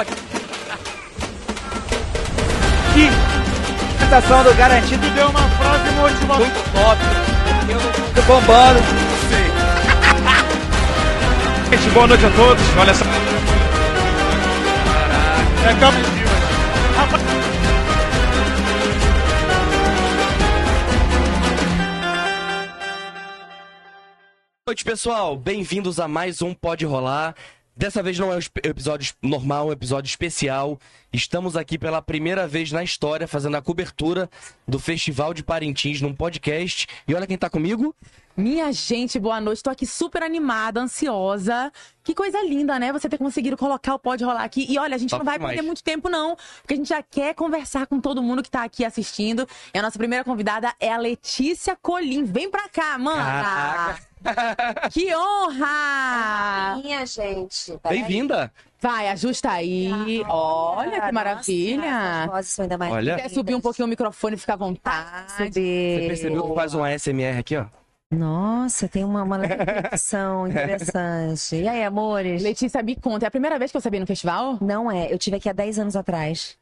aqui. Que apresentação do Garantido deu uma frase motivacional. Muito top. Eu não Tô bombando. sei. Gente, boa noite a todos. Olha só. É calma. Rapaz, Boa noite, pessoal. Bem-vindos a mais um Pode Rolar. Dessa vez não é um episódio normal, é um episódio especial. Estamos aqui pela primeira vez na história fazendo a cobertura do Festival de Parintins num podcast. E olha quem tá comigo. Minha gente, boa noite. Tô aqui super animada, ansiosa. Que coisa linda, né? Você ter conseguido colocar o Pode Rolar aqui. E olha, a gente Top não vai demais. perder muito tempo, não. Porque a gente já quer conversar com todo mundo que tá aqui assistindo. E a nossa primeira convidada é a Letícia Colim. Vem pra cá, mana! Caraca. Que honra! Minha gente. Bem-vinda. Vai, ajusta aí. Olha que Nossa, maravilha. vozes são ainda mais Olha. Quer subir um pouquinho o microfone e ficar à vontade? Subir. Você percebeu que faz um ASMR aqui, ó? Nossa, tem uma, uma reflexão interessante. E aí, amores? Letícia, me conta. É a primeira vez que eu sabia no festival? Não é, eu tive aqui há 10 anos atrás.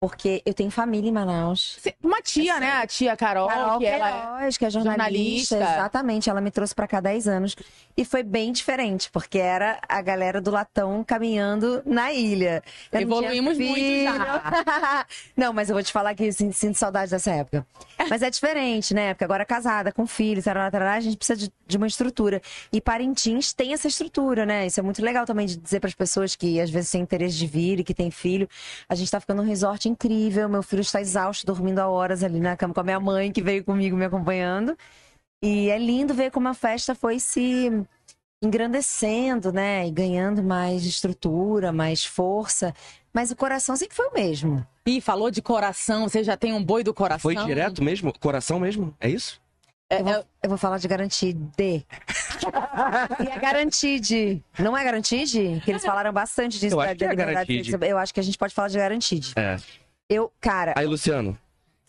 Porque eu tenho família em Manaus. Uma tia, né? A tia Carol, Carol que ela é que é jornalista, jornalista. exatamente, ela me trouxe pra cá há 10 anos. E foi bem diferente, porque era a galera do latão caminhando na ilha. Eu Evoluímos muito já. não, mas eu vou te falar que sinto, sinto saudade dessa época. Mas é diferente, né? Porque agora casada, com filhos, tarará, tarará, a gente precisa de, de uma estrutura. E Parintins tem essa estrutura, né? Isso é muito legal também de dizer para as pessoas que às vezes têm interesse de vir e que tem filho. A gente tá ficando num resort incrível. Meu filho está exausto, dormindo há horas ali na cama com a minha mãe, que veio comigo me acompanhando. E é lindo ver como a festa foi se engrandecendo, né? E ganhando mais estrutura, mais força. Mas o coração sempre foi o mesmo. Ih, falou de coração, você já tem um boi do coração. Foi direto mesmo? Coração mesmo? É isso? É, Eu vou, é- eu vou falar de garantide. e é garantide. Não é garantide? Que eles falaram bastante disso. Eu acho que é garantide. Eu acho que a gente pode falar de garantide. É. Eu, cara, Aí, Luciano.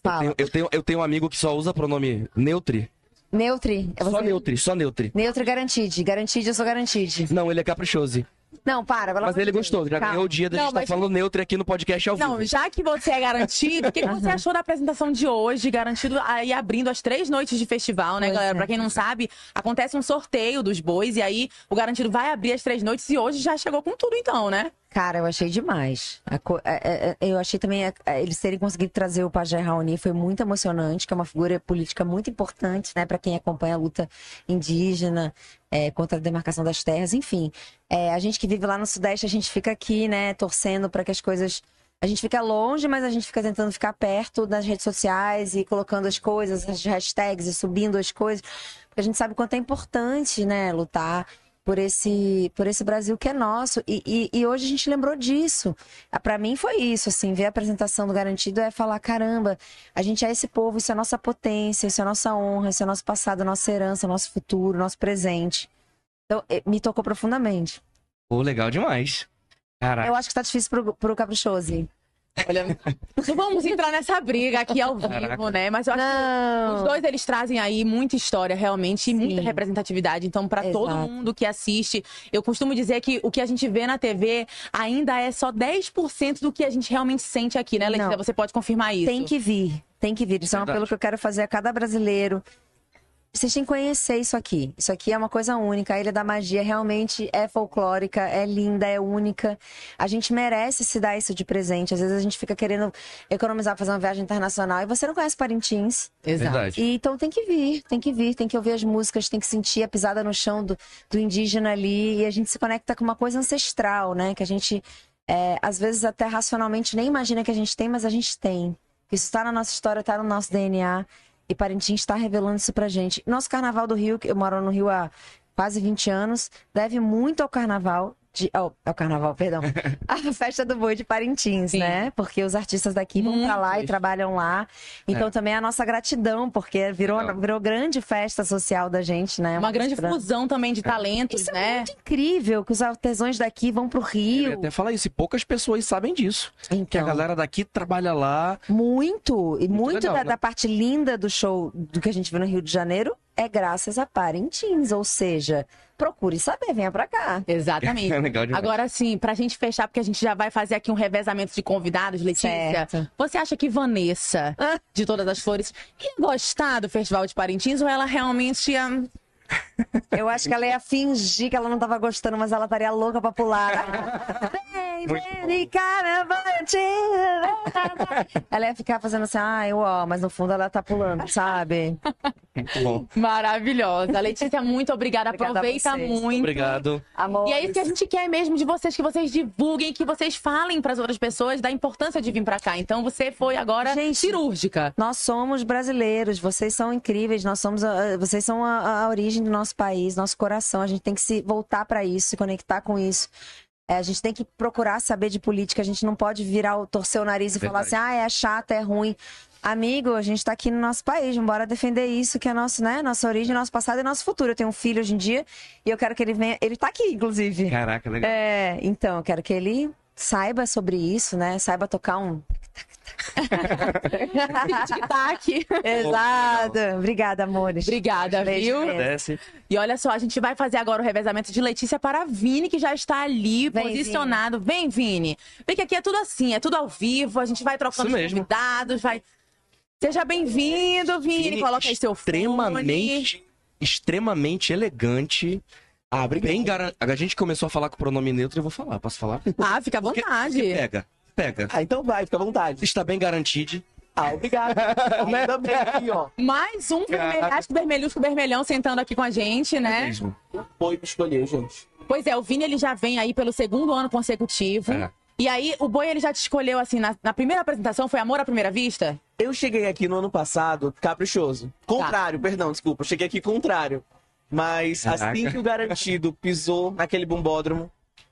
Eu fala. tenho, eu, tenho, eu tenho um amigo que só usa pronome neutri. Neutri. É Só você? neutri, só neutri. Neutri garantide. Garantide, eu sou garantide. Não, ele é caprichoso. Não, para. Mas ele gostou, já ganhou o dia da Não, gente tá mas- falando neutro aqui no podcast ao Não, vivo. já que você é garantido, o que, que você achou da apresentação de hoje? Garantido aí abrindo as três noites de festival, né, Pois galera? é. Pra quem não sabe, acontece um sorteio dos bois e aí o garantido vai abrir as três noites e hoje já chegou com tudo, então, né? Cara, eu achei demais. É- é- é- Eu achei também eles terem conseguido trazer o Pajé Raoni foi muito emocionante, que é uma figura política muito importante, né, para quem acompanha a luta indígena é, contra a demarcação das terras, enfim. É, a gente que vive lá no Sudeste, a gente fica aqui, né, torcendo para que as coisas a gente fica longe, mas a gente fica tentando ficar perto das redes sociais e colocando as coisas, as hashtags e subindo as coisas. Porque a gente sabe o quanto é importante, né, lutar por esse, por esse Brasil que é nosso. E, e, e hoje a gente lembrou disso. Ah, Pra mim foi isso, assim, ver a apresentação do Garantido é falar, caramba, a gente é esse povo, isso é nossa potência, isso é nossa honra, isso é nosso passado, nossa herança, nosso futuro, nosso presente. Então, eh, me tocou profundamente. Pô, legal demais. Caraca. Eu acho que tá difícil pro, pro Caprichoso. Olha, não vamos entrar nessa briga aqui ao vivo, Caraca. né? Mas eu acho que Não. Os dois, eles trazem aí muita história, realmente, e muita representatividade. Então, pra todo mundo que assiste, eu costumo dizer que o que a gente vê na TV ainda é só 10% do que a gente realmente sente aqui, né, Letícia? Não. Você pode confirmar isso. Tem que vir, tem que vir. Isso é um apelo que eu quero fazer a cada brasileiro. Vocês têm que conhecer isso aqui. Isso aqui é uma coisa única. A Ilha da Magia realmente é folclórica, é linda, é única. A gente merece se dar isso de presente. Às vezes a gente fica querendo economizar fazer uma viagem internacional e você não conhece Parintins. Exato. Verdade. E, então tem que vir, tem que vir, tem que ouvir as músicas, tem que sentir a pisada no chão do, do indígena ali. E a gente se conecta com uma coisa ancestral, né? Que a gente, é, às vezes, até racionalmente nem imagina que a gente tem, mas a gente tem. Isso está na nossa história, está no nosso DNA. E Parintins está revelando isso pra gente. Nosso Carnaval do Rio, que eu moro no Rio há quase 20 anos, deve muito ao Carnaval. De, oh, ao Carnaval, perdão. a festa do boi de Parintins, Sim. né? Porque os artistas daqui vão pra lá e trabalham lá. Então também é a nossa gratidão, porque virou, Legal. virou grande festa social da gente, né? Uma grande Mostrando. fusão também de talentos, Isso é né? muito incrível que os artesãos daqui vão pro Eu ia Rio. até falar isso, e poucas pessoas sabem disso. Que a Então, galera daqui trabalha lá. muito. E muito, legal, da, né? da parte linda do show do que a gente vê no Rio de Janeiro é graças a Parintins, ou seja, procure saber, venha pra cá. Exatamente. É. Agora sim, pra gente fechar, porque a gente já vai fazer aqui um revezamento de convidados, Letícia. Certo. Você acha que Vanessa, de Todas as Flores, ia gostar do Festival de Parintins ou ela realmente ia... Eu acho que ela ia fingir que ela não tava gostando, mas ela estaria louca pra pular. Vem, vem. Ela ia ficar fazendo assim, ai, uó, mas no fundo ela tá pulando, sabe? Muito bom. Maravilhosa. Letícia, muito obrigada. Obrigada a Aproveita muito. Obrigado. Amor. E é isso que a gente quer mesmo de vocês, que vocês divulguem, que vocês falem para as outras pessoas da importância de vir para cá. Então você foi agora Gente, cirúrgica. Nós somos brasileiros, vocês são incríveis, nós somos a- vocês são a, a origem do nosso país, nosso coração. A gente tem que se voltar para isso, se conectar com isso. É, a gente tem que procurar saber de política, a gente não pode virar, o- torcer o nariz e falar assim, Verdade. ah, é chata, é ruim. Amigo, a gente tá aqui no nosso país, bora defender isso, que é nosso, né? Nossa origem, nosso passado e nosso futuro. Eu tenho um filho hoje em dia e eu quero que ele venha. Ele tá aqui, inclusive. Caraca, legal. É, então, eu quero que ele saiba sobre isso, né? Saiba tocar um. Tic-tac. Exato. Obrigada, amores. Obrigada, viu? Agradece. E olha só, a gente vai fazer agora o revezamento de Letícia para Vini, que já está ali, Vem, posicionado. Vem, Vini. Vem que aqui é tudo assim, é tudo ao vivo, a gente vai trocando Isso os mesmo. convidados, vai... Seja bem-vindo, Vini. Vini, Coloca aí seu fone. extremamente, extremamente elegante. Ah, obrigado. Bem. A gente começou a falar com o pronome neutro, eu vou falar. Posso falar? Ah, fica à vontade. Pega, pega. Ah, então vai, fica à vontade. Está bem garantido. Ah, obrigado. Ainda bem aqui, ó. Mais um vermelhasco, vermelhusco, vermelhão sentando aqui com a gente, né? Mesmo. Foi me escolher, gente. Pois é, o Vini ele já vem aí pelo segundo ano consecutivo. É. E aí, o Boi ele já te escolheu assim, na, na primeira apresentação, foi Amor à Primeira Vista? Eu cheguei aqui no ano passado caprichoso. Contrário, perdão, desculpa. Eu cheguei aqui contrário. Mas Caraca. assim que o garantido pisou naquele bombódromo,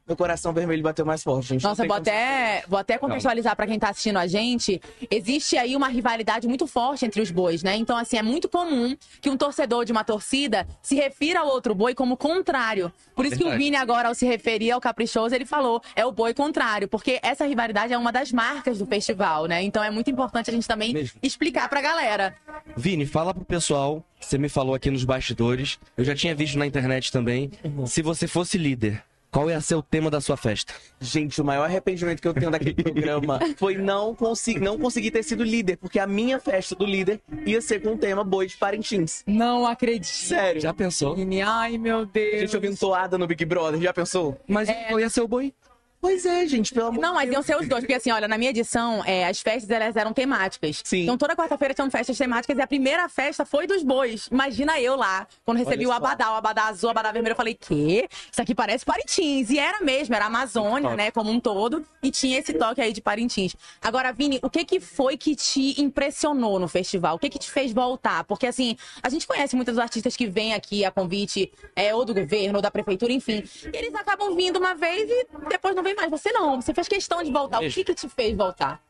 meu coração vermelho bateu mais forte, gente. Nossa, vou até, vou até contextualizar pra quem tá assistindo a gente. Existe aí uma rivalidade muito forte entre os bois, né? Então, assim, é muito comum que um torcedor de uma torcida se refira ao outro boi como contrário. Por isso que o Verdade. Vini agora, ao se referir ao Caprichoso, ele falou, é o boi contrário. Porque essa rivalidade é uma das marcas do festival, né? Então é muito importante a gente também Mesmo. explicar pra galera. Vini, fala pro pessoal. Você me falou aqui nos bastidores. Eu já tinha visto na internet também. Se você fosse líder, qual ia ser o tema da sua festa? Gente, o maior arrependimento que eu tenho daquele programa foi não, consi não conseguir ter sido líder, porque a minha festa do líder ia ser com o tema Boi de Parintins. Não acredito. Sério. Já pensou? Ai meu Deus. Gente ouvindo toada no Big Brother, já pensou? Mas qual ia ser o boi? Pois é, gente, pelo amor Não, mas iam ser os dois, porque assim, olha, na minha edição, é, as festas elas eram temáticas. Sim. Então toda quarta-feira tinham festas temáticas e a primeira festa foi dos bois. Imagina eu lá, quando recebi Olha o só. abadá, o abadá azul, o abadá vermelho, eu falei, quê? Isso aqui parece Parintins. E era mesmo, era a Amazônia, né, como um todo, e tinha esse toque aí de Parintins. Agora, Vini, o que que foi que te impressionou no festival? O que que te fez voltar? Porque assim, a gente conhece muitos artistas que vêm aqui a convite, é, ou do governo, ou da prefeitura, enfim. E eles acabam vindo uma vez e depois não vem mais. Você não, você fez questão de voltar. O que que te fez voltar?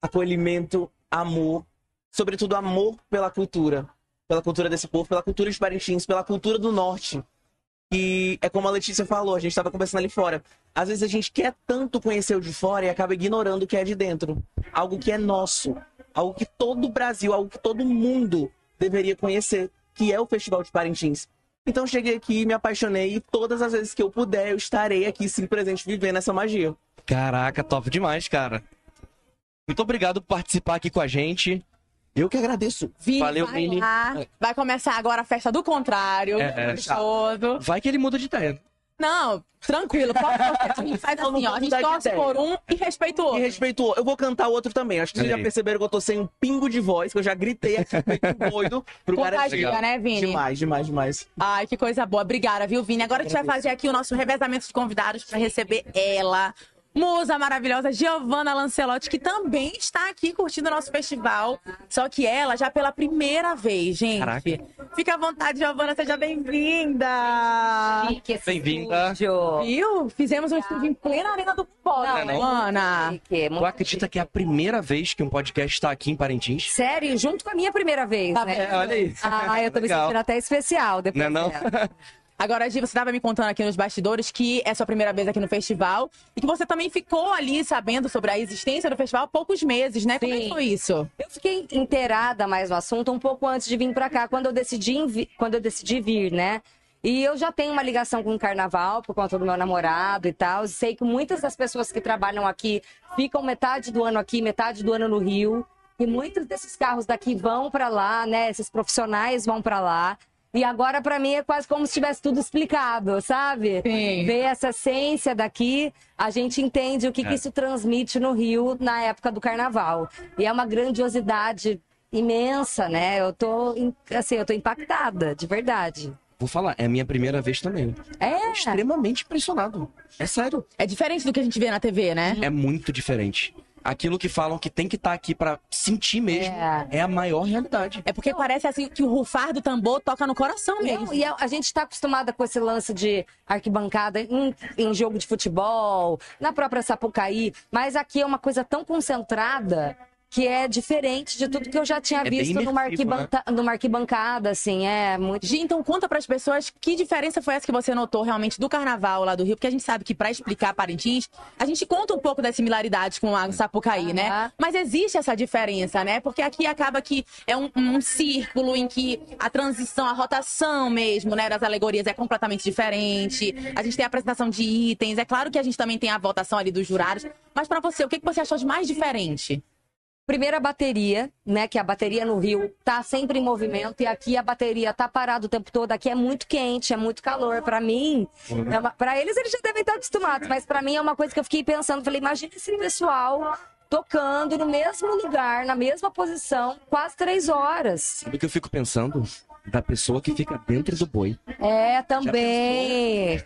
acolhimento, amor, sobretudo amor pela cultura, pela cultura desse povo, pela cultura de Parintins, pela cultura do norte. E é como a Letícia falou, a gente estava conversando ali fora. Às vezes a gente quer tanto conhecer o de fora e acaba ignorando o que é de dentro. Algo que é nosso, algo que todo o Brasil, algo que todo mundo deveria conhecer, que é o Festival de Parintins. Então eu cheguei aqui, me apaixonei e todas as vezes que eu puder, eu estarei aqui sim presente vivendo essa magia. Caraca, top demais, cara. Muito obrigado por participar aqui com a gente. Eu que agradeço. Vini, Valeu, vai Vini. lá. Vai começar agora a festa do contrário. É, é. gostoso. Vai que ele muda de ideia. Não, tranquilo. Pode. A gente faz assim, ó. A gente torce por um e respeita o E outro. respeitou. Eu vou cantar o outro também. Acho que vocês já perceberam que eu tô sem um pingo de voz, que eu já gritei aqui feito doido pro cara. Contagia, né, Vini? Demais, demais, demais. Ai, que coisa boa. Obrigada, viu, Vini? Agora a gente vai fazer aqui o nosso revezamento de convidados para receber ela. Musa maravilhosa, Giovanna Lancelotti, que também está aqui curtindo o nosso festival. Só que ela já pela primeira vez, gente. Caraca. Fica à vontade, Giovanna, seja bem-vinda. Bem-vinda. Viu? Fizemos um estúdio em plena arena do Polo, Não, não. Giovanna. Chique, Tu acredita que é a primeira vez que um podcast está aqui em Parintins? Sério, junto com a minha primeira vez, Tá né? vendo? olha aí. Ah, eu tô me Legal. sentindo até especial depois Não é não? Agora, Gi, você estava me contando aqui nos bastidores que é sua primeira vez aqui no festival e que você também ficou ali sabendo sobre a existência do festival há poucos meses, né? Como é que Sim. foi isso? Eu fiquei inteirada mais no assunto um pouco antes de vir pra cá, quando eu decidi, quando eu decidi vir, né? E eu já tenho uma ligação com o carnaval por conta do meu namorado e tal. Sei que muitas das pessoas que trabalham aqui ficam metade do ano aqui, metade do ano no Rio. E muitos desses carros daqui vão pra lá, né? Esses profissionais vão pra lá. E agora, pra mim, é quase como se tivesse tudo explicado, sabe? Sim. Ver essa essência daqui, a gente entende o que, que É. isso transmite no Rio na época do carnaval. E é uma grandiosidade imensa, né? Eu tô, assim, eu tô impactada, de verdade. Vou falar, é a minha primeira vez também. É, Extremamente impressionado. É sério. É diferente do que a gente vê na TV, né? É muito diferente. Aquilo que falam que tem que estar aqui pra sentir mesmo É. é. a maior realidade. É porque parece assim que o rufar do tambor toca no coração mesmo. Não, e a, a gente está acostumada com esse lance de arquibancada em, em jogo de futebol, na própria Sapucaí, mas aqui é uma coisa tão concentrada que é diferente de tudo que eu já tinha É visto numa, imersivo, né? arquibanca- numa arquibancada, assim, é muito. Gi, então conta pras pessoas que diferença foi essa que você notou realmente do carnaval lá do Rio, porque a gente sabe que pra explicar Parintins, a gente conta um pouco das similaridades com a Sapucaí, né? Aham. Mas existe essa diferença, né? Porque aqui acaba que é um, um círculo em que a transição, a rotação mesmo, né, das alegorias é completamente diferente. A gente tem a apresentação de itens, é claro que a gente também tem a votação ali dos jurados, mas pra você, o que que você achou de mais diferente? Primeiro a bateria, né? Que a bateria no Rio tá sempre em movimento e aqui a bateria tá parada o tempo todo. Aqui é muito quente, é muito calor. Pra mim, é uma... para eles eles já devem estar acostumados, mas pra mim é uma coisa que eu fiquei pensando. Falei, imagina esse pessoal tocando no mesmo lugar, na mesma posição, quase três horas. Sabe o que eu fico pensando? Da pessoa que fica dentro do boi. É, também.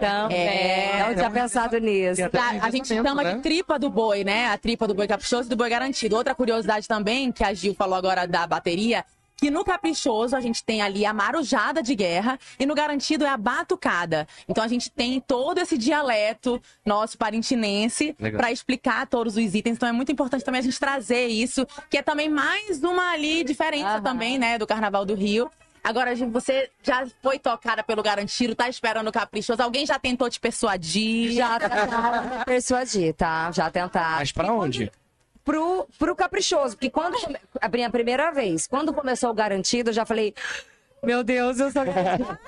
Também. É, não tinha pensado nisso. até Tá, um a gente chama né? de tripa do boi, né? A tripa do boi caprichoso e do boi garantido. Outra curiosidade também, que a Gil falou agora da bateria, que no caprichoso a gente tem ali a marujada de guerra e no garantido é a batucada. Então a gente tem todo esse dialeto nosso parintinense para explicar todos os itens. Então é muito importante também a gente trazer isso, que é também mais uma ali diferença Aham. também, né, do Carnaval do Rio. Agora, você já foi tocada pelo garantido, tá esperando o caprichoso. Alguém já tentou te persuadir? Já tentaram me persuadir, tá? Já tentaram. Mas pra onde? pro, pro caprichoso. Porque quando come- a minha primeira vez, quando começou o garantido, eu já falei. Meu Deus, eu sou garantido.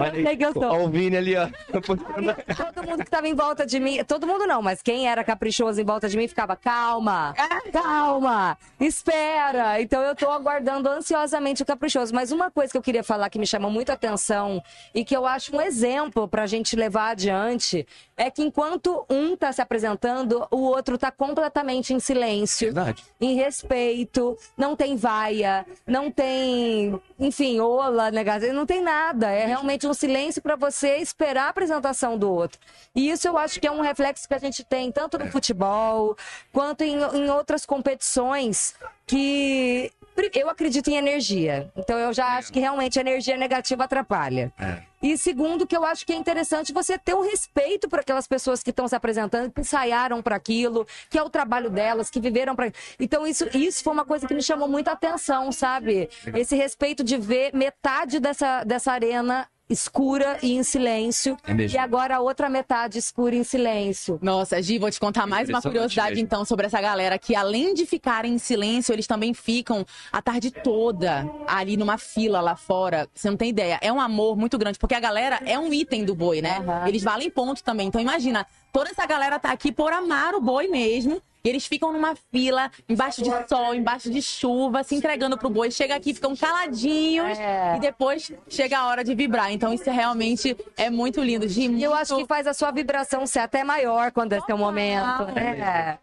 Olha sei que eu sou. Ó, o Vini ali, ó. Todo mundo que tava em volta de mim, todo mundo não, mas quem era caprichoso em volta de mim ficava, calma, calma, espera. Então eu tô aguardando ansiosamente o caprichoso. Mas uma coisa que eu queria falar que me chamou muito a atenção e que eu acho um exemplo pra gente levar adiante é que enquanto um tá se apresentando, o outro tá completamente em silêncio Verdade. em respeito, não tem vaia, não tem, enfim, ola, negação, não tem nada. É realmente um silêncio para você esperar a apresentação do outro. E isso eu acho que é um reflexo que a gente tem tanto no futebol quanto em, em outras competições que eu acredito em energia. Então eu já acho que realmente a energia negativa atrapalha. É. E segundo, que eu acho que é interessante você ter um respeito por aquelas pessoas que estão se apresentando, que ensaiaram para aquilo, que é o trabalho delas, que viveram para. Então, isso, isso foi uma coisa que me chamou muita atenção, sabe? Esse respeito de ver metade dessa, dessa arena escura e em silêncio. É mesmo. E agora a outra metade escura e em silêncio. Nossa, Gi, vou te contar mais uma curiosidade mesmo. então sobre essa galera que além de ficarem em silêncio, eles também ficam a tarde toda ali numa fila lá fora. Você não tem ideia. É um amor muito grande, porque a galera é um item do boi, né? Aham. Eles valem ponto também. Então imagina, toda essa galera tá aqui por amar o boi mesmo. E eles ficam numa fila, embaixo de sol, embaixo de chuva, se entregando pro boi. Chega aqui, ficam caladinhos É. e depois chega a hora de vibrar. Então isso é realmente é muito lindo. Gi, E eu acho muito- que faz a sua vibração ser até maior quando é seu momento, né?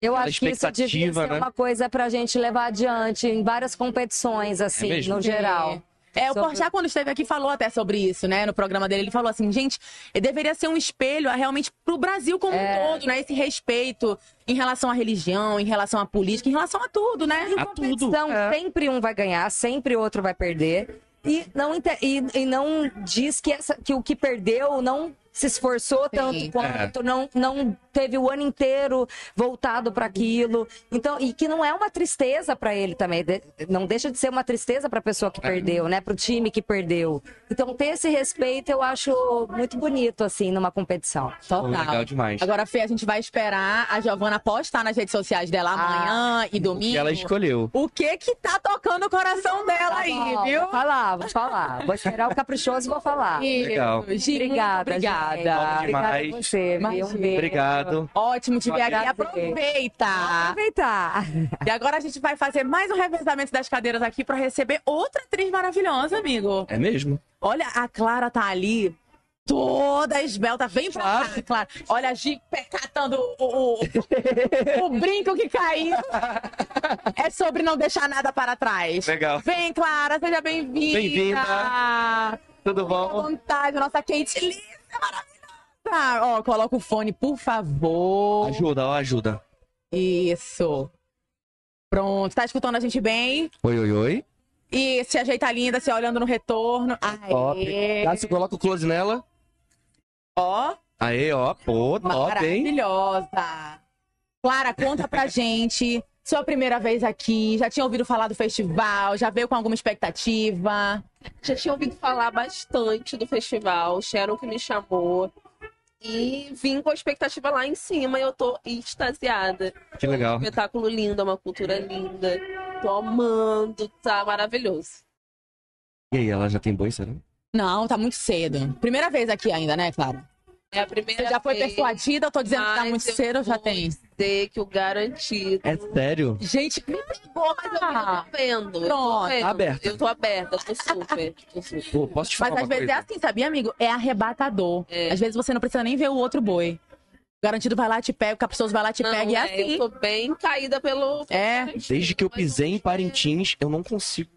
Eu Aquela acho que isso devia ser né? uma coisa pra gente levar adiante em várias competições, assim, mesmo? no geral. É, o Porchat, quando esteve aqui, falou até sobre isso, né? No programa dele, ele falou assim, gente, deveria ser um espelho realmente pro Brasil como É. um todo, né? Esse respeito em relação à religião, em relação à política, em relação a tudo, né? A tudo. É. sempre um vai ganhar, sempre outro vai perder. E não, e, e não diz que, essa, que o que perdeu não se esforçou tanto quanto, não, não teve o ano inteiro voltado para aquilo. Então, e que não é uma tristeza para ele também, não deixa de ser uma tristeza para a pessoa que perdeu, né, para o time que perdeu. Então, ter esse respeito eu acho muito bonito assim numa competição. Total. Legal demais. Agora, Fê, a gente vai esperar a Giovana postar nas redes sociais dela amanhã e domingo. Que ela escolheu. O que que tá tocando o coração dela aí, Bom, viu? Vou falar, vou falar. Vou esperar o caprichoso e vou falar. Legal. Obrigada. Obrigada. Obrigada a você. Um Imagina. beijo. Obrigado. Ótimo te ver aqui. Aproveita. Aproveitar. E agora a gente vai fazer mais um revezamento das cadeiras aqui pra receber outra atriz maravilhosa, amigo. É mesmo? Olha, a Clara tá ali. Toda esbelta, vem pra Claro. cá, Clara. Olha a Gi catando o, o, o brinco que caiu. É sobre não deixar nada para trás. Legal. Vem, Clara, seja bem-vinda. Bem-vinda. Tudo Fica à bom? vontade, nossa Kate Lisa, maravilhosa. Ó, coloca o fone, por favor. Ajuda, ó, ajuda. Isso. Pronto, tá escutando a gente bem? Oi, oi, oi. E se ajeita linda, se olhando no retorno. Aê. Top. Cássio, coloca o close nela. Ó, Aê, ó. Pô, top, hein? maravilhosa. Clara, conta pra gente. Sua primeira vez aqui, já tinha ouvido falar do festival, já veio com alguma expectativa? Já tinha ouvido falar bastante do festival, Sharon que me chamou. E vim com a expectativa lá em cima e eu tô extasiada. Que legal. Espetáculo lindo, é uma cultura linda. Tô amando, tá maravilhoso. E aí, ela já tem boi, será? Não, tá muito cedo. Primeira vez aqui ainda, né, Clara? É a primeira Você já foi vez, persuadida? Eu tô dizendo que tá mas muito eu cedo ou já tem? dizer que o garantido. É sério? Gente, Me pegou, mas eu Ah, tô vendo. eu pronto. tô vendo. Tá aberta. Eu tô aberta, tô super. Tô super. Pô, posso te Mas falar às uma vezes coisa? é assim, sabia, amigo? É arrebatador. É. Às vezes você não precisa nem ver o outro boi. O garantido vai lá, te pega, o caprichoso vai lá, te Não, pega e é é, assim. Eu tô bem caída pelo. É. Desde que eu pisei em Parintins, eu não consigo.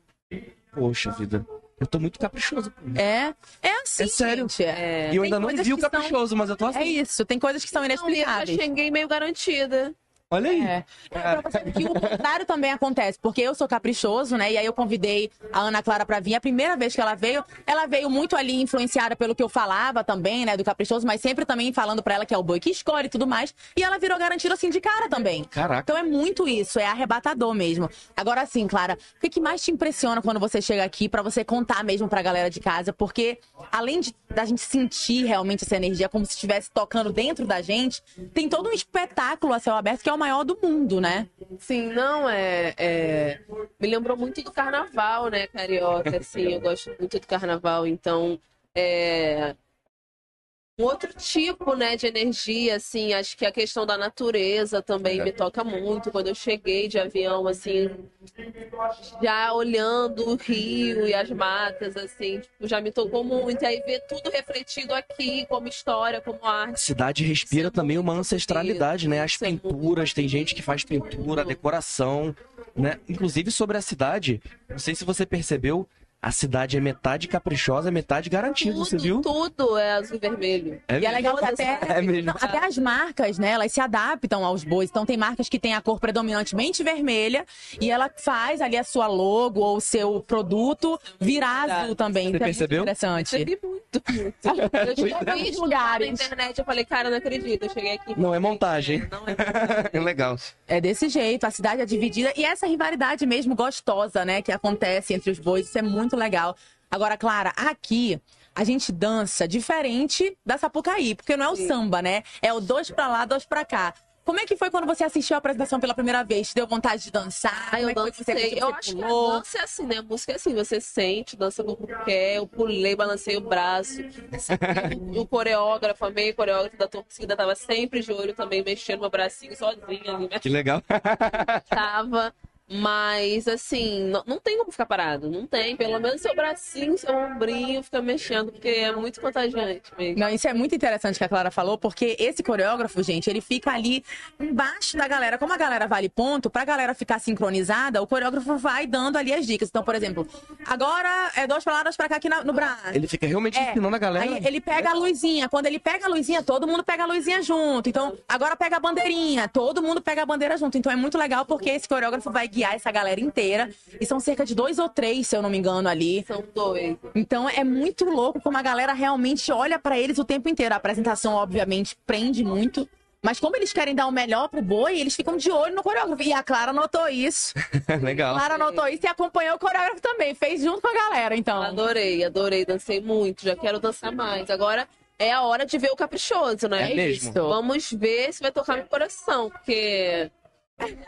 Poxa vida. Eu tô muito caprichoso. É, é assim, É sério. gente. É, E eu Tem ainda não vi o que são- caprichoso, mas eu tô é assim. isso, tem coisas que são Não, e eu já inexplicáveis. cheguei meio garantida. Olha aí. É. Pra você ver que o contrário também acontece, porque eu sou caprichoso, né? E aí eu convidei a Ana Clara pra vir. A primeira vez que ela veio, ela veio muito ali influenciada pelo que eu falava também, né? Do caprichoso, mas sempre também falando pra ela que é o boi que escolhe e tudo mais. E ela virou garantida assim de cara também. Caraca. Então é muito isso, é arrebatador mesmo. Agora sim, Clara, o que, mais te impressiona quando você chega aqui pra você contar mesmo pra galera de casa? Porque além de, da gente sentir realmente essa energia como se estivesse tocando dentro da gente, tem todo um espetáculo a céu aberto que é o maior do mundo, né? Sim, não, é, é- Me lembrou muito do carnaval, né, carioca? Assim, eu gosto muito do carnaval, então. É. Um outro tipo, né, de energia, assim, acho que a questão da natureza também me toca muito. Quando eu cheguei de avião, assim, já olhando o rio e as matas, assim, tipo, já me tocou muito. E aí ver tudo refletido aqui, como história, como A arte. cidade respira é também uma ancestralidade, né? As é pinturas, tem gente que faz pintura, decoração, né? Inclusive sobre a cidade, não sei se você percebeu, a cidade é metade caprichosa, metade garantida, Tudo, você viu? tudo é azul e vermelho. É E é legal até, É mesmo. Não, até as marcas, né? Elas se adaptam aos bois. Então tem marcas que têm a cor predominantemente vermelha e ela faz ali a sua logo ou o seu produto virar azul também. Você é muito percebeu? interessante. Percebi muito, muito. Eu visto lá lugares. na internet, eu falei, cara, não acredito. Eu cheguei aqui. Não é montagem. Não é Legal. É desse jeito, a cidade é dividida e essa rivalidade mesmo gostosa, né, que acontece entre os bois, isso é muito legal. Agora, Clara, aqui a gente dança diferente da Sapucaí, porque não é o Sim. samba, né? É o dois pra lá, dois pra cá. Como é que foi quando você assistiu a apresentação pela primeira vez? Te deu vontade de dançar? Como eu é dancei. Eu acho que a pulou? dança é assim, né? A música é assim, você sente, dança como quer. Eu pulei, balancei o braço. E o coreógrafo, amei o coreógrafo da torcida, tava sempre de olho também, mexendo meu bracinho sozinha ali, né? Que legal. Tava. Mas, assim, não, não tem como ficar parado. Não tem. Pelo menos seu bracinho, seu ombrinho fica mexendo, porque é muito contagiante mesmo. Não, isso é muito interessante que a Clara falou, porque esse coreógrafo, gente, ele fica ali embaixo da galera. Como a galera vale ponto, pra galera ficar sincronizada, o coreógrafo vai dando ali as dicas. Então, por exemplo, agora é duas palavras pra cá aqui na- no braço. Ele fica realmente É, ensinando a galera. Aí ele pega a luzinha. Quando ele pega a luzinha, todo mundo pega a luzinha junto. Então, agora pega a bandeirinha. Todo mundo pega a bandeira junto. Então é muito legal porque esse coreógrafo vai guiar essa galera inteira. E são cerca de dois ou três, se eu não me engano, ali. São dois. Então é muito louco como a galera realmente olha pra eles o tempo inteiro. A apresentação, obviamente, prende muito. Mas como eles querem dar o melhor pro boi, eles ficam de olho no coreógrafo. E a Clara notou isso. Legal. Clara notou isso e acompanhou o coreógrafo também. Fez junto com a galera, então. Adorei, adorei, dancei muito, já quero dançar mais. Agora é a hora de ver o caprichoso, né? É mesmo? Isso. Vamos ver se vai tocar meu coração, porque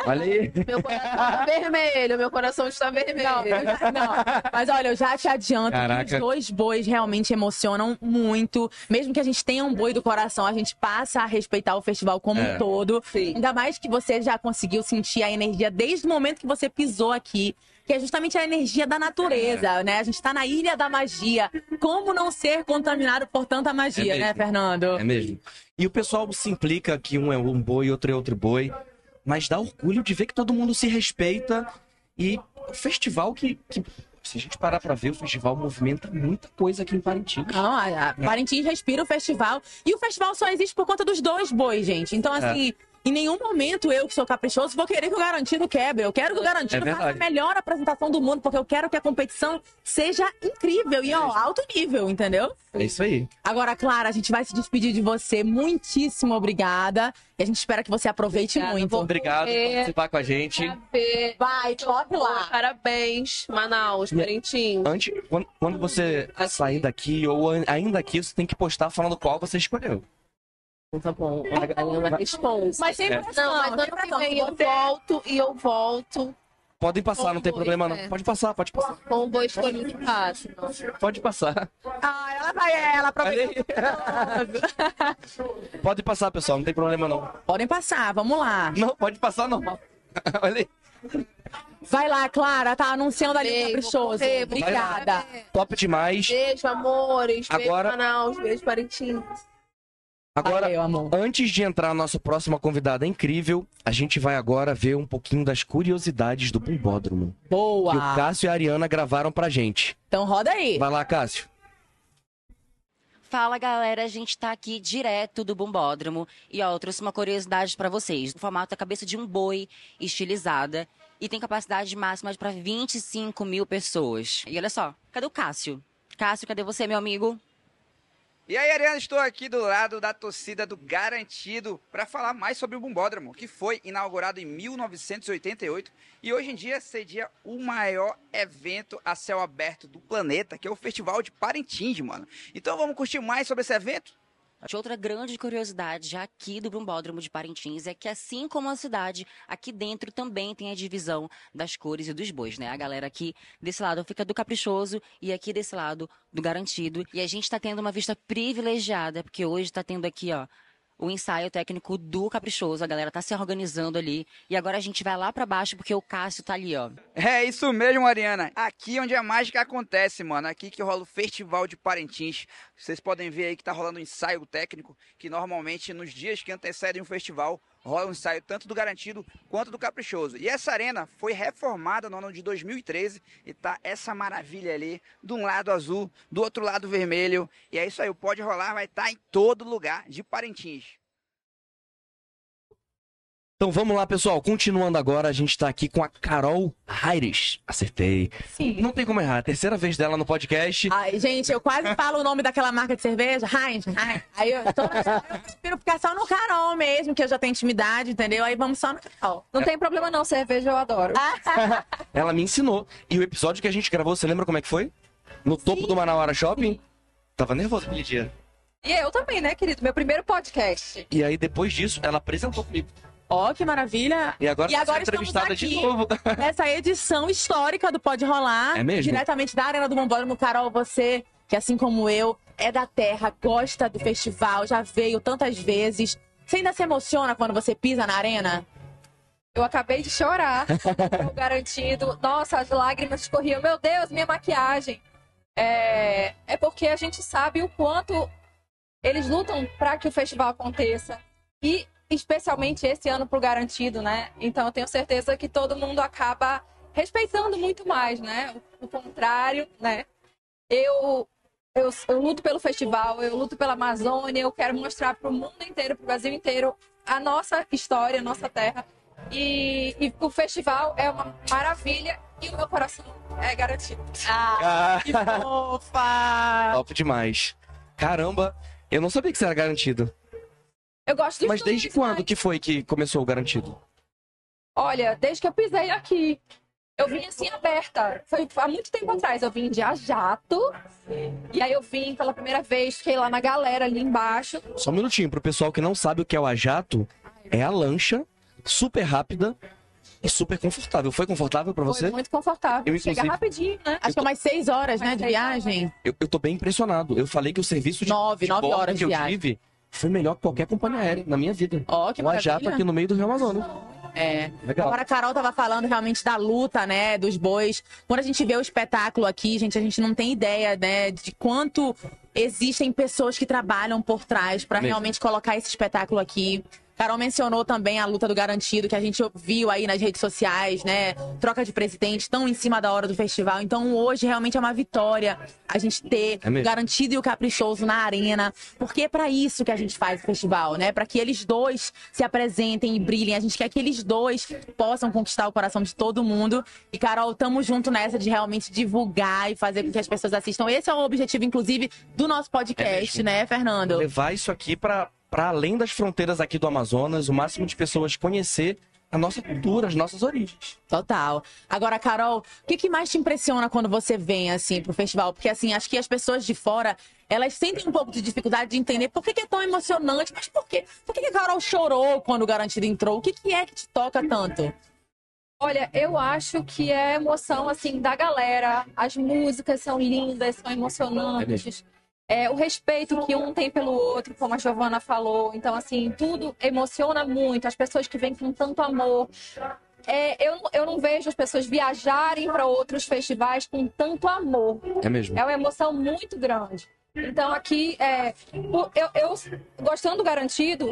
Olha aí. meu coração está vermelho, meu coração está vermelho. Não, não. Mas olha, eu já te adianto que Caraca. os dois bois realmente emocionam muito. Mesmo que a gente tenha um boi do coração, a gente passa a respeitar o festival como É. um todo. Sim. Ainda mais que você já conseguiu sentir a energia desde o momento que você pisou aqui. Que é justamente a energia da natureza, né? A gente tá na ilha da magia. Como não ser contaminado por tanta magia, É né. Fernando? É mesmo. E o pessoal se implica que um é um boi, outro é outro boi. Mas dá orgulho de ver que todo mundo se respeita. E o festival que. que- se a gente parar pra ver, o festival movimenta muita coisa aqui em Parintins. Não, a, a Parintins respira o festival. E o festival só existe por conta dos dois bois, gente. Então, É. em nenhum momento eu, que sou caprichoso, vou querer que o Garantido quebre. Eu quero que o Garantido É faça a melhor apresentação do mundo, porque eu quero que a competição seja incrível e, ó, alto nível, entendeu? É isso aí. Agora, Clara, a gente vai se despedir de você. Muitíssimo obrigada. E a gente espera que você aproveite Obrigada, muito. vou- Obrigado por É. participar com a gente. Vai, toque lá. Parabéns, Manaus, Parintins. Antes, quando, quando você sair daqui, ou ainda aqui, você tem que postar falando qual você escolheu. Tá bom, uma responsa. Mas sem É. pressão, Não, mas ano que vem eu você- volto e eu volto Podem passar, não tem problema não. é. Pode passar, pode passar. com o boi escolhido fácil. Pode passar. Ah, ela vai, ela aproveita. Pode passar, pessoal, não tem problema não. Podem passar, vamos lá. Não, pode passar normal. Olha aí. Vai lá, Clara, tá anunciando ali o Beijo, caprichoso. Obrigada. Top demais. Beijo, amores. Agora- Beijo, Manaus. Beijo, Parintins. Agora, Valeu, amor. antes de entrar a nossa próxima convidada incrível, a gente vai agora ver um pouquinho das curiosidades do Bumbódromo. Que o Boa. Cássio e a Ariana gravaram pra gente. Então roda aí. Vai lá, Cássio. Fala galera, a gente tá aqui direto do Bombódromo e ó, eu trouxe uma curiosidade pra vocês. O formato é a cabeça de um boi estilizada e tem capacidade máxima para 25 mil pessoas. E olha só, cadê o Cássio? Cássio, cadê você, meu amigo? E aí, Ariana, estou aqui do lado da torcida do Garantido para falar mais sobre o Bumbódromo, que foi inaugurado em 1988 e hoje em dia cedia o maior evento a céu aberto do planeta, que é o Festival de Parintins, mano. Então vamos curtir mais sobre esse evento? De outra grande curiosidade já aqui do Bombódromo de Parintins é que, assim como a cidade, aqui dentro também tem a divisão das cores e dos bois, né? A galera aqui desse lado fica do caprichoso e aqui desse lado do garantido. E a gente tá tendo uma vista privilegiada, porque hoje tá tendo aqui, ó, o ensaio técnico do caprichoso. A galera tá se organizando ali. E agora a gente vai lá pra baixo porque o Cássio tá ali, ó. É isso mesmo, Ariana. Aqui onde a mágica acontece, mano. Aqui que rola o Festival de Parintins. Vocês podem ver aí que tá rolando um ensaio técnico, que normalmente nos dias que antecedem o festival rola um ensaio tanto do Garantido quanto do Caprichoso. E essa arena foi reformada no ano de 2013 e tá essa maravilha ali, de um lado azul, do outro lado vermelho. E é isso aí, o Pode Rolar vai estar em todo lugar de Parintins. Então vamos lá, pessoal. Continuando agora, a gente tá aqui com a Carol Aires. Acertei. Sim. Não tem como errar. Terceira vez dela no podcast. Ai, gente, eu quase falo o nome daquela marca de cerveja, Heinz, Heinz. Aí eu, toda vez eu prefiro ficar só no Carol mesmo, que eu já tenho intimidade, entendeu? Aí vamos só no Carol. Não tem problema não, cerveja eu adoro. Ela me ensinou. E o episódio que a gente gravou, você lembra como é que foi? No topo do Manauara Shopping? Tava nervoso aquele dia. E eu também, né, querido? Meu primeiro podcast. E aí, depois disso, ela apresentou comigo. Ó, que maravilha. E agora E tá agora entrevistada de aqui. novo. Nessa edição histórica do Pode Rolar. É mesmo? Diretamente da Arena do Bombódromo. Carol, você, que assim como eu, é da terra, gosta do festival, já veio tantas vezes. Você ainda se emociona quando você pisa na arena? Eu acabei de chorar, garantido. Nossa, as lágrimas escorriam. Meu Deus, minha maquiagem. É, é porque a gente sabe o quanto eles lutam para que o festival aconteça. E especialmente esse ano pro garantido, né? Então eu tenho certeza que todo mundo acaba respeitando muito mais, né? O, o contrário, né? Eu, eu eu luto pelo festival, eu luto pela Amazônia, eu quero mostrar para o mundo inteiro, para o Brasil inteiro, a nossa história, a nossa terra. E, e o festival é uma maravilha e o meu coração é garantido. Ah, Ah, que fofa! top demais. Caramba, eu não sabia que você era garantido. Eu gosto dos Mas desde dois, quando mas- que foi que começou o garantido? Olha, desde que eu pisei aqui. Eu vim assim aberta. Foi há muito tempo atrás. Eu vim de a jato. E aí eu vim pela primeira vez, fiquei lá na galera ali embaixo. Só um minutinho, pro pessoal que não sabe o que é o ajato, é a lancha super rápida e super confortável. Foi confortável pra Foi você? muito confortável. Eu, Chega inclusive- rapidinho, né? Acho que é umas seis horas, né, Mais de seis viagem. Eu, eu tô bem impressionado. Eu falei que o serviço de, Nove, de nove horas de que eu viagem. tive foi melhor que qualquer companhia aérea na minha vida. Ó, que o ajato maravilha. aqui no meio do Rio Amazonas. É. Legal. Agora a Carol tava falando realmente da luta, né, dos bois. Quando a gente vê o espetáculo aqui, gente, a gente não tem ideia, né, de quanto existem pessoas que trabalham por trás pra Mesmo. realmente colocar esse espetáculo aqui. Carol mencionou também a luta do garantido, que a gente viu aí nas redes sociais, né? Troca de presidente, tão em cima da hora do festival. Então hoje realmente é uma vitória a gente ter É garantido e o caprichoso na arena. Porque é pra isso que a gente faz o festival, né? Pra que eles dois se apresentem e brilhem. A gente quer que eles dois possam conquistar o coração de todo mundo. E, Carol, tamo junto nessa de realmente divulgar e fazer com que as pessoas assistam. Esse é o objetivo, inclusive, do nosso podcast, mesmo. né, Fernando? Levar isso aqui pra para além das fronteiras aqui do Amazonas, o máximo de pessoas conhecer a nossa cultura, as nossas origens. Total. Agora, Carol, o que, que mais te impressiona quando você vem, assim, pro festival? Porque, assim, acho que as pessoas de fora, elas sentem um pouco de dificuldade de entender por que, que é tão emocionante, mas por quê? Por que, que a Carol chorou quando o Garantido entrou? O que, que é que te toca tanto? Olha, eu acho que é emoção, assim, da galera. As músicas são lindas, são É emocionantes. É, o respeito que um tem pelo outro, como a Giovana falou. Então, assim, tudo emociona muito. As pessoas que vêm com tanto amor. É, eu, eu não vejo as pessoas viajarem para outros festivais com tanto amor. É mesmo. É uma emoção muito grande. Então, aqui, é, eu, eu, gostando do garantido,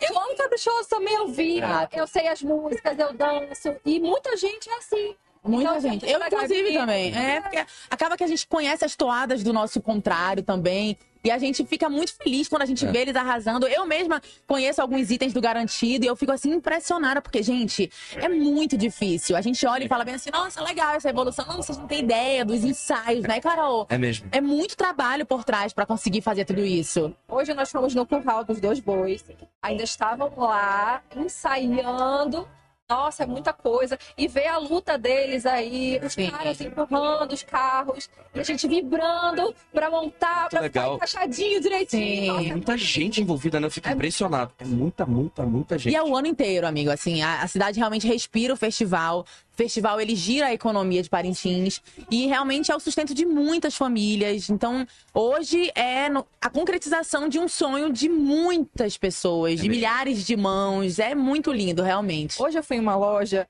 eu amo caprichoso também, eu vi, eu sei as músicas, eu danço, e muita gente é assim. Muita Então, gente. Eu, inclusive, também. É, porque acaba que a gente conhece as toadas do nosso contrário também. E a gente fica muito feliz quando a gente É. vê eles arrasando. Eu mesma conheço alguns itens do garantido e eu fico assim impressionada, porque, gente, é muito difícil. A gente olha e fala bem assim, nossa, legal essa evolução. Não, vocês não têm ideia dos ensaios, né, Carol? É mesmo. É muito trabalho por trás pra conseguir fazer tudo isso. Hoje nós fomos no curral dos dois bois, ainda estavam lá ensaiando. Nossa, é muita coisa. E ver a luta deles aí, os Sim. caras empurrando os carros, e a gente vibrando pra montar, pra legal. ficar encaixadinho direitinho. Sim. Tem muita gente envolvida, né? Eu fico impressionado. É muita, muita, muita gente. E é o ano inteiro, amigo. Assim, a, a cidade realmente respira o festival. O festival ele gira a economia de Parintins e realmente é o sustento de muitas famílias. Então, hoje é no- a concretização de um sonho de muitas pessoas, de mesmo. milhares de mãos. É muito lindo, realmente. Hoje eu fui em uma loja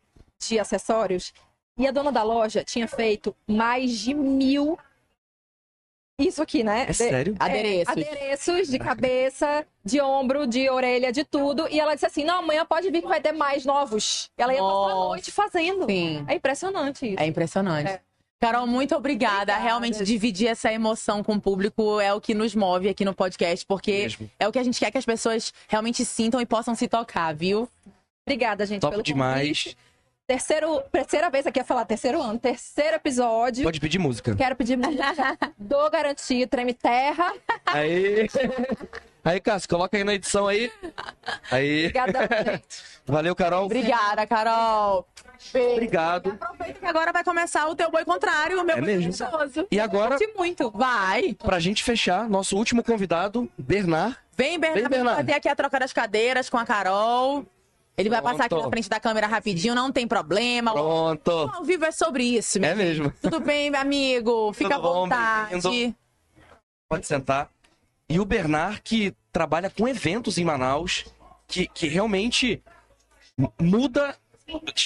de acessórios e a dona da loja tinha feito mais de mil. Isso aqui, né? É De- sério? Adereços. adereços de cabeça, de ombro, de orelha, de tudo. E ela disse assim: não, amanhã pode vir que vai ter mais novos. E ela ia passar a Nossa. noite fazendo. Sim. É impressionante isso. É impressionante. É. Carol, muito obrigada. Obrigada. Realmente dividir essa emoção com o público é o que nos move aqui no podcast, porque Mesmo. é o que a gente quer que as pessoas realmente sintam e possam se tocar, viu? Obrigada, gente, Top pelo demais. convite. Terceiro, terceira vez aqui a falar terceiro ano, terceiro episódio. Pode pedir música. Quero pedir música do Garantia Treme Terra. Aí. Aí, Cássio, coloca aí na edição aí. Aí. Obrigada, gente. Valeu, Carol. Obrigada, Carol. Obrigado. Aproveita que agora vai começar o teu boi contrário, o meu É boi mesmo? gostoso. E agora, Curti muito. Vai. pra gente fechar, nosso último convidado, Bernard. Vem, Bernardo, Vem, Bernardo. fazer aqui a troca das cadeiras com a Carol. Ele vai passar aqui na frente da câmera rapidinho, não tem problema. Pronto. Ao vivo é sobre isso, É mesmo. Tudo bem, meu amigo? Fica à Tudo bom, vontade. bem-vindo. Pode sentar. E o Bernard, que trabalha com eventos em Manaus, que, que realmente mu- muda,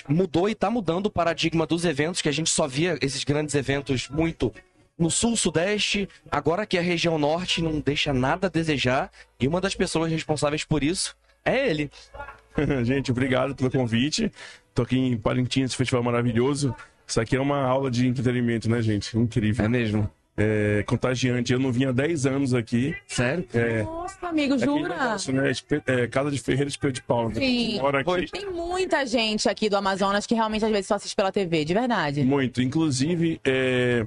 mudou e tá mudando o paradigma dos eventos, que a gente só via esses grandes eventos muito no sul, sudeste, agora que a região norte não deixa nada a desejar, e uma das pessoas responsáveis por isso é ele. Gente, obrigado pelo convite. Tô aqui em Parintins, esse festival maravilhoso. Isso aqui é uma aula de entretenimento, né, gente? Incrível. É mesmo? É contagiante. Eu não vim há 10 anos aqui. Sério? É, Nossa, amigo, jura? negócio, né? É, Casa de Ferreira Espelho de Pau. Sim. Mora aqui. Tem muita gente aqui do Amazonas que realmente às vezes só assiste pela TV, de verdade. Muito. Inclusive, é,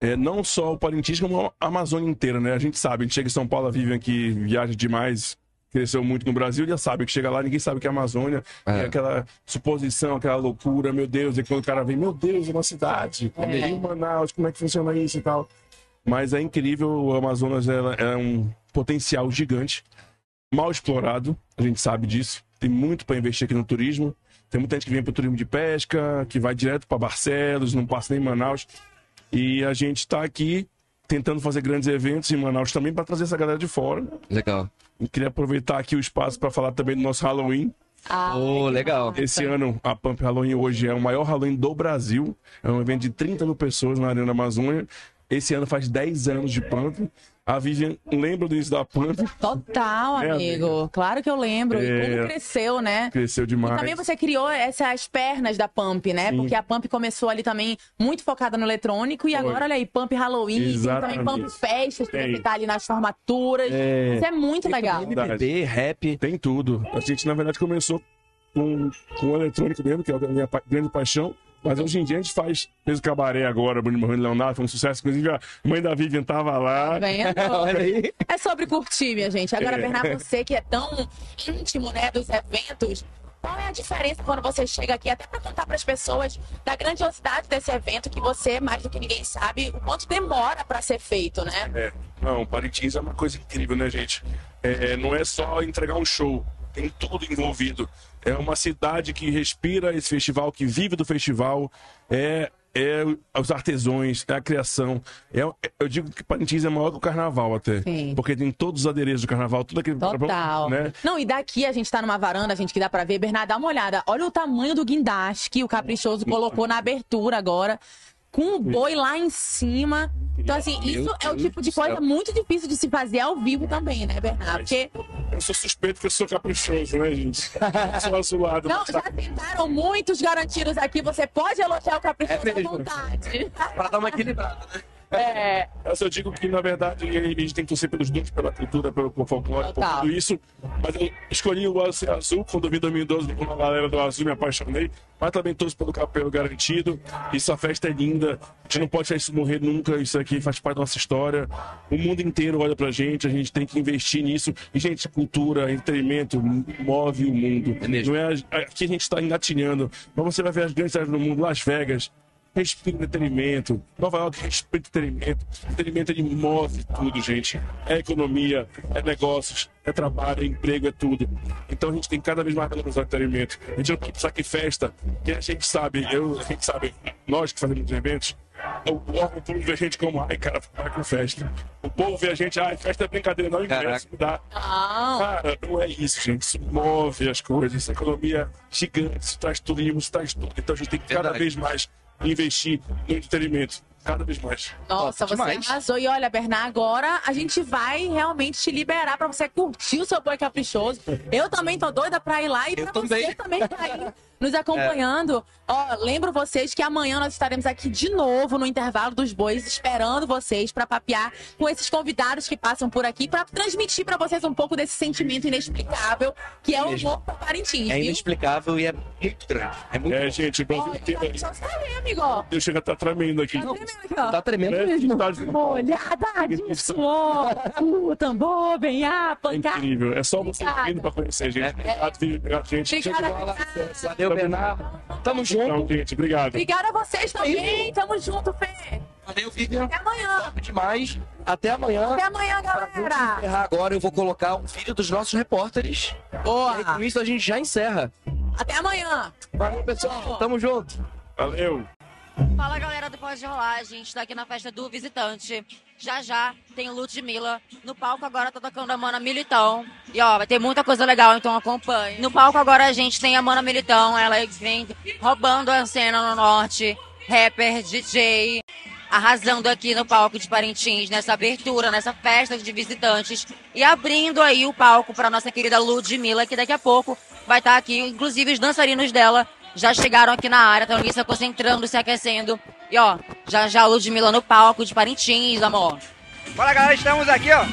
é, não só o Parintins, como a Amazônia inteira, né? A gente sabe, a gente chega em São Paulo, vive aqui, viaja demais. Cresceu muito no Brasil, já sabe que chega lá, ninguém sabe que é a Amazônia. É. E aquela suposição, aquela loucura, meu Deus, e quando o cara vem, meu Deus, é uma cidade. É. Em Manaus, como é que funciona isso e tal. Mas é incrível, o Amazonas ela é um potencial gigante, mal explorado, a gente sabe disso. Tem muito para investir aqui no turismo. Tem muita gente que vem para o turismo de pesca, que vai direto para Barcelos, não passa nem em Manaus. E a gente está aqui tentando fazer grandes eventos em Manaus também para trazer essa galera de fora. Legal. E queria aproveitar aqui o espaço para falar também do nosso Halloween. Ô, legal. Esse ano, a Pump Halloween hoje é o maior Halloween do Brasil. É um evento de 30 mil pessoas na Arena Amazônia. Esse ano faz 10 anos de Pump. A Vivian lembra do início da Pump, Total, É, amigo. Claro que eu lembro. E É. como cresceu, né? cresceu E demais. também você criou essas pernas da Pump, né? Sim. Porque a Pump começou ali também muito focada no eletrônico e Foi. agora, olha aí, Pump Halloween, tem também Exatamente. Pump Festas, que Tem. tá ali nas formaturas. É. Isso é muito legal. MPB, rap. Tem tudo. A gente, na verdade, começou com, com o eletrônico mesmo, que é a minha pa- grande paixão. Mas hoje em dia a gente faz, fez o cabaré agora, Bruno Morrendo Leonardo, foi um sucesso. Inclusive, a mãe da Vivian tava lá. Tá. É sobre curtir, minha gente. Agora, É. Bernardo, você que é tão íntimo, né, dos eventos, qual é a diferença quando você chega aqui, até para contar para as pessoas da grandiosidade desse evento que você, mais do que ninguém sabe, o quanto demora para ser feito, né? É, não, Parintins é uma coisa incrível, né, gente? É, não é só entregar um show, tem tudo envolvido. É uma cidade que respira esse festival, que vive do festival, é, é os artesãos, é a criação. É, eu digo que Parintins é maior que o carnaval até. Sim. Porque tem todos os adereços do carnaval, tudo aquele. Total. Né? Não, e daqui a gente tá numa varanda, gente, que dá pra ver. Bernardo, dá uma olhada. Olha o tamanho do guindaste que o Caprichoso colocou na abertura agora. Com o boi lá em cima. Então, assim, Meu isso é o Deus tipo de do céu. coisa muito difícil de se fazer ao vivo também, né, Bernardo? Porque Eu sou suspeito porque eu sou caprichoso, né, gente? Eu sou azulado. não, já tá- tentaram muitos garantidos aqui. Você pode elogiar o Caprichoso É à vontade. Pra dar uma equilibrada, né? É, Mas eu digo que, na verdade, a gente tem que torcer pelos dois, pela cultura, pelo folclore, por tudo isso. Mas eu escolhi o Azul Azul quando eu vi em 2012 com a galera do Azul, me apaixonei. Mas também torço pelo capelo garantido. Isso, a festa é linda. A gente não pode deixar isso morrer nunca. Isso aqui faz parte da nossa história. O mundo inteiro olha pra gente, a gente tem que investir nisso. E, gente, cultura, entretenimento move o mundo. É mesmo. Não é, aqui a gente está engatinhando. Mas você vai ver as grandes cidades do mundo, Las Vegas, respira entretenimento. Nova York respira entretenimento. Entretenimento ele move tudo, gente. É economia, é negócios, é trabalho, é emprego, é tudo. Então a gente tem cada vez mais valorizar o entretenimento. A gente não pode pensar que festa, que a gente sabe, eu, a gente sabe, nós que fazemos eventos, o órgão público vê a gente como, ai, cara, vai com festa. O povo vê a gente, ai, festa é brincadeira, não ingresso, dá. Cara, não é isso, gente. Isso move as coisas. Essa economia gigante, isso traz turismo, isso traz tudo. Então a gente tem que cada Verdade. vez mais investir no entretenimento. Cada vez mais. Nossa, Top você demais. arrasou. E olha, Bernardo, agora a gente vai realmente te liberar pra você curtir o seu boi caprichoso. Eu também tô doida pra ir lá e Eu pra também. você também tá aí nos acompanhando. Ó, lembro vocês que amanhã nós estaremos aqui de novo no intervalo dos bois, esperando vocês pra papear com esses convidados que passam por aqui pra transmitir pra vocês um pouco desse sentimento inexplicável que é o amor por Parintins, É viu? inexplicável e é muito grande. É muito É, gente, o Brasil inteiro. Tá. Eu chego a estar tremendo aqui. Tá tremendo. Tá tremendo É, mesmo. cidade- Molhada de suor, o tambor, vem a É pancada. incrível. É só você vindo pra conhecer, gente. É. Obrigado, Vivi. Obrigado, gente. Obrigada. Valeu, Bernardo. Tamo junto. Então, gente, obrigado. Obrigada a vocês também. Tamo junto, Fê. Valeu, Vivian. Até amanhã. Top demais. Até amanhã. Até amanhã, galera. encerrar agora, eu vou colocar um vídeo dos nossos repórteres. E Boa. com isso, a gente já encerra. Até amanhã. Valeu, pessoal. Tamo junto. Valeu. Fala galera do Pode Rolar, a gente tá aqui na festa do visitante. Já já tem Ludmilla. No palco agora tá tocando a Mana Militão. E ó, vai ter muita coisa legal, então acompanhe. No palco agora a gente tem a Mana Militão, ela vem roubando a cena no norte. Rapper, DJ, arrasando aqui no palco de Parintins, nessa abertura, nessa festa de visitantes. E abrindo aí o palco pra nossa querida Ludmilla, que daqui a pouco vai estar aqui, inclusive os dançarinos dela já chegaram aqui na área, estão ali se concentrando, se aquecendo. E ó, já já a Ludmilla no palco de Parintins, amor. Fala galera, estamos aqui ó,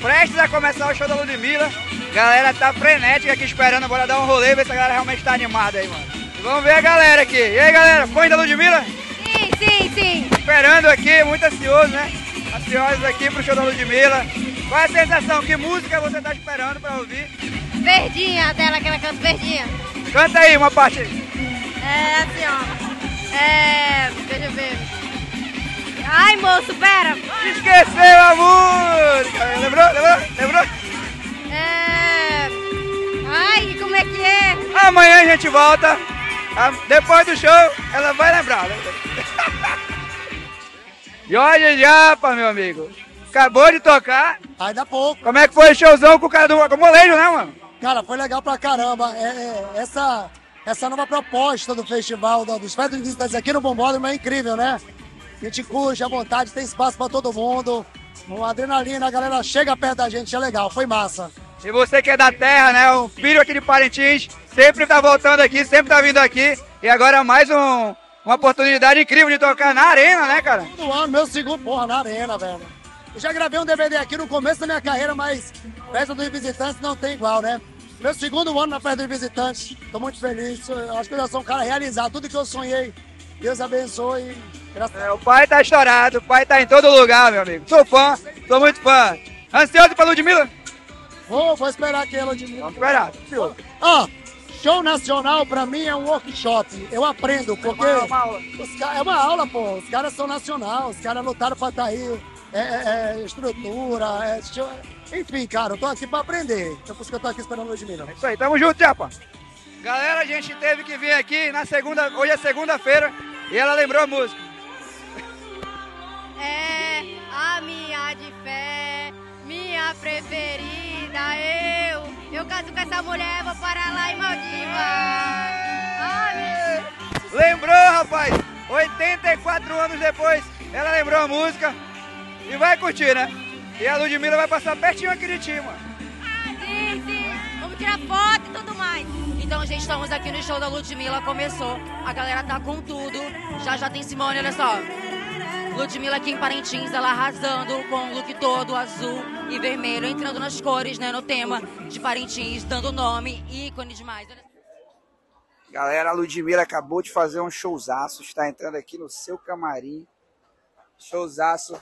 prestes a começar o show da Ludmilla. Galera tá frenética aqui esperando, bora dar um rolê, ver se a galera realmente tá animada aí, mano. E vamos ver a galera aqui. E aí galera, fãs da Ludmilla? Sim, sim, sim. Esperando aqui, muito ansioso, né? Ansiosos aqui pro show da Ludmilla. Qual é a sensação? Que música você tá esperando pra ouvir? Verdinha dela, aquela canta verdinha. Canta aí uma parte aí. É assim, ó. É. Deixa eu ver. Ai, moço, pera. Esqueceu a música! Lembrou? Lembrou? Lembrou? É. Ai, como é que é? Amanhã a gente volta. Ah, Depois do show, ela vai lembrar. né? Jorge Japa, meu amigo. Acabou de tocar. Ainda pouco. Como é que foi o showzão com o cara do com o molejo, né, mano? Cara, foi legal pra caramba. É, é, essa, essa nova proposta do festival, do- dos festas visitantes aqui no Bombódromo é incrível, né? A gente curte à vontade, tem espaço pra todo mundo. Uma adrenalina, a galera chega perto da gente, é legal, foi massa. E você que é da terra, né? Um filho aqui de Parintins, sempre tá voltando aqui, sempre tá vindo aqui. E agora mais um, uma oportunidade incrível de tocar na arena, né, cara? Todo ano, meu segundo, porra, na arena, velho. Eu já gravei um DVD aqui no começo da minha carreira, mas Festa dos Visitantes não tem igual, né? Meu segundo ano na Festa dos Visitantes, tô muito feliz. Eu acho que eu já sou um cara realizado. Tudo que eu sonhei, Deus abençoe. Graças É, o pai tá estourado, o pai tá em todo lugar, meu amigo. Sou fã, sou muito fã. Ansioso pra Ludmilla? Vou, vou esperar aqui de mim. Vamos esperar. Ó, show nacional pra mim é um workshop. Eu aprendo, porque. os ca- é uma aula, pô. Os caras são nacional, os caras lutaram pra estar aí. É, é- é estrutura, é. Enfim, cara, eu tô aqui pra aprender. É por isso que eu tô aqui esperando o Ludmilla. Isso aí, tamo junto, Japa. Galera, a gente teve que vir aqui na segunda, hoje é segunda-feira, e ela lembrou a música. É a minha de fé, minha preferida. Eu, eu caso com essa mulher, vou parar lá em Maldiva. Ai, meu... Lembrou, rapaz? 84 anos depois, ela lembrou a música e vai curtir, né? E a Ludmilla vai passar pertinho aqui de ti, mano. Sim, sim. Vamos tirar foto e tudo mais. Então, gente, estamos aqui no show da Ludmilla, começou. A galera tá com tudo. Já já tem Simone, olha só. Ludmilla aqui em Parintins, ela arrasando com o look todo azul e vermelho, entrando nas cores, né, no tema de Parintins, dando nome, ícone demais. Olha Galera, a Ludmilla acabou de fazer um showzaço, está entrando aqui no seu camarim. Showzaço.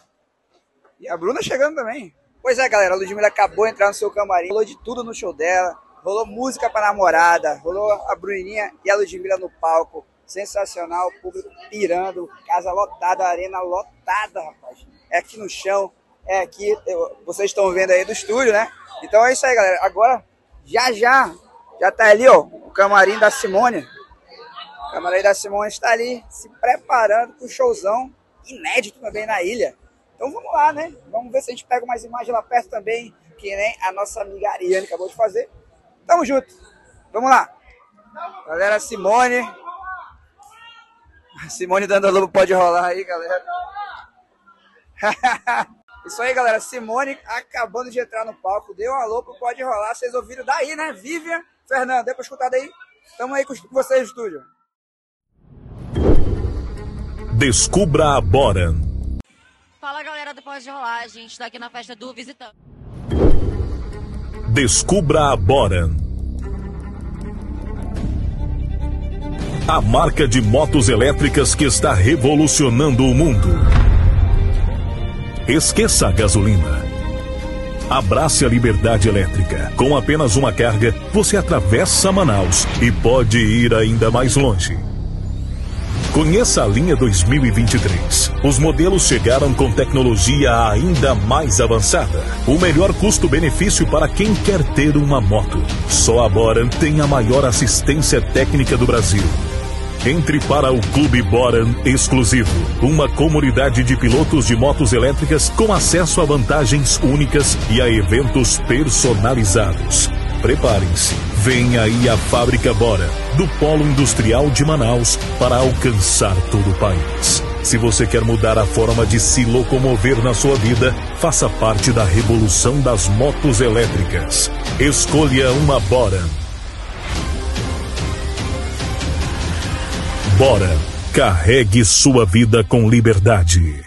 E a Bruna chegando também. Pois é, galera, a Ludmilla acabou de entrar no seu camarim, rolou de tudo no show dela, rolou música pra namorada, rolou a Bruninha e a Ludmilla no palco. Sensacional, público pirando, casa lotada, arena lotada, rapaz. É aqui no chão, é aqui, eu- vocês estão vendo aí do estúdio, né? Então é isso aí, galera. Agora, já já, já tá ali, ó, o camarim da Simone. O camarim da Simone está ali se preparando para o showzão inédito também na ilha. Então vamos lá, né? Vamos ver se a gente pega umas imagens lá perto também, que nem a nossa amiga Ariane acabou de fazer. Tamo junto. Vamos lá. Galera, Simone. Simone dando lobo pode rolar aí, galera. Isso aí, galera. Simone acabando de entrar no palco. Deu alô pro Pode Rolar. Vocês ouviram daí, né? Vivian, Fernando, deu pra escutar daí? Tamo aí com vocês no estúdio. Descubra a Boran. Fala galera do Pode Rolar, a gente tá aqui na festa do Visitante. Descubra a Boran. A marca de motos elétricas que está revolucionando o mundo. Esqueça a gasolina. Abrace a liberdade elétrica. Com apenas uma carga, você atravessa Manaus e pode ir ainda mais longe. Conheça a linha 2023. Os modelos chegaram com tecnologia ainda mais avançada. O melhor custo-benefício para quem quer ter uma moto. Só a Boran tem a maior assistência técnica do Brasil. Entre para o Clube Boran Exclusivo, uma comunidade de pilotos de motos elétricas com acesso a vantagens únicas e a eventos personalizados. Preparem-se, vem aí a Fábrica Bora, do Polo Industrial de Manaus, para alcançar todo o país. Se você quer mudar a forma de se locomover na sua vida, faça parte da revolução das motos elétricas. Escolha uma Bora. Bora, carregue sua vida com liberdade.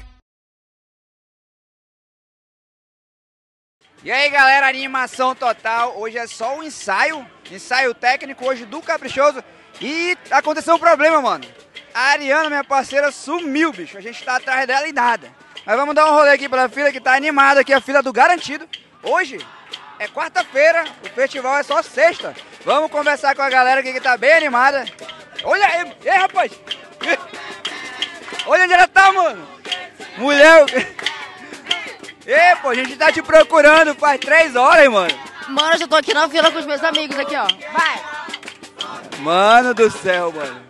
E aí, galera, animação total. Hoje é só um ensaio, ensaio técnico hoje do Caprichoso. E aconteceu um problema, mano. A Ariana, minha parceira, sumiu, bicho. A gente tá atrás dela e nada. Mas vamos dar um rolê aqui pela fila que tá animada aqui, a fila do garantido. Hoje é quarta-feira, o festival é só sexta. Vamos conversar com a galera aqui que tá bem animada. Olha aí, ei, rapaz! Olha onde ela tá, mano! Mulher! Ei, pô, a gente tá te procurando faz três horas, mano. Mano, eu já tô aqui na fila com os meus amigos aqui, ó. Vai! Mano do céu, mano.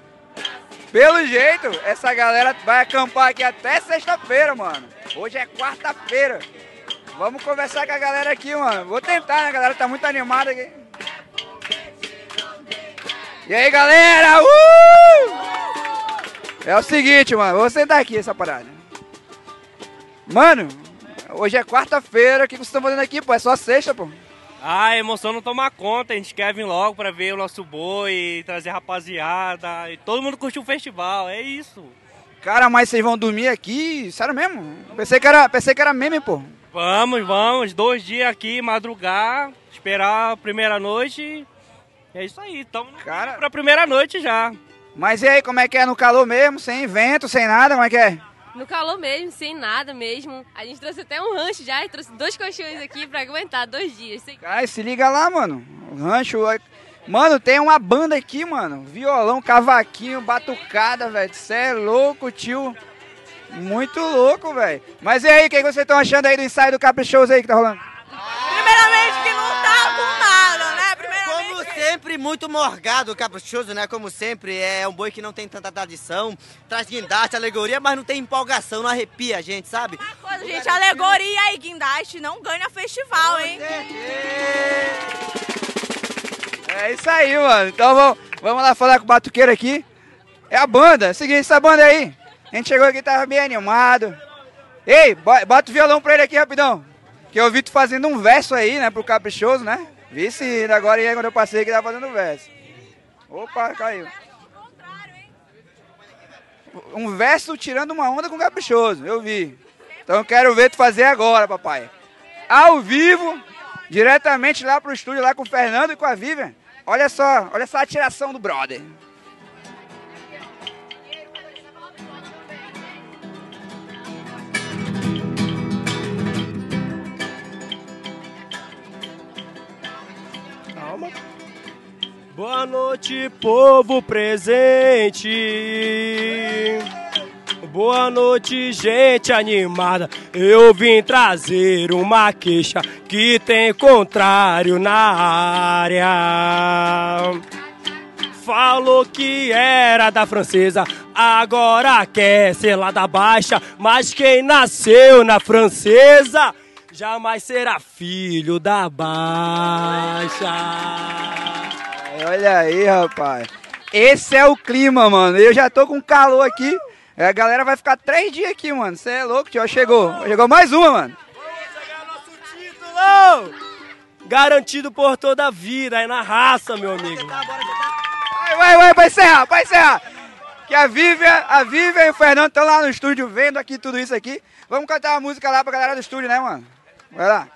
Pelo jeito, essa galera vai acampar aqui até sexta-feira, mano. Hoje é quarta-feira. Vamos conversar com a galera aqui, mano. Vou tentar, né? A galera tá muito animada aqui. E aí, galera? Uh! É o seguinte, mano. Vou sentar aqui essa parada. Mano, hoje é quarta-feira. O que vocês estão fazendo aqui, pô? É só sexta, pô. Ah, a emoção não toma conta, a gente quer vir logo pra ver o nosso boi, trazer rapaziada, e todo mundo curtir o festival, é isso. Cara, mas vocês vão dormir aqui? Sério mesmo? Pensei que era, pensei que era meme, pô. Vamos, vamos, dois dias aqui, madrugar, esperar a primeira noite, é isso aí, estamos Cara... pra primeira noite já. Mas e aí, como é que é no calor mesmo, sem vento, sem nada, como é que é? No calor mesmo, sem nada mesmo. A gente trouxe até um rancho já, e trouxe dois colchões aqui pra aguentar dois dias. Sem... Se liga lá, mano. O rancho. é- Mano, tem uma banda aqui, mano. Violão, cavaquinho, batucada, velho. Cê é louco, tio. Muito louco, velho. Mas e aí, o que que vocês estão achando aí do ensaio do Caprichoso aí que tá rolando? Muito morgado, caprichoso, né? Como sempre, é um boi que não tem tanta tradição, traz guindaste, alegoria, mas não tem empolgação, não arrepia a gente, sabe? Coisa, gente, alegoria e guindaste não ganha festival, hein? É isso aí, mano. Então vamos, vamos lá falar com o batuqueiro aqui. É a banda. É o seguinte, essa banda aí. A gente chegou aqui, tava bem animado. Ei, bo- bota o violão pra ele aqui rapidão. Que eu vi tu fazendo um verso aí, né, pro Caprichoso, né? Vi sim, agora aí quando eu passei que tava fazendo verso. Opa, caiu. Um verso tirando uma onda com o Caprichoso, eu vi. Então eu quero ver tu fazer agora, papai. Ao vivo, diretamente lá pro estúdio, lá com o Fernando e com a Vivian. Olha só, olha só a tiração do brother. Calma. Boa noite, povo presente. Boa noite, gente animada. Eu vim trazer uma queixa que tem contrário na área. Falou que era da francesa, agora quer ser lá da baixa. Mas quem nasceu na francesa jamais será filho da baixa. Olha aí, rapaz. Esse é o clima, mano. Eu já tô com calor aqui. A galera vai ficar três dias aqui, mano. Você é louco, tio. Chegou. Chegou mais uma, mano. Título! Garantido por toda a vida, é na raça, meu amigo. Vai, vai, vai, vai encerrar, vai encerrar. Que a Vivian, a Vivian e o Fernando estão lá no estúdio vendo aqui tudo isso aqui. Vamos cantar uma música lá pra galera do estúdio, né, mano? Vai lá.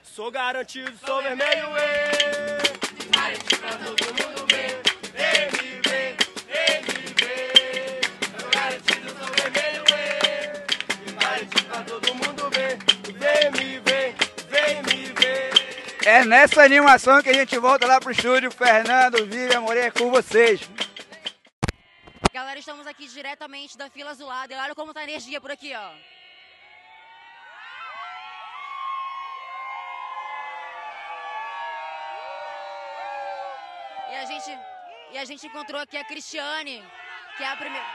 Sou garantido, sou vermelho, ê. Garantido pra todo mundo ver. Vem me ver, vem me ver. Sou garantido, sou vermelho, ê. Garantido pra todo mundo ver. Vem me ver, vem me ver. É nessa animação que a gente volta lá pro estúdio. Fernando, Vivian, Moreira, é com vocês. Galera, estamos aqui diretamente da fila azulada. E olha como tá a energia por aqui, ó. E a gente, e a gente encontrou aqui a Cristiane, que é a primeira.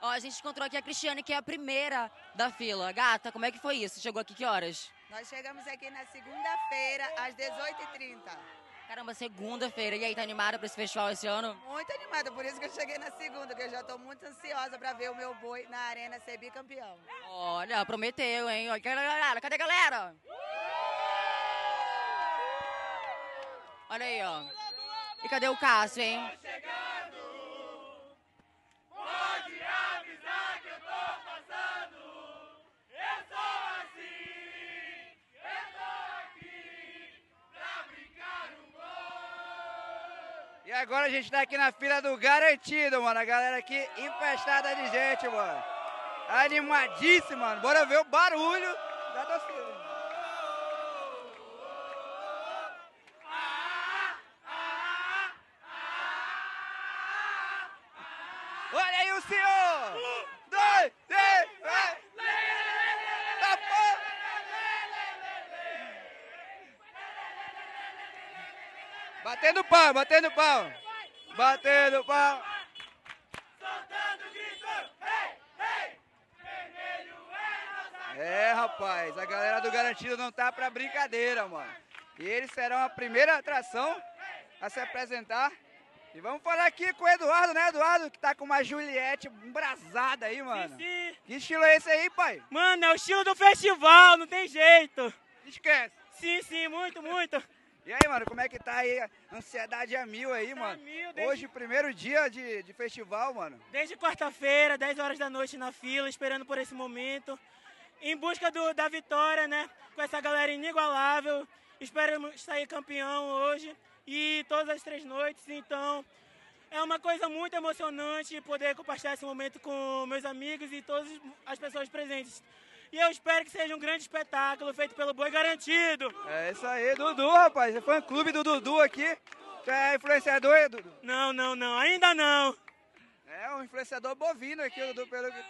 Ó, a gente encontrou aqui a Cristiane, que é a primeira da fila. Gata, como é que foi isso? Chegou aqui que horas? Nós chegamos aqui na segunda-feira, às 18h30. Caramba, segunda-feira. E aí, tá animada pra esse festival esse ano? Muito animada, por isso que eu cheguei na segunda, que eu já estou muito ansiosa para ver o meu boi na arena ser bicampeão. Olha, prometeu, hein? Olha, cadê a galera? Cadê a galera? Olha aí, ó. E cadê o Cássio, hein? E agora a gente tá aqui na fila do Garantido, mano. A galera aqui empestada de gente, mano. Animadíssimo, mano. Bora ver o barulho da torcida. Olha aí o senhor! Um, dois, três, vai! Tá bom! Batendo pau, batendo pau! Batendo pau! É, rapaz, a galera do Garantido não tá pra brincadeira, mano. E eles serão a primeira atração a se apresentar. E vamos falar aqui com o Eduardo, né, Eduardo? Que tá com uma Juliette embrasada aí, mano. sim. Que estilo é esse aí, pai? Mano, é o estilo do festival, não tem jeito. Esquece. Sim, sim, muito, muito. E aí, mano, como é que tá aí? A ansiedade a mil aí, mano. desde- Hoje, primeiro dia de, de festival, mano. Desde quarta-feira, 10 horas da noite na fila, esperando por esse momento. Em busca do- da vitória, né? Com essa galera inigualável. Esperamos sair campeão hoje e todas as três noites. Então, é uma coisa muito emocionante poder compartilhar esse momento com meus amigos e todas as pessoas presentes. E eu espero que seja um grande espetáculo feito pelo Boi Garantido. É isso aí, Dudu, rapaz. É fã clube do Dudu aqui. Tu é influenciador, é, Dudu? Não, não, não. Ainda não. É um influenciador bovino aqui, o Dudu, pelo que...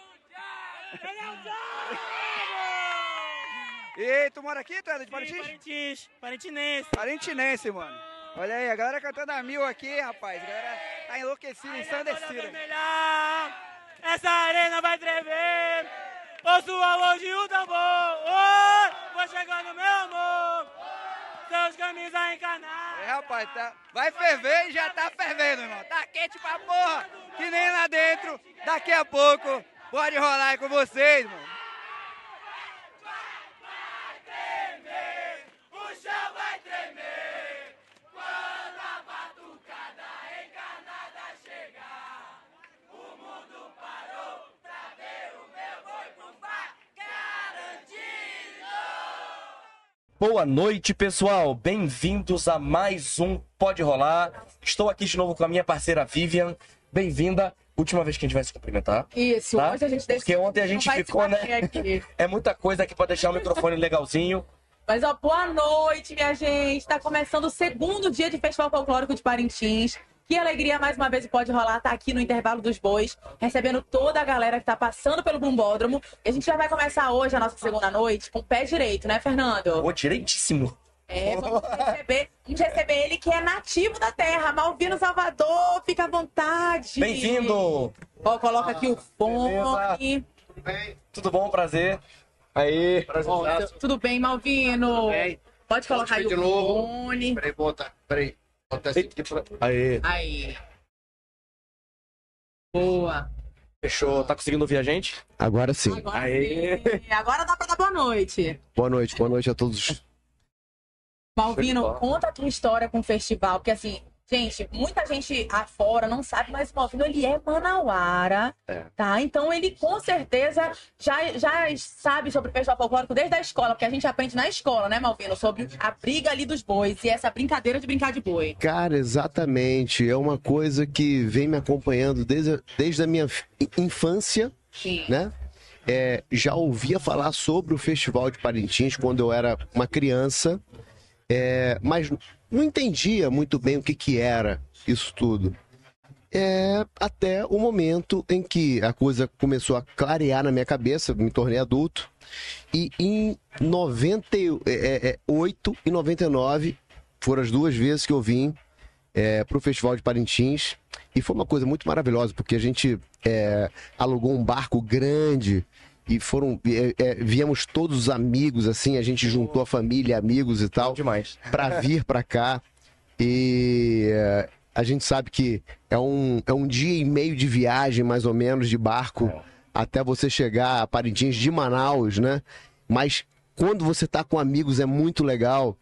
E tu mora aqui, tu é de Parintins? Parintins, parintinense. Parintinense, mano. Olha aí, a galera cantando a mil aqui, rapaz. A galera tá enlouquecida, ensandecida. Essa arena vai tremer. Ouço o alô de um tambor. Oi, vou chegando, meu amor. Seus camisas encanadas. É, rapaz, tá... vai ferver e já tá fervendo, irmão. Tá quente pra porra, que nem lá dentro. Daqui a pouco pode rolar aí com vocês, mano. O chão vai tremer quando a batucada encanada chegar. O mundo parou pra ver o meu boi bufar garantido. Boa noite, pessoal. Bem-vindos a mais um Pode Rolar. Estou aqui de novo com a minha parceira Vivian. Bem-vinda. Última vez que a gente vai se cumprimentar. Isso, tá? hoje a gente Porque ontem a gente ficou, né? aqui. É muita coisa aqui pra deixar o microfone legalzinho. Mas ó, boa noite, minha gente. Tá começando o segundo dia de Festival Folclórico de Parintins. Que alegria mais uma vez pode rolar, tá aqui no intervalo dos bois, recebendo toda a galera que tá passando pelo bumbódromo. E a gente já vai começar hoje a nossa segunda noite com o pé direito, né, Fernando? Ô, direitíssimo. É, vamos receber, vamos receber ele que é nativo da terra, Malvino Salvador, fica à vontade. Bem-vindo! Ó, coloca aqui o fone. Tudo bom? Prazer. Aí. Bom, tu- tudo bem, Malvino? Pode colocar aí o de novo. fone. Peraí, bota. Peraí. Bota esse aqui pra... Aí. Aí. Boa. Fechou. Tá conseguindo ouvir a gente? Agora sim. Agora Aê. sim. Agora dá pra dar boa noite. Boa noite, boa noite a todos. Malvino, conta a tua história com o festival, porque assim, gente, muita gente afora não sabe, mas o Malvino, ele é manauara, É. tá? Então ele com certeza já, já sabe sobre o festival folclórico desde a escola, porque a gente aprende na escola, né, Malvino? Sobre a briga ali dos bois e essa brincadeira de brincar de boi. Cara, exatamente. É uma coisa que vem me acompanhando desde, desde a minha infância, Sim. né? É, já ouvia falar sobre o Festival de Parintins quando eu era uma criança, é, mas não entendia muito bem o que, que era isso tudo. É, até o momento em que a coisa começou a clarear na minha cabeça, me tornei adulto. E em 98 e 99 foram as duas vezes que eu vim para o Festival de Parintins. E foi uma coisa muito maravilhosa, porque a gente é, alugou um barco grande e foram é, é, viemos todos os amigos assim a gente juntou a família amigos e tal demais. para vir para cá. E é, a gente sabe que é um, é um dia e meio de viagem mais ou menos de barco até você chegar a Parintins de Manaus né? Mas quando você tá com amigos é muito legal.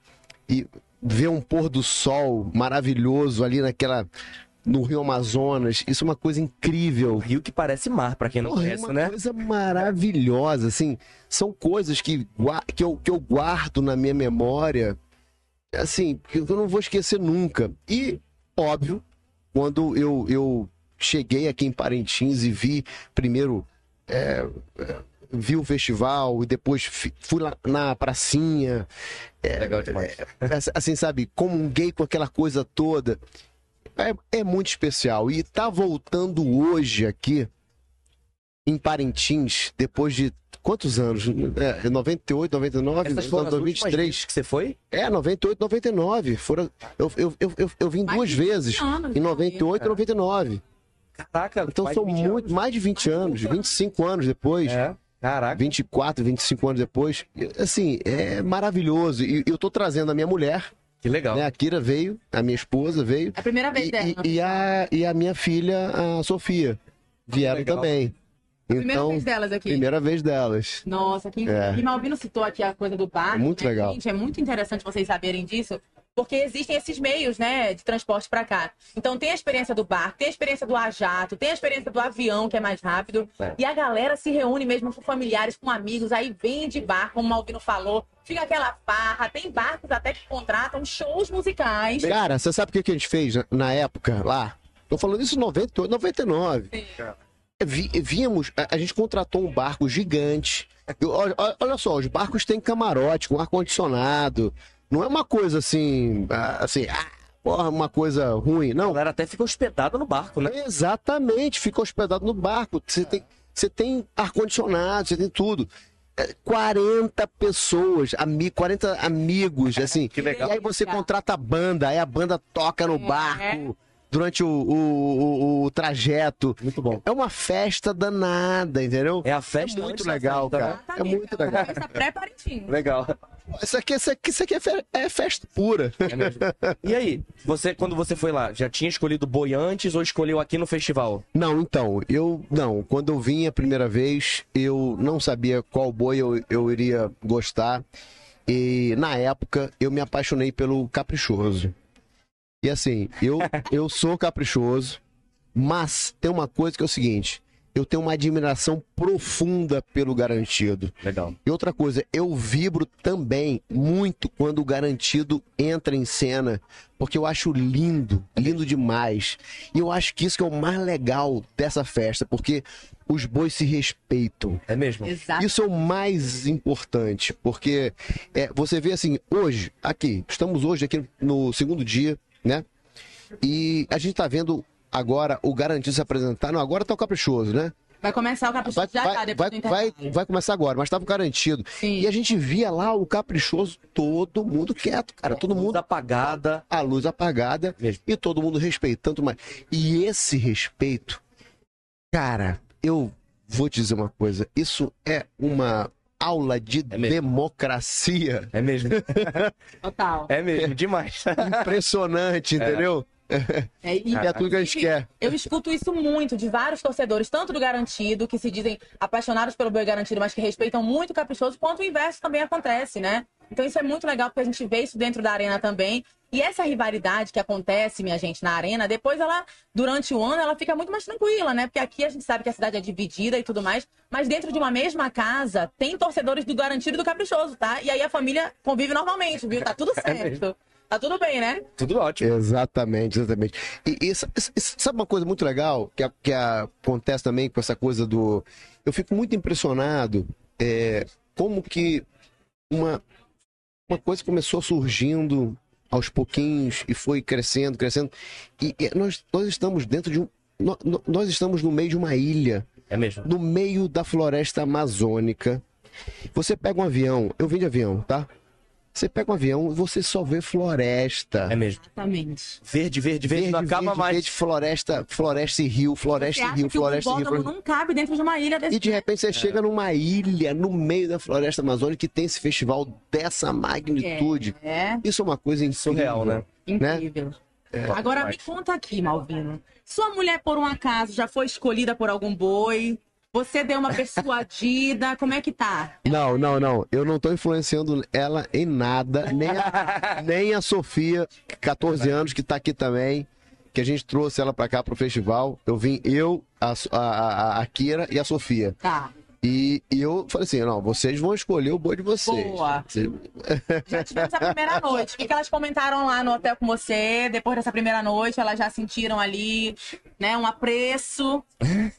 E ver um pôr do sol maravilhoso ali naquela no Rio Amazonas, isso é uma coisa incrível. O rio que parece mar, para quem não Porra, conhece, é uma né? coisa maravilhosa, assim, são coisas que, que, eu, que eu guardo na minha memória, assim, que eu não vou esquecer nunca. E, óbvio, quando eu, eu cheguei aqui em Parintins e vi primeiro é, é, vi o festival e depois fui lá na pracinha. É, Legal demais. é, assim, sabe, comunguei com aquela coisa toda. É, é muito especial. E tá voltando hoje aqui, em Parintins, depois de quantos anos? É, 98, 99, Essas foram as últimas 2023. vezes que você foi? É, 98, 99. Foram, eu, eu, eu, eu, eu vim duas vezes. anos, em 98 e 99. Caraca, Então mais são de 20 muito, mais de 20 anos, 25 anos depois. É. Caraca. 24, 25 anos depois. Assim, é maravilhoso. E eu tô trazendo a minha mulher. Que legal. Né? A Kira veio, a minha esposa veio. É a primeira vez E, dela. e- e a, e a minha filha, a Sofia. Vieram legal. também. Primeira Então, vez delas aqui. Primeira vez delas. Nossa, que É. E Malvino citou aqui a coisa do bar. É muito né, legal. Gente, é muito interessante vocês saberem disso, porque existem esses meios, né, de transporte para cá. Então tem a experiência do barco, tem a experiência do a jato, tem a experiência do avião, que é mais rápido. É. E a galera se reúne mesmo com familiares, com amigos, aí vem de barco, como o Malvino falou, fica aquela farra. Tem barcos até que contratam shows musicais. Cara, você sabe o que a gente fez na- época lá? Tô falando isso em 98, 99. Vi- Víamos, a, a gente contratou um barco gigante. Olha só, os barcos têm camarote com ar-condicionado. Não é uma coisa assim, ah, assim, ah, porra, uma coisa ruim. Não. A galera até fica hospedada no barco, né? Exatamente, fica hospedado no barco. Você tem, você tem ar-condicionado, você tem tudo. É, 40 pessoas, ami 40 amigos, assim. Que legal. E aí você contrata a banda, aí a banda toca no barco durante o, o, o- o trajeto. Muito bom. É uma festa danada, entendeu? É a festa É muito legal, festa, cara. né? É muito legal. Festa pré-Parintins. Legal. Isso aqui, isso aqui, isso aqui é, fe- é festa pura. E aí, você quando você foi lá, já tinha escolhido boi antes ou escolheu aqui no festival? Não, então, eu não. Quando eu vim a primeira vez, eu não sabia qual boi eu, eu iria gostar. E na época eu me apaixonei pelo caprichoso. E assim, eu, eu sou caprichoso, mas tem uma coisa que é o seguinte: eu tenho uma admiração profunda pelo garantido. Legal. E outra coisa, eu vibro também muito quando o garantido entra em cena, porque eu acho lindo, lindo demais. E eu acho que isso que é o mais legal dessa festa, porque os bois se respeitam. É mesmo? Exato. Isso é o mais importante, porque é, você vê assim, hoje, aqui, estamos hoje aqui no segundo dia, né? E a gente tá vendo agora o garantido se apresentar. Não, agora tá o caprichoso, né? Vai começar o caprichoso já tá, depois vai, do vai, vai começar agora, mas estava garantido. E a gente via lá o caprichoso, todo mundo quieto, cara. Todo mundo. apagada. A luz apagada. E todo mundo respeitando mais. E esse respeito, cara, eu vou te dizer uma coisa. Isso é uma aula de democracia. É mesmo. Total. É mesmo, demais. Impressionante, entendeu? É, e- É tudo que a gente quer. Eu escuto isso muito de vários torcedores, tanto do Garantido, que se dizem apaixonados pelo boi garantido, mas que respeitam muito o caprichoso, quanto o inverso também acontece, né? Então isso é muito legal, porque a gente vê isso dentro da arena também. E essa rivalidade que acontece, minha gente, na arena, depois ela, durante o ano, ela fica muito mais tranquila, né? Porque aqui a gente sabe que a cidade é dividida e tudo mais, mas dentro de uma mesma casa tem torcedores do Garantido e do Caprichoso, tá? E aí a família convive normalmente, viu? Tá tudo É certo. Tá tudo bem, né? Tudo ótimo. Exatamente, exatamente. E, e sa- sabe uma coisa muito legal que, a- que a- acontece também com essa coisa do. Eu fico muito impressionado é, como que uma, uma coisa começou surgindo aos pouquinhos e foi crescendo, crescendo. E, e nós, nós estamos dentro de um. nó- Nós estamos no meio de uma ilha. É mesmo. No meio da floresta amazônica. Você pega um avião, eu vim de avião, tá? Você pega um avião e você só vê floresta. É mesmo. Exatamente. Verde, verde, verde, não acaba verde, mais. verde, floresta, floresta e rio, Você floresta e rio, floresta e rio. floresta- não cabe dentro de uma ilha desse E de repente você É. chega numa ilha no meio da floresta amazônica que tem esse festival dessa magnitude. É. Isso é uma coisa incrível. Surreal, né? Incrível. É. Agora me conta aqui, Malvino. Sua mulher, por um acaso, já foi escolhida por algum boi? Você deu uma persuadida? Como é que tá? Não, não, não. Eu não tô influenciando ela em nada, nem a, nem a Sofia, 14 anos, que tá aqui também, que a gente trouxe ela pra cá pro festival. Eu vim eu, a, a, a- a Kira e a Sofia. Tá. E, e eu falei assim, não, vocês vão escolher o boi de vocês. Boa. Vocês- Já tivemos a primeira noite. O que, que elas comentaram lá no hotel com você? Depois dessa primeira noite, elas já sentiram ali, né, um apreço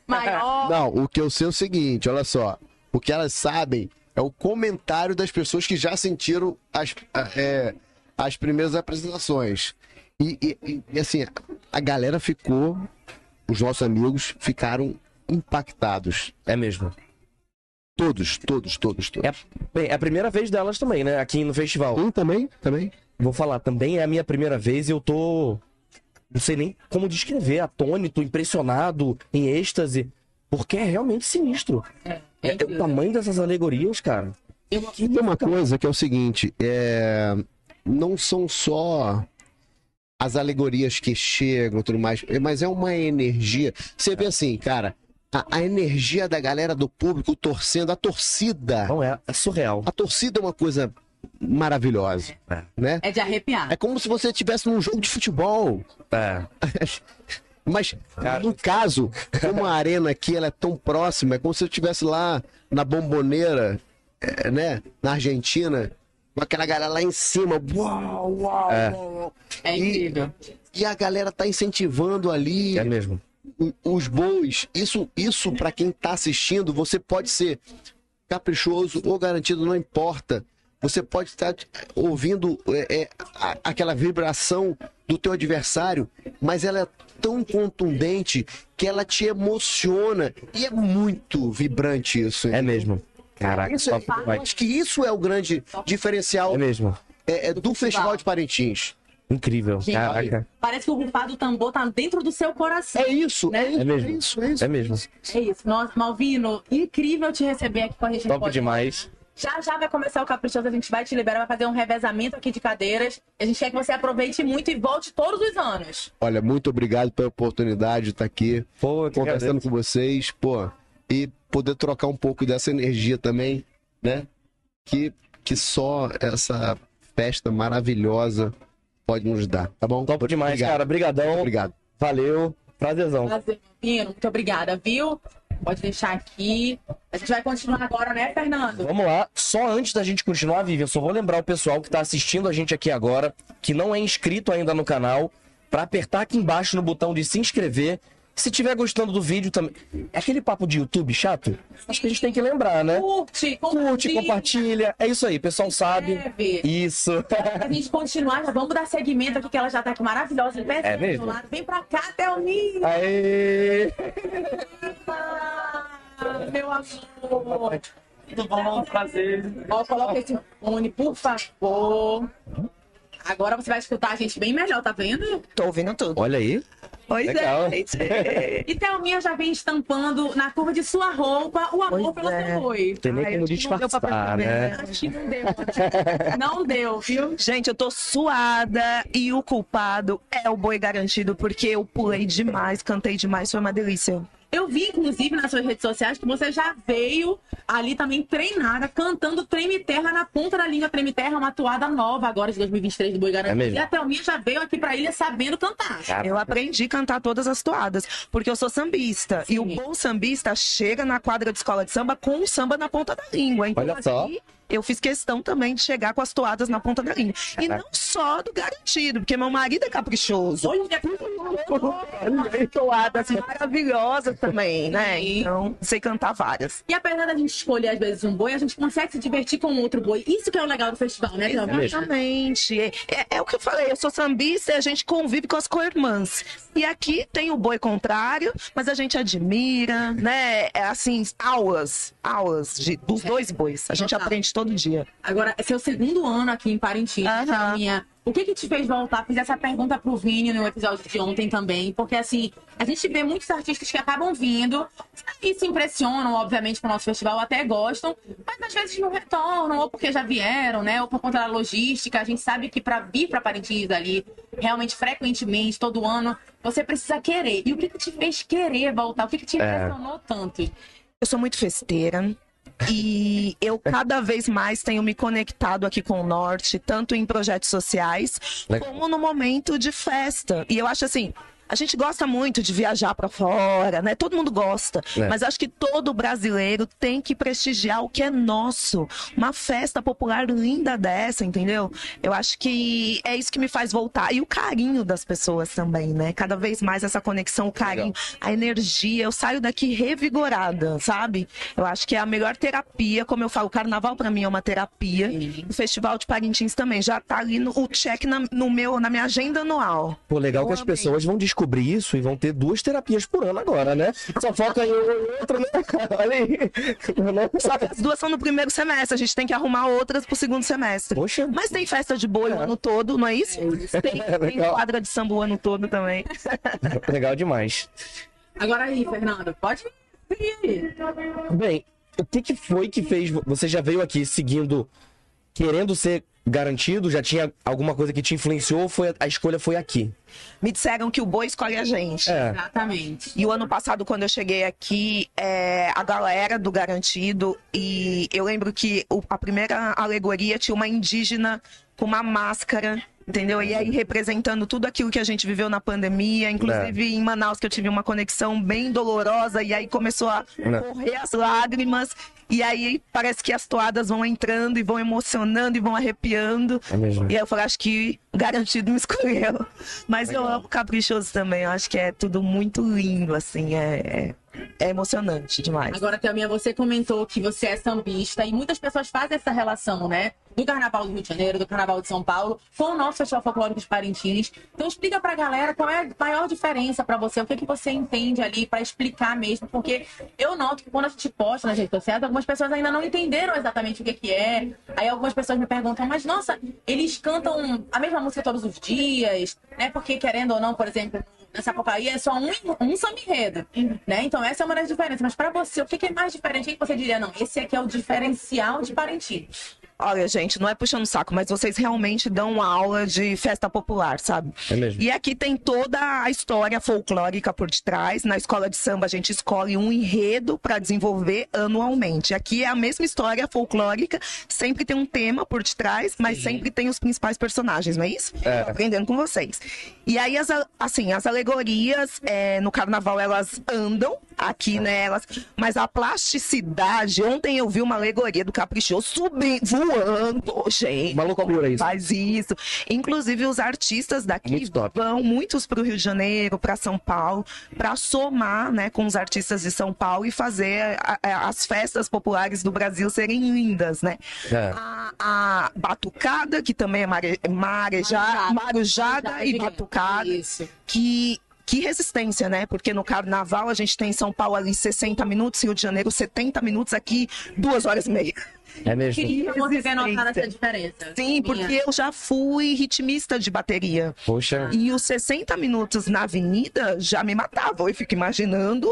maior. Não, o que eu sei é o seguinte, olha só. O que elas sabem é o comentário das pessoas que já sentiram as, é, as primeiras apresentações. E, e- e, assim, a galera ficou, os nossos amigos ficaram impactados. É mesmo. Todos, todos, todos, todos. É, bem, é a primeira vez delas também, né? Aqui no festival. Um também, também. Vou falar, também é a minha primeira vez e eu tô. Não sei nem como descrever, atônito, impressionado, em êxtase. Porque é realmente sinistro. É, o tamanho dessas alegorias, cara. E tem uma coisa que é o seguinte, é... não são só as alegorias que chegam e tudo mais, mas é uma energia. Você vê assim, cara, a, a energia da galera do público torcendo, a torcida. Não é, é surreal. A torcida é uma coisa maravilhosa, né? É de arrepiar. É como se você estivesse num jogo de futebol. É. Mas, no caso, como a arena aqui ela é tão próxima, é como se eu estivesse lá na bomboneira, é, né? Na Argentina, com aquela galera lá em cima. Uau, uau, É. uau. É incrível. E, e a galera tá incentivando ali. É mesmo. Os bois. Isso, isso para quem tá assistindo, você pode ser caprichoso ou garantido, não importa. Você pode estar ouvindo é, é, aquela vibração do teu adversário, mas ela é tão contundente que ela te emociona. E é muito vibrante isso. É mesmo. Caraca, Isso é, acho que isso é o grande diferencial É mesmo. é, é do Festival de Parintins. Incrível. Gente, Caraca. Parece que o rufar do tambor tá dentro do seu coração. É isso, né? É mesmo. isso, é isso. É mesmo. É isso. Nossa, Malvino, incrível te receber aqui com a gente. Top Pode demais. Já já vai começar o Caprichoso, a gente vai te liberar, vai fazer um revezamento aqui de cadeiras. A gente quer que você aproveite muito e volte todos os anos. Olha, muito obrigado pela oportunidade de estar aqui Pô, conversando com vocês, pô, e poder trocar um pouco dessa energia também, né? Que, que só essa festa maravilhosa pode nos dar, tá bom? Top demais, Obrigado. cara. Obrigadão. Obrigado. Valeu. Prazerzão. Prazer, Malvino. Muito obrigada, viu? Pode deixar aqui. A gente vai continuar agora, né, Fernando? Vamos lá. Só antes da gente continuar, Vivian, só vou lembrar o pessoal que tá assistindo a gente aqui agora, que não é inscrito ainda no canal, pra apertar aqui embaixo no botão de se inscrever. Se tiver gostando do vídeo também. É aquele papo de YouTube chato? Acho que a gente tem que lembrar, né? Curte, Curte, compartilha. É isso aí, o pessoal sabe. Isso. Pra gente continuar, já vamos dar seguimento aqui, que ela já tá aqui maravilhosa. Em pé, É mesmo? do lado. Vem pra cá, Thelminha. Aê! Ah, meu amor. Tudo bom? Prazer. Ó, coloca esse fone, por favor. Agora você vai escutar a gente bem melhor, tá vendo? Tô ouvindo tudo. Olha aí. Pois Legal. é, gente. E Thelminha já vem estampando na curva de sua roupa o amor pelo seu boi. Tem nem como disfarçar, né? né? Acho que não deu. Não deu, viu? Gente, eu tô suada e o culpado é o boi garantido, porque eu pulei demais, cantei demais, foi uma delícia. Eu vi, inclusive, nas suas redes sociais que você já veio ali também treinada, cantando Treme Terra na ponta da língua. Treme Terra é uma toada nova agora de 2023 do Boi Garantido. É mesmo? E a Thelminha já veio aqui pra ilha sabendo cantar. Eu aprendi a cantar todas as toadas, porque eu sou sambista. E o bom sambista chega na quadra de escola de samba com o samba na ponta da língua. Então, Olha só. aqui, eu fiz questão também de chegar com as toadas na ponta da língua. E não só do garantido, porque meu marido é caprichoso. Toadas maravilhosas também, né? Então, sei cantar várias. E apesar da gente escolher, às vezes, um boi, a gente consegue se divertir com outro boi. Isso que é o legal do festival, né, Thelminha? Exatamente. É, é- é o que eu falei, eu sou sambista e a gente convive com as co-irmãs. E aqui tem o boi contrário, mas a gente admira, né? É assim, aulas, aulas de, dos dois bois. A gente aprende todo dia. Agora, é seu segundo ano aqui em Parintins, Thelminha. O que que te fez voltar? Fiz essa pergunta pro Vini no episódio de ontem também, porque assim, a gente vê muitos artistas que acabam vindo e se impressionam, obviamente, com o nosso festival, até gostam, mas às vezes não retornam, ou porque já vieram, né? Ou por conta da logística. A gente sabe que para vir para Parintins ali, realmente frequentemente, todo ano, você precisa querer. E o que que te fez querer voltar? O que que te É. impressionou tanto? Eu sou muito festeira. E eu cada vez mais tenho me conectado aqui com o Norte, tanto em projetos sociais, como no momento de festa. E eu acho assim, A gente gosta muito de viajar pra fora, né? Todo mundo gosta. É. Mas acho que todo brasileiro tem que prestigiar o que é nosso. Uma festa popular linda dessa, entendeu? Eu acho que é isso que me faz voltar. E o carinho das pessoas também, né? Cada vez mais essa conexão, o carinho, a energia. Eu saio daqui revigorada, sabe? Eu acho que é a melhor terapia. Como eu falo, o carnaval pra mim é uma terapia. O Festival de Parintins também já tá ali no o check na, no meu, na minha agenda anual. Pô, legal que as pessoas vão descobrir isso e vão ter duas terapias por ano agora, né? Só foca em outro, né? Olha aí. Só que as duas são no primeiro semestre, a gente tem que arrumar outras pro segundo semestre. Poxa. Mas tem festa de boi o ano todo, não é isso? Tem, É, tem quadra de samba o ano todo também. Legal demais. Agora aí, Fernando, pode ir aí. Bem, o que, que foi que fez. Você já veio aqui seguindo, querendo ser garantido? Já tinha alguma coisa que te influenciou ou foi, a escolha foi aqui? Me disseram que o boi escolhe a gente. É. Exatamente. E o ano passado, quando eu cheguei aqui, é, a galera do Garantido, e eu lembro que o- a primeira alegoria tinha uma indígena com uma máscara. Entendeu? E aí representando tudo aquilo que a gente viveu na pandemia, inclusive em Manaus, que eu tive uma conexão bem dolorosa, e aí começou a Né. correr as lágrimas, e aí parece que as toadas vão entrando e vão emocionando e vão arrepiando. É mesmo. E aí eu falei, acho que garantido me escolheu. Mas eu amo caprichoso também. Eu acho que é tudo muito lindo, assim. É, é, emocionante demais. Agora, Thelminha, você comentou que você é sambista e muitas pessoas fazem essa relação, né? Do Carnaval do Rio de Janeiro, do Carnaval de São Paulo, com o nosso Festival Folclórico de Parintins. Então, explica pra galera qual é a maior diferença pra você, o que, que você entende ali pra explicar mesmo, porque eu noto que quando a gente posta nas redes sociais, algumas pessoas ainda não entenderam exatamente o que, que é. Aí algumas pessoas me perguntam, mas nossa, eles cantam a mesma música todos os dias, né? Porque querendo ou não, por exemplo, nessa Sapucaí é só um, um samba enredo, né? Então essa é uma das diferenças. Mas pra você, o que, que é mais diferente? O que que você diria? Não, esse aqui é o diferencial de Parintins. Olha, gente, não é puxando o saco, mas vocês realmente dão uma aula de festa popular, sabe? É mesmo. E aqui tem toda a história folclórica por detrás. Na escola de samba, a gente escolhe um enredo para desenvolver anualmente. Aqui é a mesma história folclórica, sempre tem um tema por detrás, mas sempre tem os principais personagens, não é isso? É. Tô aprendendo com vocês. E aí, as, assim, as alegorias é, no carnaval, elas andam aqui, né? Elas, mas a plasticidade, ontem eu vi uma alegoria do Caprichoso subindo, voando, gente. Uma loucura isso. Faz isso. Inclusive, os artistas daqui vão muitos para o Rio de Janeiro, para São Paulo, para somar né, com os artistas de São Paulo e fazer a- a- as festas populares do Brasil serem lindas, né? É. A, a batucada, que também é mare, marejada, marujada e batucada, que que resistência, né? Porque no carnaval a gente tem em São Paulo ali 60 minutos, Rio de Janeiro 70 minutos, aqui duas horas e meia. É mesmo. Queria você ter notado essa diferença. Sim, porque eu já fui ritmista de bateria. Poxa. E os 60 minutos na avenida já me matavam. Eu fico imaginando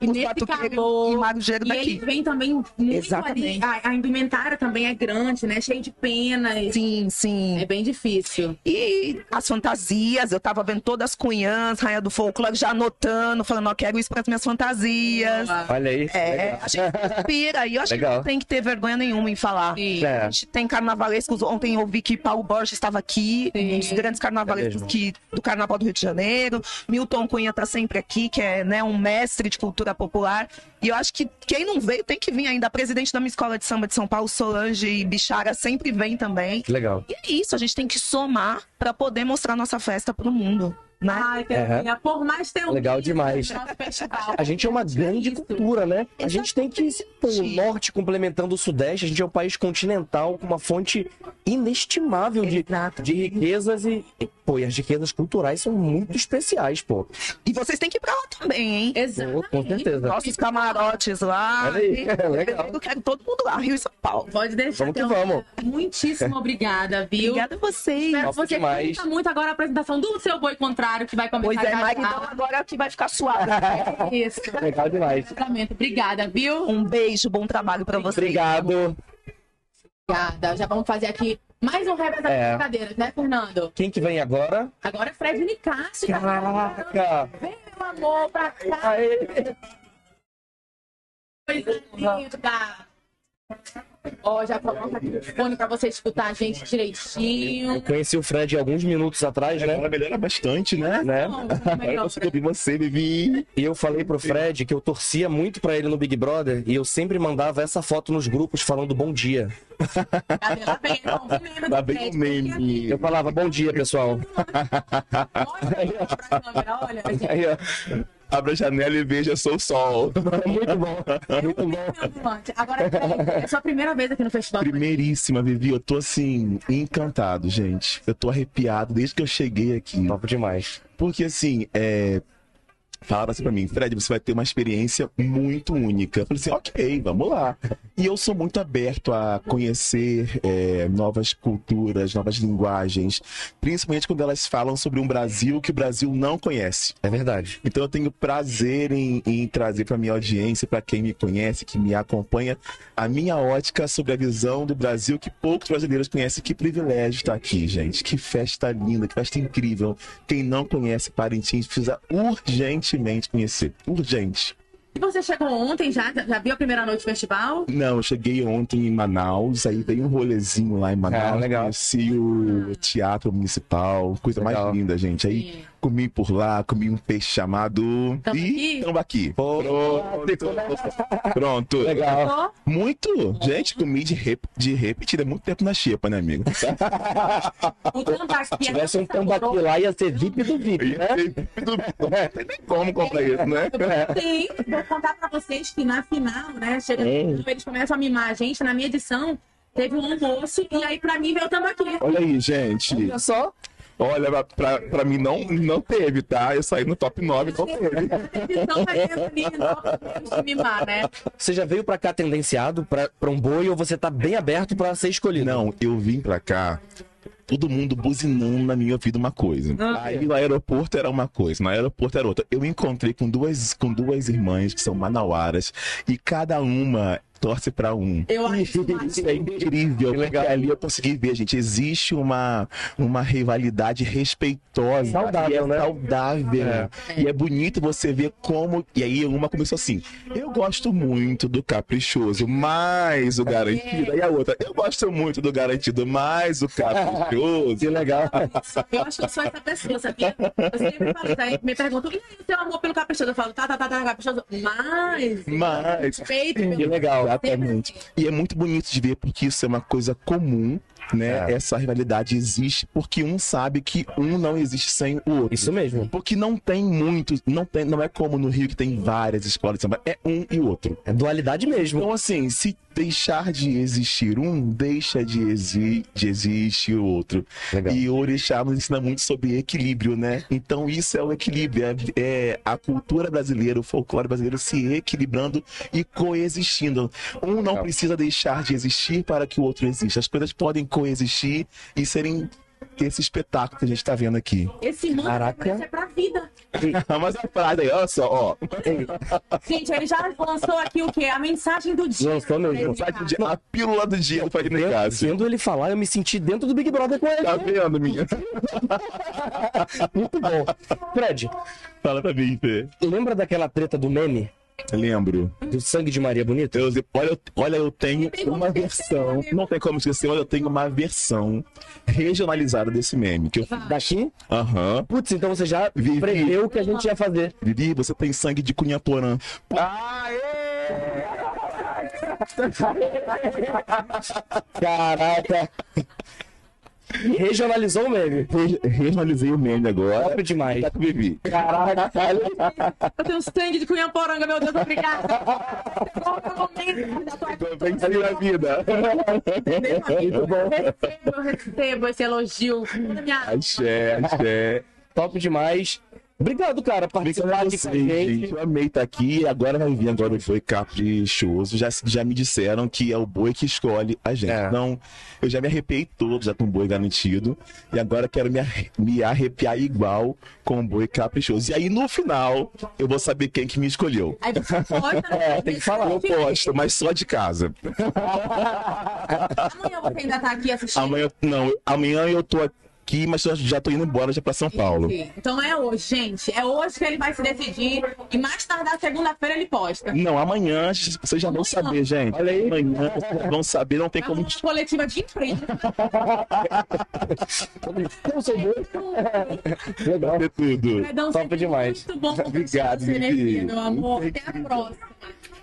E nesse calor, e marujeiros e daqui. ele vem também muito Exatamente. ali. A, a indumentária também é grande, né? Cheio de penas. Sim, sim. É bem difícil. E as fantasias, eu tava vendo todas as cunhãs, rainha do folclore, já anotando, falando, ó, quero isso para as minhas fantasias. Olha aí. É, legal. a gente inspira. E eu acho que Legal. não tem que ter vergonha nenhuma em falar. É. A gente tem carnavalescos. Ontem eu vi que Paulo Borges estava aqui, um dos grandes carnavalescos É que, do Carnaval do Rio de Janeiro. Milton Cunha tá sempre aqui, que é né, um mestre de cultura popular. E eu acho que quem não veio tem que vir ainda. A presidente da minha escola de samba de São Paulo, Solange Bichara, sempre vem também. Que legal. E é isso, a gente tem que somar para poder mostrar nossa festa pro mundo. Né? Ai, Thelminha, por mais ter um Legal demais. A gente é uma grande cultura, né? A gente tem que. Pô, o norte complementando o sudeste, a gente é um país continental com uma fonte inestimável de, de riquezas e, e, Pô, e as riquezas culturais são muito especiais, pô. E vocês têm que ir pra lá também, hein? Pô, com certeza. Nossos camarotes lá. Olha aí, é legal. Eu quero todo mundo lá, Rio e São Paulo. Pode deixar. Vamos que vamos. Muitíssimo obrigada, viu? Obrigada a vocês. Espero que você demais. muito agora a apresentação do seu boi contrário, que vai começar Pois é, Maridão já. agora é o que vai ficar suave. Isso. Legal demais. Exatamente. Obrigada, viu? Um beijo, bom trabalho pra vocês. Obrigado. Obrigada. Já vamos fazer aqui mais um das É. brincadeiras, né, Fernando? Quem que vem agora? Agora é Fred Nicásio. Caraca! Vem, meu amor, pra cá. Coisa linda. Ó, já coloca aqui o fone pra você escutar a gente direitinho. Eu conheci o Fred alguns minutos atrás, né? Agora melhora bastante, né? né? Agora eu consigo ouvir você, Vivi. E eu falei pro Fred que eu torcia muito pra ele no Big Brother e eu sempre mandava essa foto nos grupos falando bom dia. Tá bem o meme. Eu falava bom dia, pessoal. Olha, Aí, ó. Abra a janela e veja sou o sol. Muito bom. Muito bom. Agora, peraí, é sua primeira vez aqui no festival. Primeiríssima, Vivi. Eu tô assim, encantado, gente. Eu tô arrepiado desde que eu cheguei aqui. Top demais. Porque assim, é. Falaram assim pra mim, Fred, você vai ter uma experiência muito única. Eu falei assim, ok, vamos lá. E eu sou muito aberto a conhecer é, novas culturas, novas linguagens, principalmente quando elas falam sobre um Brasil que o Brasil não conhece. É verdade. Então eu tenho prazer em, em trazer para minha audiência, para quem me conhece, que me acompanha, a minha ótica sobre a visão do Brasil que poucos brasileiros conhecem. Que privilégio estar aqui, gente. Que festa linda, que festa incrível. Quem não conhece Parintins precisa urgentemente conhecer. Urgente. E você chegou ontem já? Já viu a primeira noite do festival? Não, eu cheguei ontem em Manaus, aí dei um rolezinho lá em Manaus. Ah, legal. Conheci o Teatro Municipal, coisa Legal. mais linda, gente. Aí comi por lá, comi um peixe chamado. Tambaqui? Tambaqui. Pronto. Pronto. Legal. Muito. Gente, comi de, rep... de repetida. É muito tempo na xepa, né, amigo? O tambaqui. Se tivesse um tambaqui lá, ia ser VIP do VIP, né? Não tem nem como comprar isso, né? Sim, vou contar pra vocês que na final, né? Chega, eles começam a mimar a gente. Na minha edição, teve um almoço e aí pra mim veio o tambaqui. Olha aí, gente. Olha só. Olha, pra- pra, mim não, não teve, tá? Eu saí no top 9, não teve. Vai de mimar, né? Você já veio pra cá tendenciado pra, pra um boi ou você tá bem aberto pra ser escolhido? Não, eu vim pra cá, todo mundo buzinando na minha vida uma coisa. Ah, Aí no aeroporto era uma coisa, no aeroporto era outra. Eu encontrei com duas, com duas irmãs que são manauaras e cada uma torce pra um. Eu acho Isso é incrível, porque ali eu consegui ver, gente, existe uma, uma rivalidade respeitosa, Saudável, e é né? saudável. É. E é bonito você ver como. E aí uma começou assim: eu gosto muito do caprichoso, mais o garantido. Aí a outra, eu gosto muito do garantido, mais o caprichoso. Que legal. Eu acho que eu sou essa pessoa, sabia? Eu sempre falo, daí me perguntam, e aí, o teu amor pelo caprichoso? Eu falo, tá, tá, tá, tá, caprichoso. Mas. Mas. Respeito Que legal. Exatamente. E é muito bonito de ver porque isso é uma coisa comum, né? Essa rivalidade existe porque um sabe que um não existe sem o outro. Isso mesmo. Porque não tem muitos, não tem, não é como no Rio que tem várias escolas de samba, é um e outro. É dualidade mesmo. Então assim, se deixar de existir um, deixa de, exi de existir o outro. Legal. E o Orixá nos ensina muito sobre equilíbrio, né? Então isso é o equilíbrio, é, é a cultura brasileira, o folclore brasileiro se equilibrando e coexistindo. Um não precisa deixar de existir para que o outro exista. As coisas podem coexistir e serem esse espetáculo que a gente tá vendo aqui. Esse manto Caraca. é pra vida. Mas a frase aí, olha só, ó. Gente, ele já lançou aqui o quê? A mensagem do dia. Lançou mesmo. Mensagem do dia, a pílula do dia do Fagner Cássio. Vendo ele falar, eu me senti dentro do Big Brother com ele. Tá vendo, minha? Muito bom. Fred, Fala pra mim, Fê. lembra daquela treta do meme? Lembro. Do sangue de Maria Bonita? Eu, olha, eu- olha, eu tenho uma versão. Não tem como esquecer, mas eu tenho uma versão regionalizada desse meme. Que eu Daqui? Aham. Putz, então você já Vivi. preveu o que a gente ia fazer. Vivi, você tem sangue de Cunhaporã. Caraca. Regionalizou o meme. Re- Regionalizei o meme agora. Top demais. Tá com Vivi. Caraca. Eu tenho sangue de cunhaporanga, meu Deus, obrigada. Venci na vida. Muito bom. Eu recebo esse elogio. da minha Axé, axé. Top demais. Obrigado, cara, por participar a aqui com a gente. Eu amei estar aqui. Agora vai vir agora o Boi Caprichoso. Já, já me disseram que é o boi que escolhe a gente. É. Então, eu já me arrepiei todo, já com um boi garantido. E agora quero me, me arrepiar igual com o boi caprichoso. E aí, no final, eu vou saber quem que me escolheu. Aí você pode, É, tem que falar. Eu posto, mas só de casa. Amanhã você ainda tá aqui assistindo. Amanhã, não, amanhã eu tô aqui, mas eu já tô indo embora já pra São Paulo. Então é hoje, gente. É hoje que ele vai se decidir. E mais tardar segunda-feira ele posta. Não, amanhã vocês já vão saber, gente. Olha aí. Amanhã vocês vão saber, não tem como. Coletiva de imprensa. Legal. Ter tudo. Fredão, Top demais. Muito bom Obrigado, Vivi. meu amor. Até a próxima.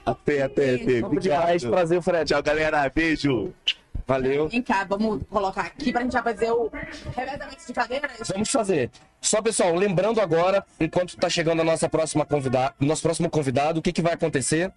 Até, até, até. Demais. Prazer, Fred. Tchau, galera. Beijo. Valeu. Vem cá, vamos colocar aqui pra gente já fazer o revezamento de cadeiras. Vamos fazer. Só, pessoal, lembrando agora, enquanto tá chegando a nossa próxima convidada, nosso próximo convidado, o que, que vai acontecer?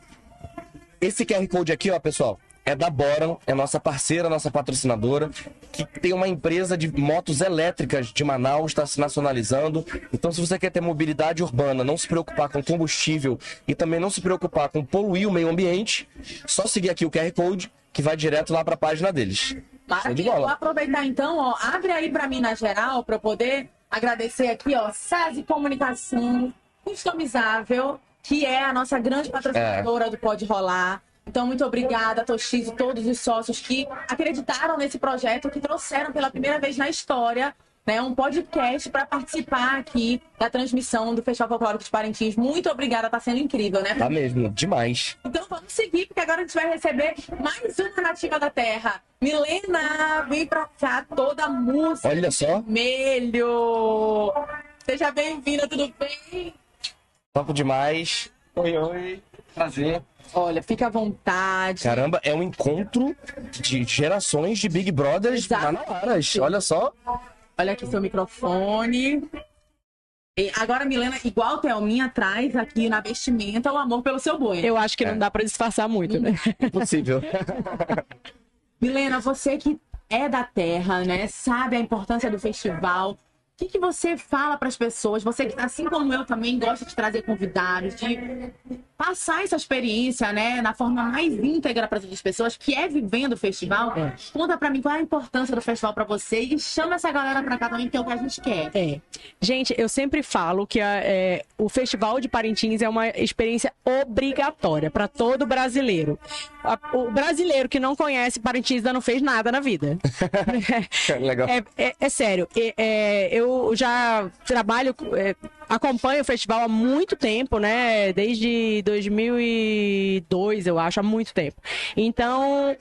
Esse QR Code aqui, ó, pessoal, é da Boran, é nossa parceira, nossa patrocinadora, que tem uma empresa de motos elétricas de Manaus, está se nacionalizando. Então, se você quer ter mobilidade urbana, não se preocupar com combustível e também não se preocupar com poluir o meio ambiente, só seguir aqui o QR Code, que vai direto lá para a página deles. Maravilha. Vou bola. aproveitar então, ó, abre aí pra mim na geral pra eu poder agradecer aqui, ó, SASI Comunicação Customizável, que é a nossa grande patrocinadora do Pode Rolar. Então, muito obrigada, Toshis e todos os sócios que acreditaram nesse projeto, que trouxeram pela primeira vez na história né, um podcast para participar aqui da transmissão do Festival Folclórico de Parintins. Muito obrigada, tá sendo incrível, né? Tá mesmo, demais. Então vamos seguir, porque agora a gente vai receber mais uma nativa da terra. Milena, vem pra cá, toda música. Olha só. Vermelho. Seja bem-vinda, tudo bem? Top demais. Oi, oi. Prazer. Olha, fica à vontade. Caramba, é um encontro de gerações de Big Brothers manauaras. Olha só. Olha aqui seu microfone. E agora, Milena, igual Thelminha, traz aqui na vestimenta o amor pelo seu boi. Eu acho que não dá pra disfarçar muito, né? Impossível. Milena, você que é da terra, né? Sabe a importância do festival. O que, que você fala para as pessoas? Você que, assim como eu também, gosta de trazer convidados, de passar essa experiência, né, na forma mais íntegra para as pessoas, que é vivendo o festival. Conta para mim qual é a importância do festival para você e chama essa galera para cá também, que é o que a gente quer. É. Gente, eu sempre falo que a- é, o Festival de Parintins é uma experiência obrigatória para todo brasileiro. A- o brasileiro que não conhece Parintins ainda não fez nada na vida. Legal. É, é- é sério. É- é, eu já trabalho, é, acompanho o festival há muito tempo, né? Desde 2002, eu acho, há muito tempo. Então,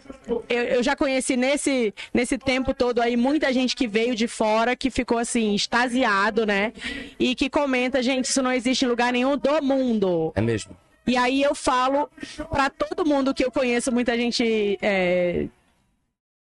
eu, eu já conheci nesse, nesse tempo todo aí muita gente que veio de fora, que ficou assim, extasiado, né? E que comenta, gente, isso não existe em lugar nenhum do mundo. É mesmo. E aí eu falo pra todo mundo que eu conheço, muita gente é,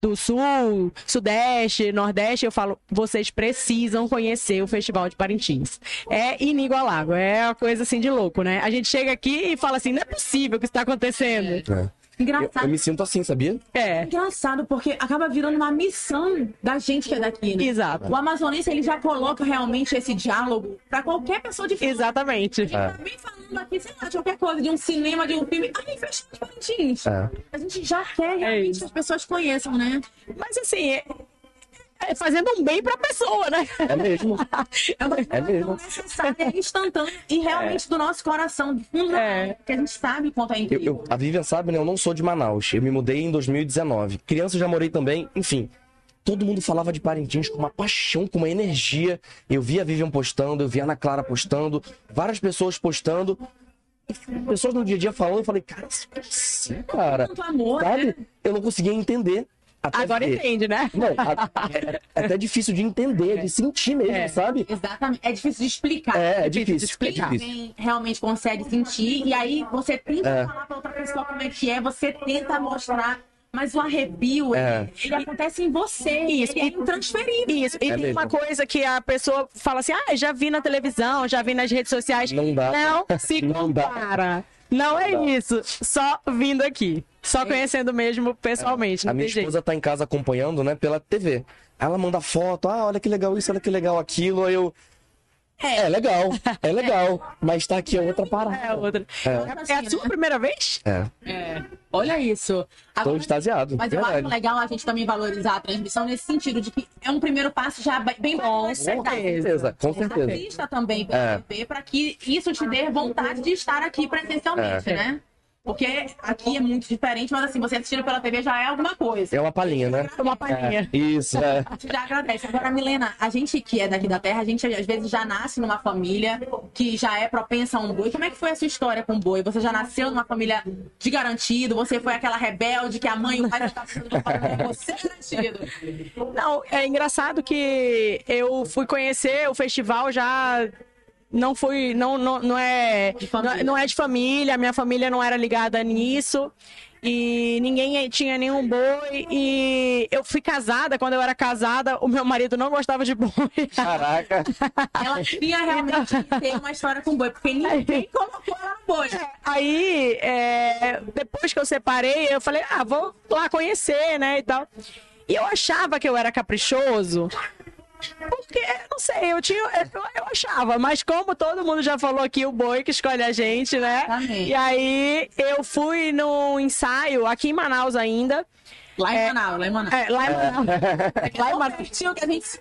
do sul, sudeste, nordeste, eu falo, vocês precisam conhecer o Festival de Parintins. É inigualável, é uma coisa assim de louco, né? A gente chega aqui e fala assim, não é possível que isso está acontecendo. É. Engraçado. Eu, eu me sinto assim, sabia? É. Engraçado, porque acaba virando uma missão da gente que é daqui, né? Exato. O amazonense, ele já coloca realmente esse diálogo pra qualquer pessoa de fora. Exatamente. Ele tá bem falando aqui, sei lá, de qualquer coisa, de um cinema, de um filme. Ai, festival de Parintins. É. A gente já quer realmente que as pessoas conheçam, né? Mas assim, é, é fazendo um bem pra pessoa, né? É mesmo. É mesmo. necessária, instantânea e realmente do nosso coração, do fundo da alma, que a gente sabe quanto é Eu, incrível. eu- a Vivian sabe, né? Eu não sou de Manaus. Eu me mudei em 2019. Criança eu já morei também. Enfim, todo mundo falava de Parintins com uma paixão, com uma energia. Eu via a Vivian postando, eu via a Ana Clara postando, várias pessoas postando. Pessoas no dia a dia falando, eu falei, cara, isso é assim, cara. Tanto amor, Sabe? né? Eu não conseguia entender. Até Agora ver. entende, né? Não, a- é, é até difícil de entender, de sentir mesmo, É. sabe? Exatamente. É difícil de explicar. É, é difícil, Quem é difícil. também realmente consegue sentir, e aí você tenta É. falar pra outra pessoa como é que é, você tenta mostrar, mas o arrepio, É. ele, ele acontece em você. Isso, ele é intransferível. Isso, e É tem mesmo. uma coisa que a pessoa fala assim: ah, já vi na televisão, já vi nas redes sociais. Não dá. Não se Não dá. Não é isso. Só vindo aqui. Só conhecendo mesmo pessoalmente. A não minha tem jeito. esposa tá em casa acompanhando, né, pela TV. Ela manda foto, ah, olha que legal isso, olha que legal aquilo. Aí eu. É, é legal, é legal. Mas tá aqui a outra parada. É outra. É, É a sua primeira vez? é. É. Olha isso. Tô Agora, extasiado. mas eu verdade. acho legal a gente também valorizar a transmissão nesse sentido de que é um primeiro passo já bem bom. Com certeza, com certeza. Assista também pela É. Para que isso te dê vontade de estar aqui presencialmente, É. né? Porque aqui é muito diferente, mas assim, você assistindo pela TV já é alguma coisa. É uma palhinha, né? É uma palhinha. É, isso, é. A gente já agradece. Agora, Milena, a gente que é daqui da terra, a gente às vezes já nasce numa família que já é propensa a um boi. Como é que foi a sua história com o boi? Você já nasceu numa família de garantido? Você foi aquela rebelde que a mãe e o pai já estavam sendo você é garantido? Não, é engraçado que eu fui conhecer o festival já não fui, não, não, não é, não, é- não é de família, minha família não era ligada nisso. E ninguém tinha nenhum boi. E eu fui casada. Quando eu era casada, o meu marido não gostava de boi. Caraca. Ela queria realmente ter uma história com boi, porque ninguém colocou ela no boi. Aí, é, depois que eu separei, eu falei, ah, vou lá conhecer, né, e tal. E eu achava que eu era caprichoso. Porque, não sei, eu tinha. Eu, eu achava, mas como todo mundo já falou aqui, o boi que escolhe a gente, né? E aí eu fui num ensaio aqui em Manaus ainda. Lá em Manaus, lá em Manaus. É, lá em Manaus. Lá em Manaus. que a gente se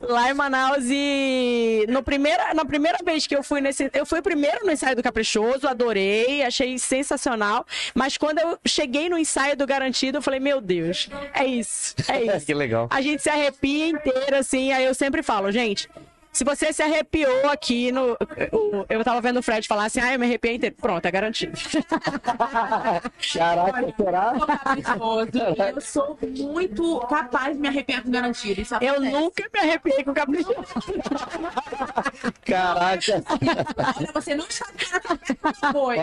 Lá em Manaus e no primeira, na primeira vez que eu fui nesse, eu fui primeiro no ensaio do Caprichoso, adorei, achei sensacional, mas quando eu cheguei no ensaio do Garantido, eu falei, meu Deus, é isso, é isso. que legal. A gente se arrepia inteiro assim, aí eu sempre falo, gente, se você se arrepiou aqui no. Eu tava vendo o Fred falar assim, ah, eu me arrepiei inteiro. Pronto, é garantido. Caraca, será? Eu sou muito capaz de me arrepiar com garantido. Isso Eu nunca me arrepiei com caprichoso. Caraca. Olha, você não está ver foi.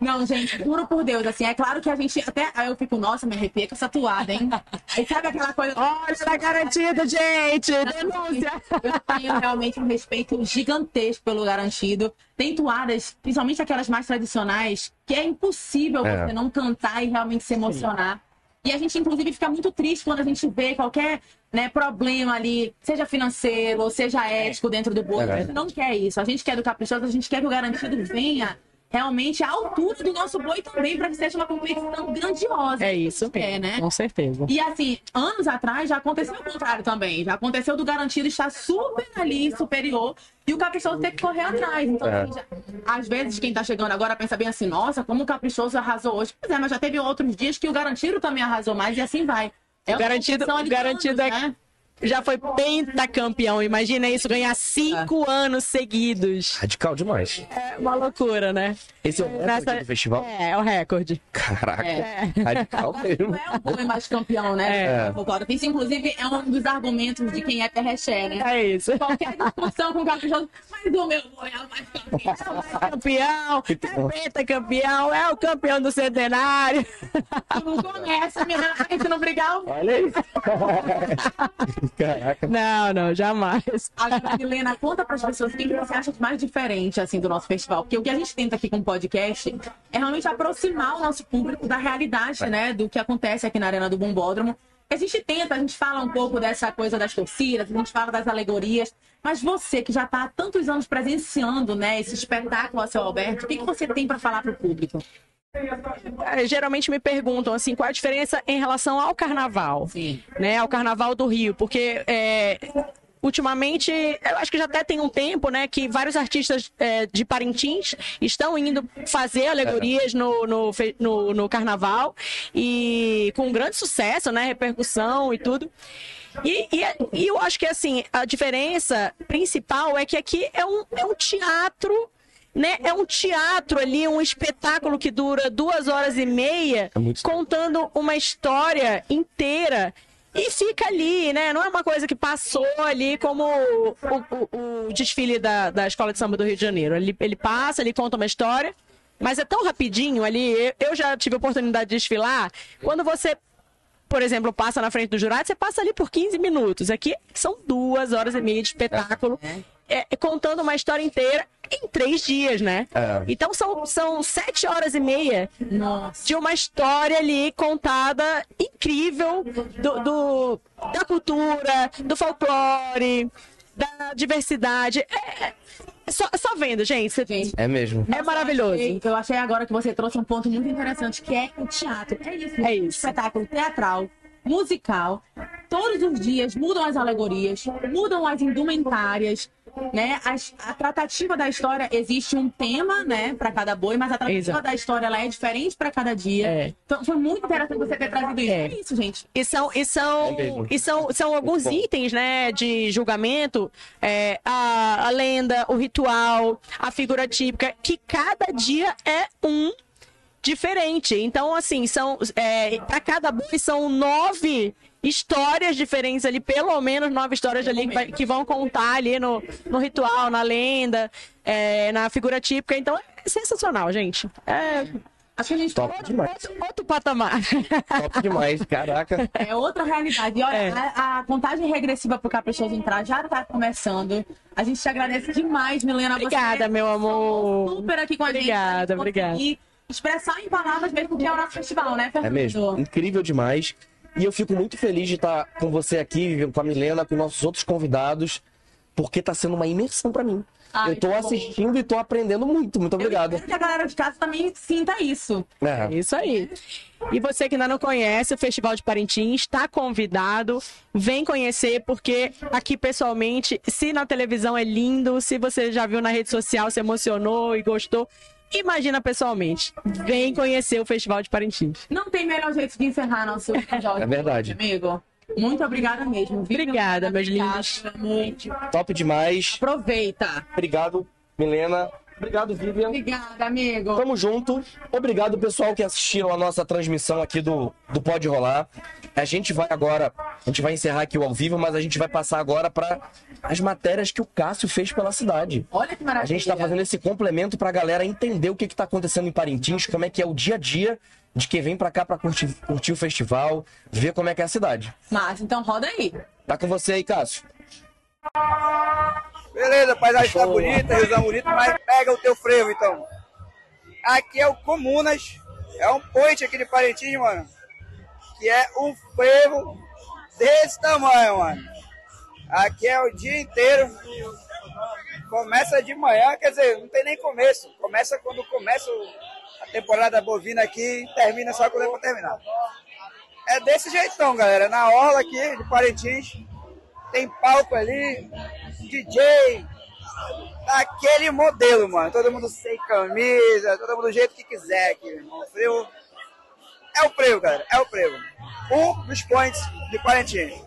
Não, gente, juro por Deus, assim, é claro que a gente até aí eu fico, nossa, me arrepiei com essa toada, hein? Aí sabe aquela coisa, olha, tá garantido, gente, denúncia. Eu tenho realmente um respeito gigantesco pelo garantido. Tem toadas, principalmente aquelas mais tradicionais, que é impossível É. você não cantar e realmente se emocionar. E a gente, inclusive, fica muito triste quando a gente vê qualquer né, problema ali, seja financeiro ou seja ético dentro do bolo. É a gente não quer isso. A gente quer do caprichoso, a gente quer que o garantido venha realmente à altura do nosso boi também, para que seja uma competição grandiosa. É isso É, né? Com certeza. E assim, anos atrás já aconteceu o contrário também. Já aconteceu do garantido estar super ali, superior, e o caprichoso ter que correr atrás. Então, É. assim, já- às vezes, quem tá chegando agora pensa bem assim, nossa, como o caprichoso arrasou hoje. Pois é, mas já teve outros dias que o garantido também arrasou mais e assim vai. É uma garantido, garantido anos, é né? Já foi pentacampeão. Imagina isso, ganhar cinco anos seguidos. Radical demais. É uma loucura, né? Esse é o recorde do festival? É, é o recorde. Caraca. É. Radical mesmo. É o boi mais campeão, né? É. Isso, inclusive, é um dos argumentos de quem é perreché, né? É isso. Qualquer discussão com o caprichoso, mas o meu boi é o mais campeão. Campeão, é pentacampeão, é o campeão do centenário. Não começa, minha a gente não brigar. Olha isso. Caraca. Não, não, jamais. Agora, Milena, conta para as pessoas o que você acha de mais diferente assim do nosso festival. Porque o que a gente tenta aqui com o podcast é realmente aproximar o nosso público da realidade, né? Do que acontece aqui na Arena do Bombódromo. A gente tenta, a gente fala um pouco dessa coisa das torcidas, a gente fala das alegorias, mas você que já está há tantos anos presenciando, né, esse espetáculo a seu Alberto, o que, que você tem para falar para o público? É, geralmente me perguntam assim qual a diferença em relação ao carnaval, né? Ao carnaval do Rio, porque é, ultimamente eu acho que já até tem um tempo, né, que vários artistas é, de Parintins estão indo fazer alegorias no, no, no, no carnaval e com grande sucesso, né? Repercussão e tudo. E, e, e eu acho que assim a diferença principal é que aqui é um, é um teatro né? É um teatro ali, um espetáculo que dura duas horas e meia, contando uma história inteira. E fica ali, né? Não é uma coisa que passou ali como o, o- o desfile da, da Escola de Samba do Rio de Janeiro. Ele, ele passa, ele conta uma história, mas é tão rapidinho ali. Eu, já tive a oportunidade de desfilar. Quando você por exemplo, passa na frente do jurado, você passa ali por 15 minutos. Aqui são duas horas e meia de espetáculo, é, contando uma história inteira em três dias, né? É. Então são, são sete horas e meia de uma história ali contada incrível do, do- da cultura, do folclore, da diversidade. É, é só, é só vendo, gente. Você- É mesmo. É maravilhoso. Eu achei, eu achei agora que você trouxe um ponto muito interessante, que é o teatro. É isso. É Um espetáculo teatral, musical. Todos os dias mudam as alegorias, mudam as indumentárias. né? As- A, tratativa da história existe um tema, né, para cada boi, mas a tratativa Exato. da história ela é diferente para cada dia. É. Então foi muito interessante você ter trazido isso. É, isso, gente. E são, e são, É e são, são alguns itens, né, de julgamento, é, a, a lenda, o ritual, a figura típica, que cada dia é um diferente. Então, assim, são é, para cada boi são nove histórias diferentes ali, pelo menos nove histórias ali que, vai- que vão contar ali no, no ritual, na lenda, é, na figura típica. Então, é sensacional, gente. É, Acho que a gente Top demais. outro patamar. Top demais, caraca. É outra realidade. E olha, É. a, a contagem regressiva pro Caprichoso entrar já tá começando. A gente te agradece demais, Milena. Obrigada, você meu amor. super aqui com a Obrigada, gente. obrigada. E expressar em palavras mesmo que é o nosso festival, né, É Fernando? mesmo, incrível demais. E eu fico muito feliz de estar com você aqui, com a Milena, com nossos outros convidados, porque tá sendo uma imersão pra mim. Ai, eu tô bom. assistindo e tô aprendendo muito. Muito obrigado. Espero que a galera de casa também sinta isso. É. Isso aí. E você que ainda não conhece o Festival de Parintins, está convidado, vem conhecer, porque aqui pessoalmente, se na televisão é lindo, se você já viu na rede social, se emocionou e gostou, imagina pessoalmente. Vem conhecer o Festival de Parintins. Não tem melhor jeito de encerrar nosso episódio. É verdade. Amigo. Muito obrigada mesmo. viu? Obrigada, meus lindos. Muito. Top demais. Aproveita. Obrigado, Milena. Obrigado, Vivian. Obrigada, amigo. Tamo junto. Obrigado, pessoal, que assistiram a nossa transmissão aqui do, do Pode Rolar. A gente vai agora, a gente vai encerrar aqui o ao vivo, mas a gente vai passar agora para as matérias que o Cássio fez pela cidade. Olha que A maravilha. gente tá fazendo esse complemento pra galera entender o que que tá acontecendo em Parintins, como é que é o dia a dia de quem vem pra cá pra curtir, curtir o festival, ver como é que é a cidade. Mas então roda aí. Tá com você aí, Cássio. Beleza, a paisagem tá Show. bonita, Riozão bonito, mas pega o teu frevo então. Aqui é o Comunas, é um point aqui de Parintins, mano. Que é um frevo desse tamanho, mano. Aqui é o dia inteiro. Começa de manhã, quer dizer, não tem nem começo. Começa quando começa a temporada bovina aqui e termina só quando é pra terminar. É desse jeitão, galera. Na orla aqui de Parintins, tem palco ali, DJ, daquele modelo, mano. Todo mundo sem camisa, todo mundo do jeito que quiser aqui, irmão. O frevo é o frevo, galera, é o frevo. Um dos points de Parintins.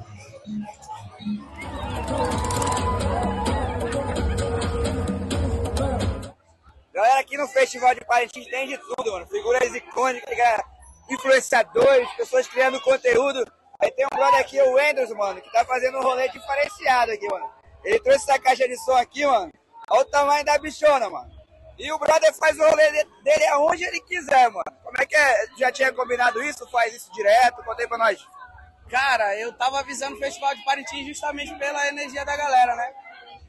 Galera, aqui no Festival de Parintins tem de tudo, mano. Figuras icônicas, influenciadores, pessoas criando conteúdo. Aí tem um brother aqui, o Wenders, mano, que tá fazendo um rolê diferenciado aqui, mano. Ele trouxe essa caixa de som aqui, mano. Olha o tamanho da bichona, mano. E o brother faz o rolê de- dele aonde ele quiser, mano. Como é que é? Já tinha combinado isso? Faz isso direto? Conta aí pra nós. Cara, eu tava avisando o Festival de Parintins justamente pela energia da galera, né?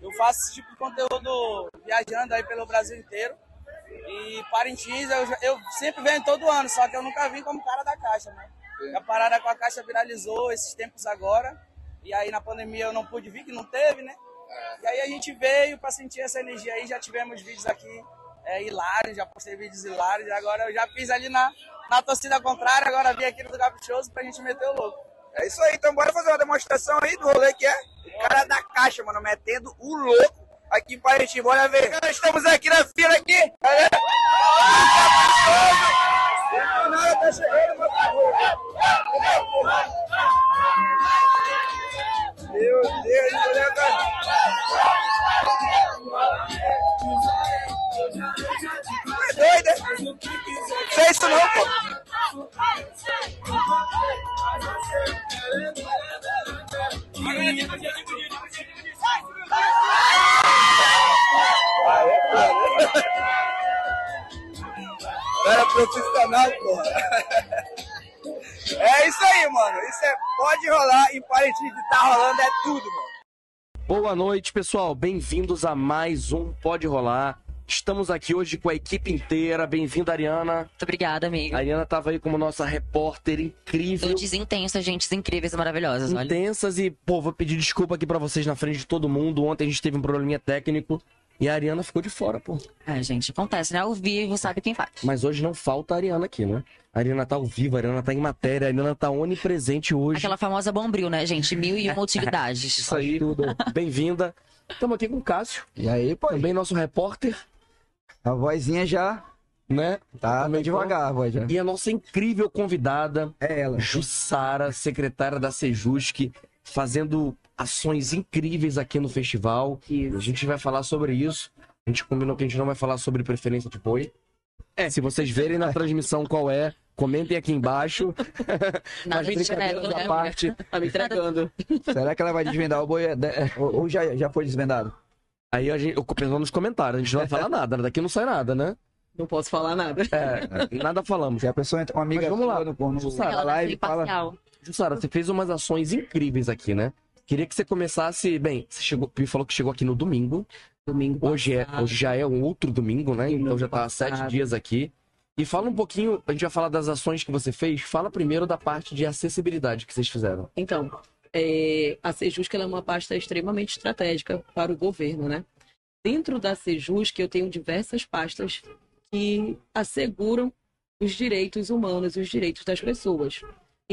Eu faço esse tipo de conteúdo viajando aí pelo Brasil inteiro. E Parintins eu, eu sempre venho todo ano, só que eu nunca vim como cara da caixa, né? E a parada com a caixa viralizou esses tempos agora. E aí na pandemia eu não pude vir, que não teve, né? E aí a gente veio pra sentir essa energia aí, já tivemos vídeos aqui é, hilários, já postei vídeos hilários, agora eu já fiz ali na, na torcida contrária, agora vim aqui no do Caprichoso pra gente meter o louco. É isso aí, então bora fazer uma demonstração aí do rolê que é o cara da caixa, mano, metendo o louco aqui em Parintins. Bora ver. Estamos aqui na fila aqui, galera. Meu Deus, olha, cara. É? Não é isso não, pô. Cara profissional, porra. É isso aí, mano. Isso é pode rolar em Parintins. Tá rolando é tudo, mano. Boa noite, pessoal. Bem-vindos a mais um Pode Rolar. Estamos aqui hoje com a equipe inteira. Bem-vinda, Ariana. Muito obrigada, amigo. A Ariana estava aí como nossa repórter incrível. Nudes intensas, gente incríveis e maravilhosas, olha. Intensas e, pô, vou pedir desculpa aqui pra vocês na frente de todo mundo. Ontem a gente teve um probleminha técnico e a Ariana ficou de fora, pô. É, gente, acontece, né? Ao vivo, sabe quem faz. Mas hoje não falta a Ariana aqui, né? A Ariana tá ao vivo, a Ariana tá em matéria, a Ariana tá onipresente hoje. Aquela famosa bombril, né, gente? Mil e uma utilidades. Isso aí, tudo. Bem-vinda. Estamos aqui com o Cássio. E aí, pô? Também nosso repórter. A vozinha já. Né? Tá Também devagar a voz já. E a nossa incrível convidada, é ela. Jussara, secretária da Sejusc, fazendo ações incríveis aqui no festival. A gente vai falar sobre isso. A gente combinou que a gente não vai falar sobre preferência de boi. É. Se vocês verem na transmissão qual é, comentem aqui embaixo. Mas de brincadeiras à né? parte. Tá me entregando. Será que ela vai desvendar o boi? É, Ou ou já, já foi desvendado? Aí a gente, eu pensando nos comentários, a gente não vai falar nada, né? daqui não sai nada, né? Não posso falar nada. É, nada falamos. Se a pessoa entra, uma amiga Mas vamos lá. no, no, Jussara, live fala. Jussara, você fez umas ações incríveis aqui, né? Queria que você começasse. Bem, você chegou, falou que chegou aqui no domingo. Domingo. Hoje, é, hoje já é um outro domingo, né? Então já tá há sete dias aqui. E fala um pouquinho, a gente vai falar das ações que você fez. Fala primeiro da parte de acessibilidade que vocês fizeram. Então, é, a Sejusc ela é uma pasta extremamente estratégica para o governo, né? Dentro da Sejusc eu tenho diversas pastas que asseguram os direitos humanos e os direitos das pessoas.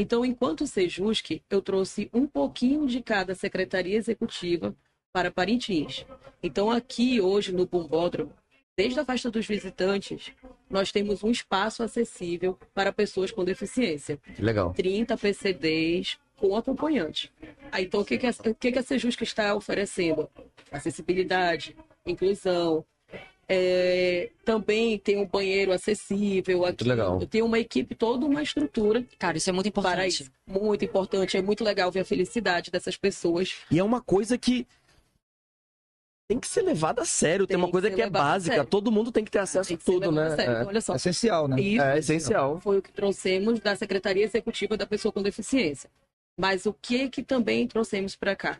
Então, enquanto Sejusc, eu trouxe um pouquinho de cada secretaria executiva para Parintins. Então, aqui hoje no Bombódromo, desde a faixa dos visitantes, nós temos um espaço acessível para pessoas com deficiência. Legal. 30 PCDs com acompanhante. Então, o que, que, a, o que, que a está oferecendo? Acessibilidade, inclusão. É, também tem um banheiro acessível aqui. legal. Tem uma equipe, toda uma estrutura. Cara, isso é muito importante. Para isso. Muito importante. É muito legal ver a felicidade dessas pessoas. E é uma coisa que tem que ser levada a sério. Tem, uma coisa ser que é a básica. Todo mundo tem que ter acesso a tudo, né? Sério, É. então, olha só. Essencial, né? Isso, É essencial. Foi o que trouxemos da Secretaria Executiva da Pessoa com Deficiência. Mas o que que também trouxemos para cá?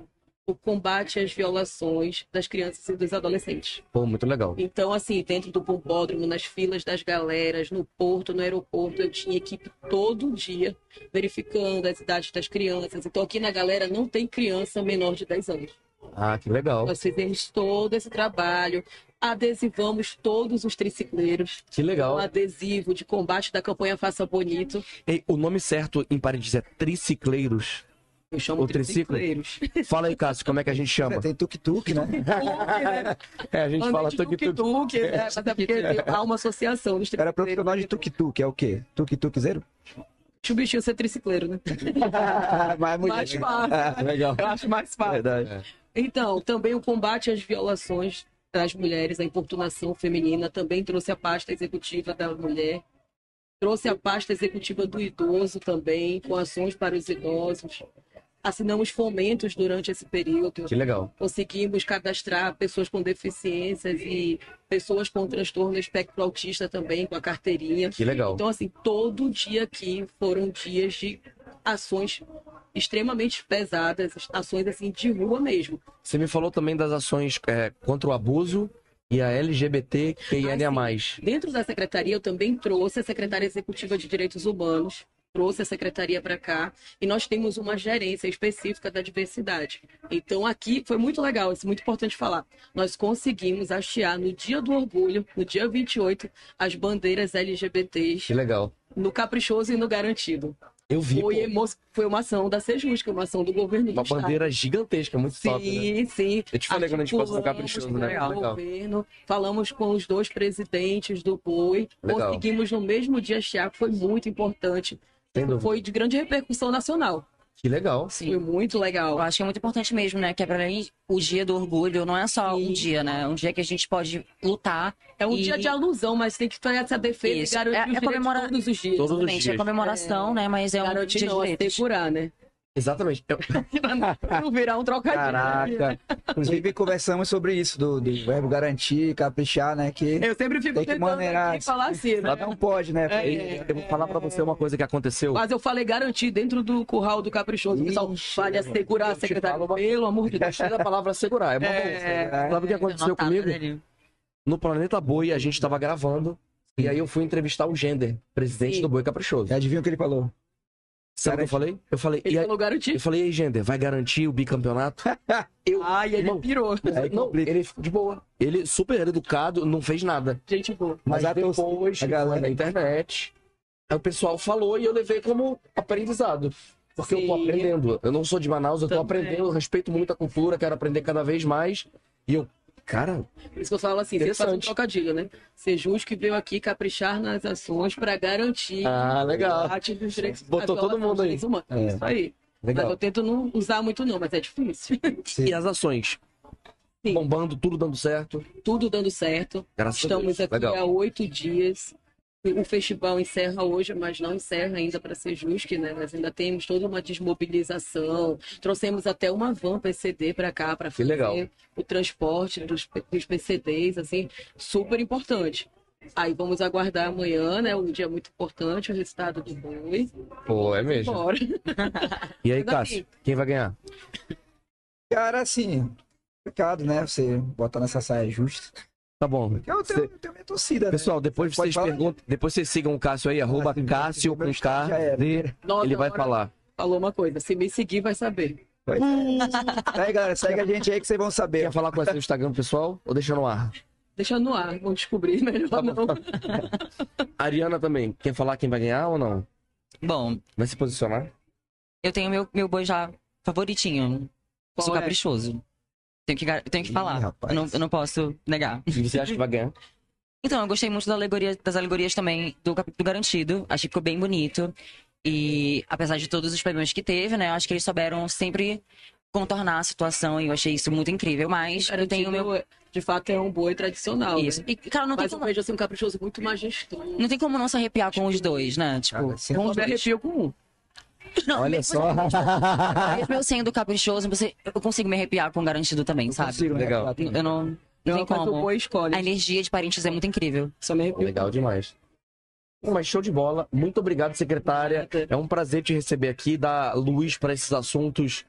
O combate às violações das crianças e dos adolescentes. Pô, muito legal. Então, assim, dentro do bombódromo, nas filas das galeras, no porto, no aeroporto, eu tinha equipe todo dia verificando as idades das crianças. Então, aqui na galera não tem criança menor de 10 anos. Ah, que legal. Nós fizemos todo esse trabalho, adesivamos todos os tricicleiros. Que legal. Um adesivo de combate da campanha Faça Bonito. Ei, o nome certo em Parintins é tricicleiros. Eu chamo o triciclo. tricicleiros. Fala aí, Cássio, como é que a gente chama? Tem tuk-tuk, né? É, a gente Andei fala tuk-tuk. tuk-tuk, né? Mas é porque há uma associação dos Era profissional de tuk-tuk, é o quê? Tuk-tuk zero? Deixa o bichinho ser tricicleiro, né? Mas muito mais fácil. Legal. Eu acho mais fácil. Verdade. Então, também o combate às violações das mulheres, a importunação feminina, também trouxe a pasta executiva da mulher, trouxe a pasta executiva do idoso também, com ações para os idosos. Assinamos fomentos durante esse período. Que legal. Conseguimos cadastrar pessoas com deficiências e pessoas com transtorno espectro autista também, com a carteirinha. Que legal. Então, assim, todo dia aqui foram dias de ações extremamente pesadas, ações assim de rua mesmo. Você me falou também das ações é, contra o abuso e a LGBTQIA+. Dentro da secretaria, eu também trouxe a secretária executiva de Direitos Humanos, trouxe a secretaria para cá, e nós temos uma gerência específica da diversidade. Então, aqui foi muito legal, isso é muito importante falar. Nós conseguimos hastear no Dia do Orgulho, no dia 28, as bandeiras LGBTs Que legal. no Caprichoso e no Garantido. Eu vi, Foi, emo- foi uma ação da Sejusca, uma ação do governo Uma bandeira gigantesca, muito Sim, top, né? sim. Eu te falei quando a gente passou no Caprichoso, né? Legal. governo, falamos com os dois presidentes do BOI, Legal. conseguimos no mesmo dia hastear, que foi muito importante. Foi de grande repercussão nacional. Que legal. Foi muito legal. Eu acho que é muito importante mesmo, né? Que é pra mim, o dia do orgulho não é só um dia, né? É um dia que a gente pode lutar. É um e- dia de alusão, mas tem que fazer essa defesa Isso. e garantir É- é comemora- todos os dias. Todos os Exatamente, dias. é comemoração, né? Mas é um Garantir dia de não, direitos. assegurar, né? Exatamente. Eu- não virar um trocadilho. Caraca. Inclusive, conversamos sobre isso, do, do verbo garantir, caprichar, né? Que Eu sempre fico tem que tentando maneirar. aqui falar assim, né? Não pode, né? É. Eu vou falar pra você uma coisa que aconteceu. Mas eu falei garantir dentro do curral do Caprichoso. O pessoal vale assegurar, secretário. Pelo amor de Deus. Gostei da palavra segurar. É uma É. boa. Sabe o que aconteceu comigo? ali. No Planeta Boi, a gente tava gravando. E aí eu fui entrevistar o Gender, presidente Sim. do Boi Caprichoso. E adivinha o que ele falou? Sabe o que eu falei? Eu falei, Ele e aí, falou garantir. eu falei, e aí, Gender, vai garantir o bicampeonato? eu, Ai, ele pirou. Aí não, ele de boa. Ele super educado, não fez nada. Gente boa. Mas, Mas a depois, a galera- na internet, aí o pessoal falou e eu levei como aprendizado. Porque eu tô Sim. aprendendo. Eu não sou de Manaus, eu tô Também. aprendendo, eu respeito muito a cultura, quero aprender cada vez mais. E eu, cara. Por isso que eu falo assim, você faz um trocadilho, né? Sejus que veio aqui caprichar nas ações para garantir Ah, legal. dos direitos Botou todo mundo aí. humanos. É. Isso aí. Legal. Mas eu tento não usar muito não, mas é difícil. E as ações? Bombando, tudo dando certo. Tudo dando certo. Graças a Estamos Deus. aqui Legal. há oito dias. O festival encerra hoje, mas não encerra ainda para ser justo, né? Nós ainda temos toda uma desmobilização. Trouxemos até uma van PCD para cá para fazer legal. o transporte dos, dos PCDs, assim, super importante. Aí vamos aguardar amanhã, né? Um dia muito importante, o resultado do boi. Pô, é mesmo. Bora. E aí, Cássio, assim- quem vai ganhar? Cara, assim, complicado, né? Você botar nessa saia justa. Tá bom. Eu tenho, eu tenho minha torcida, né? Pessoal, depois vocês perguntam, depois vocês sigam o Cássio aí, arroba Cássio com K, Nossa, ele vai falar. Falou uma coisa, se me seguir vai saber. Aí, galera, segue a gente aí que vocês vão saber. Quer falar com o Instagram pessoal ou deixa no ar? Deixa no ar, vão descobrir melhor Tá não. Ariana também, quer falar quem vai ganhar ou não? Bom. Vai se posicionar? Eu tenho meu, meu boi já favoritinho. Qual Sou é? caprichoso. Tenho que, tenho que falar. eu, não, eu não posso negar. E você acha que vai ganhar? Então, eu gostei muito da alegoria, das alegorias também do, cap- do Garantido. Achei que ficou bem bonito. E apesar de todos os problemas que teve, né? eu Acho que eles souberam sempre contornar a situação e eu achei isso muito incrível. Mas eu tenho o meu. De fato, é um boi tradicional. Isso. Né? E, cara, não tem Mas eu como- vejo assim um caprichoso muito majestoso. Não tem como não se arrepiar com os dois, né? Tipo, com os eu me dois. arrepio com um. Não, Olha só. Mesmo eu sendo caprichoso, você, eu consigo me arrepiar com o garantido também, sabe? consigo me Legal. Eu não. Não tem como. boi escolhe. A energia de parentes é muito incrível. Só me arrepio. Legal demais. Mas show de bola. Muito obrigado, secretária. É um prazer te receber aqui, dar luz para esses assuntos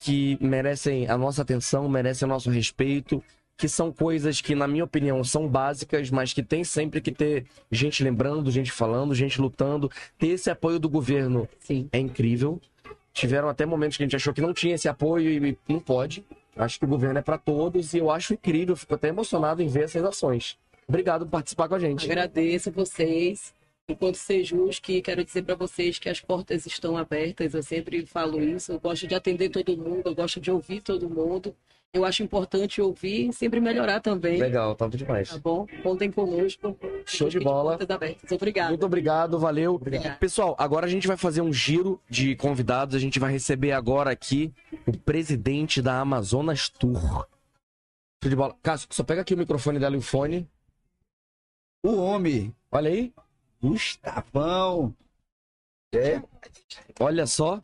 que merecem a nossa atenção, merecem o nosso respeito, que são coisas que, na minha opinião, são básicas, mas que tem sempre que ter gente lembrando, gente falando, gente lutando. Ter esse apoio do governo é incrível. Tiveram até momentos que a gente achou que não tinha esse apoio e não pode. Acho que o governo é para todos e eu acho incrível, fico até emocionado em ver essas ações. Obrigado por participar com a gente. Agradeço vocês. Enquanto Sejus, que quero dizer para vocês que as portas estão abertas. Eu sempre falo isso. Eu gosto de atender todo mundo, eu gosto de ouvir todo mundo. Eu acho importante ouvir e sempre melhorar também. Legal, top demais. Tá bom? Contem conosco. Show de bola. Portas abertas. Obrigado. Muito obrigado, valeu. Pessoal, agora a gente vai fazer um giro de convidados. A gente vai receber agora aqui o presidente da Amazonas Tour. Show de bola. Cássio, só pega aqui o microfone dela e o fone. O homem. Olha aí. Gustavão. É. Olha só.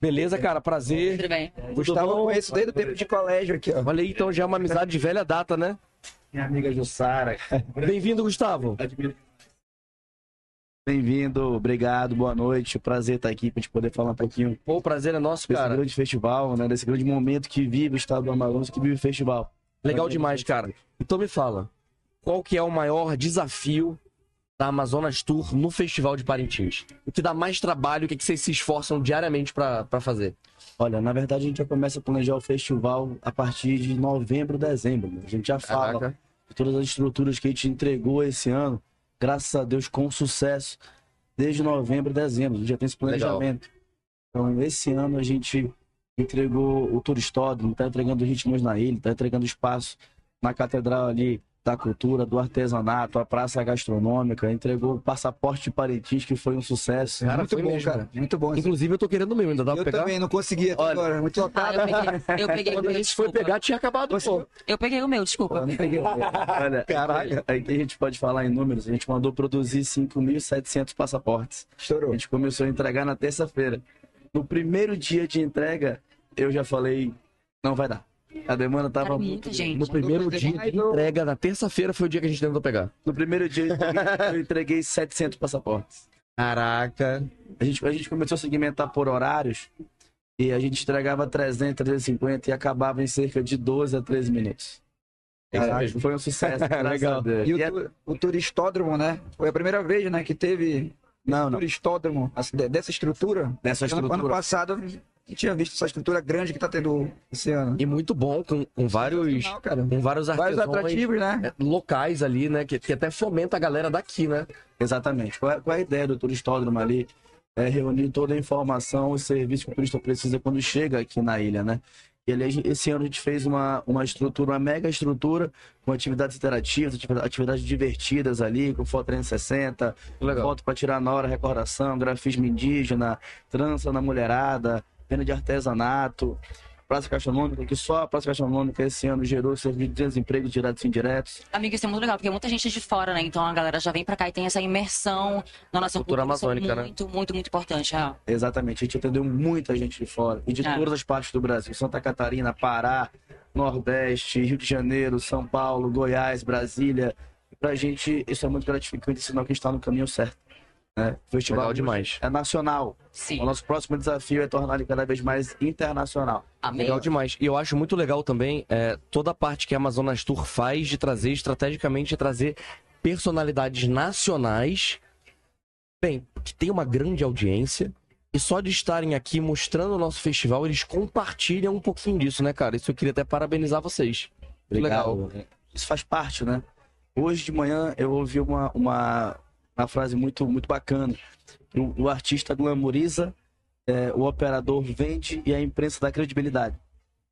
Beleza, cara, prazer. Tudo bem. Gustavo eu conheço desde o tempo de colégio aqui, ó. Olha aí, então já é uma amizade de velha data, né? Minha amiga Jussara. Bem-vindo, Gustavo. Bem-vindo, obrigado, boa noite. Prazer estar aqui para gente poder falar um pouquinho. Pô, o prazer é nosso, desse cara. grande festival, né? Desse grande momento que vive o estado do Amazonas, que vive o festival. Legal demais, cara. Então me fala, qual que é o maior desafio da Amazonas Tour no Festival de Parintins? O que dá mais trabalho, o que, que vocês se esforçam diariamente pra fazer? Olha, na verdade a gente já começa a planejar o festival a partir de novembro, dezembro. né? A gente já fala Caraca. de todas as estruturas que a gente entregou esse ano, graças a Deus, com sucesso, desde novembro, dezembro. A gente já tem esse planejamento. Então, esse ano a gente entregou o turistódromo, está entregando ritmos na ilha, está entregando espaço na catedral ali da cultura, do artesanato, a praça gastronômica, entregou o passaporte de Parintins, que foi um sucesso. Cara, muito foi bom, mesmo. cara. Muito bom. Inclusive, eu tô querendo o meu, ainda dá pra Eu pegar? também não consegui até agora, muito lotado. Ah, eu peguei, eu peguei o Quando a meu, gente foi pegar, tinha acabado, pô. Eu peguei o meu, desculpa. Olha, caralho, aí que a gente pode falar em números. A gente mandou produzir 5.700 passaportes. Estourou. A gente começou a entregar na terça-feira. No primeiro dia de entrega, eu já falei, não vai dar. A demanda tava Cara, muito gente. No primeiro dia de entrega, na terça-feira, foi o dia que a gente tentou pegar. No primeiro dia eu entreguei, eu entreguei 700 passaportes. Caraca. A gente, a gente começou a segmentar por horários e a gente entregava 300, 350 e acabava em cerca de 12 a 13 minutos. Caraca. Caraca, foi um sucesso. Legal. E o, E é- o turistódromo, né? Foi a primeira vez, né, que teve não, não. turistódromo assim, de- dessa estrutura. Dessa Ano- Ano estrutura. passado eu tinha visto essa estrutura grande que tá tendo esse ano. E muito bom, com, com vários, com vários Vários artesãos atrativos, né? é, locais ali, né? Que, que até fomenta a galera daqui, né? Exatamente. Qual é, qual é a ideia do turistódromo ali? É reunir toda a informação e serviço que o turista precisa quando chega aqui na ilha, né? E ali, esse ano a gente fez uma, uma estrutura, uma mega estrutura, com atividades interativas, atividades, divertidas ali, com foto 360, foto para tirar na hora, recordação, grafismo indígena, trança na mulherada, venda de artesanato, praça gastronômica, que só a praça gastronômica esse ano gerou cerca de 200 empregos diretos e indiretos. Amigo, isso é muito legal, porque muita gente de fora, né? Então a galera já vem pra cá e tem essa imersão na nossa Cultura cultura. É amazônica, né? Muito, muito, muito importante, real. Exatamente, a gente atendeu muita gente de fora e de É. todas as partes do Brasil: Santa Catarina, Pará, Nordeste, Rio de Janeiro, São Paulo, Goiás, Brasília. Pra gente isso é muito gratificante, sinal que a gente está no caminho certo. Né? Festival Legal hoje demais. é nacional. Sim. O nosso próximo desafio é tornar ele cada vez mais internacional. Legal demais. E eu acho muito legal também é, toda a parte que a Amazonas Tour faz de trazer, estrategicamente, de trazer personalidades nacionais, bem, que tem uma grande audiência. E só de estarem aqui mostrando o nosso festival, eles compartilham um pouquinho disso, né, cara? Isso eu queria até parabenizar vocês. Legal. Isso faz parte, né? Hoje de manhã eu ouvi uma, uma, uma frase muito, muito bacana. O, o artista glamoriza, é, o operador vende e a imprensa dá credibilidade.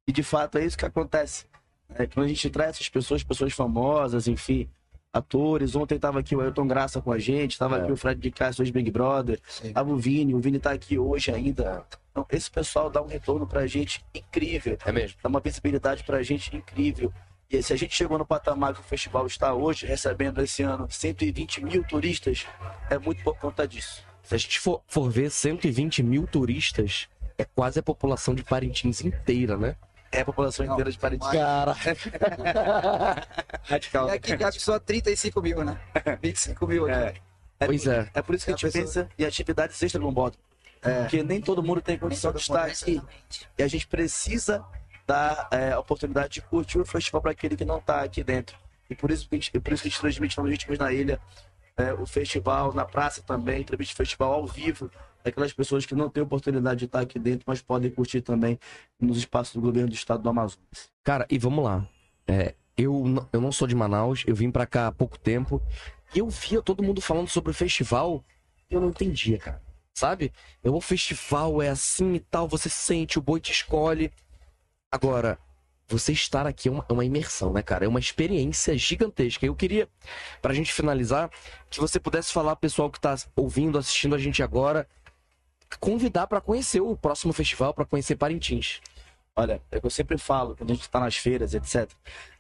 E de fato é isso que acontece. É, quando a gente traz essas pessoas, pessoas famosas, enfim, atores. Ontem estava aqui o Ailton Graça com a gente, estava aqui o Fred de Castro, hoje Big Brother, estava o Vini, o Vini está aqui hoje ainda. Então, esse pessoal dá um retorno pra gente incrível. É mesmo. Dá uma visibilidade pra gente incrível. E se a gente chegou no patamar que o festival está hoje, recebendo esse ano 120 mil turistas, é muito por conta disso. Se a gente for, for ver 120 mil turistas, é quase a população de Parintins inteira, né? É a população inteira de Parintins. Cara. Radical. E aqui cabe só 35 mil, né? 25 mil aqui. Pois é. É por isso que a gente pensa em atividades extra no modo. Porque nem todo mundo tem condição de estar aqui. E a gente precisa dar é, a oportunidade de curtir o festival para aquele que não está aqui dentro. E por isso, por isso que a gente transmite no Ritmos na Ilha, é, o festival, na praça também, transmite o festival ao vivo. Aquelas pessoas que não têm oportunidade de estar aqui dentro, mas podem curtir também nos espaços do governo do estado do Amazonas. Cara, e vamos lá. É, eu, eu não sou de Manaus, eu vim pra cá há pouco tempo. E eu via todo mundo falando sobre o festival. e Eu não entendia, cara. Sabe? Eu, o festival é assim e tal, você sente, o boi te escolhe. Agora, você estar aqui é uma, é uma imersão, né, cara? É uma experiência gigantesca. Eu queria, pra gente finalizar, que você pudesse falar, pessoal que tá ouvindo, assistindo a gente agora, convidar pra conhecer o próximo festival, pra conhecer Parintins. Olha, é o que eu sempre falo quando a gente está nas feiras, etc.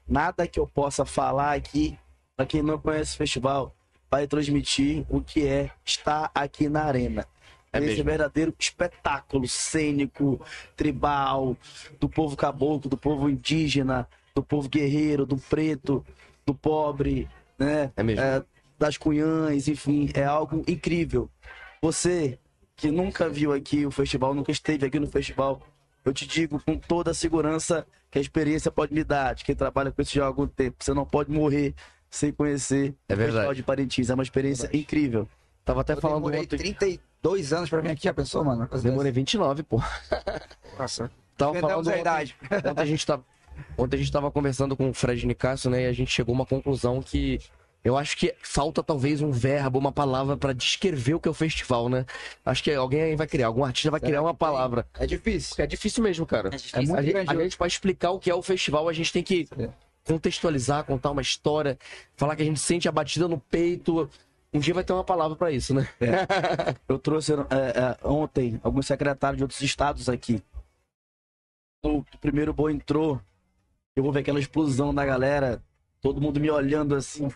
Nada que eu possa falar aqui, para quem não conhece o festival, vai transmitir o que é estar aqui na arena. É esse mesmo. É verdadeiro espetáculo cênico, tribal, do povo caboclo, do povo indígena, do povo guerreiro, do preto, do pobre, né? É mesmo. É, das cunhãs, enfim, é algo incrível. Você que nunca viu aqui o festival, nunca esteve aqui no festival, eu te digo com toda a segurança que a experiência pode me dar, de quem trabalha com isso já há algum tempo. Você não pode morrer sem conhecer é o verdade. festival de Parintins. É uma experiência é incrível. Tava até eu falando ontem. 33 Dois anos pra vir aqui, já pensou, mano? Demorei 29, pô. Nossa. Tava falando ontem, ontem a gente tava. Ontem a gente tava conversando com o Fred Nicasso, né? E a gente chegou a uma conclusão que eu acho que falta talvez um verbo, uma palavra para descrever o que é o festival, né? Acho que alguém vai criar, algum artista vai criar é, uma palavra. É difícil. É difícil mesmo, cara. É, difícil. é muito a, gente, a gente, pra explicar o que é o festival, a gente tem que é. contextualizar, contar uma história, falar que a gente sente a batida no peito, um dia vai ter uma palavra pra isso, né? Eu trouxe é, é, ontem alguns secretários de outros estados aqui. O primeiro boi entrou, eu vou ver aquela explosão da galera, todo mundo me olhando assim.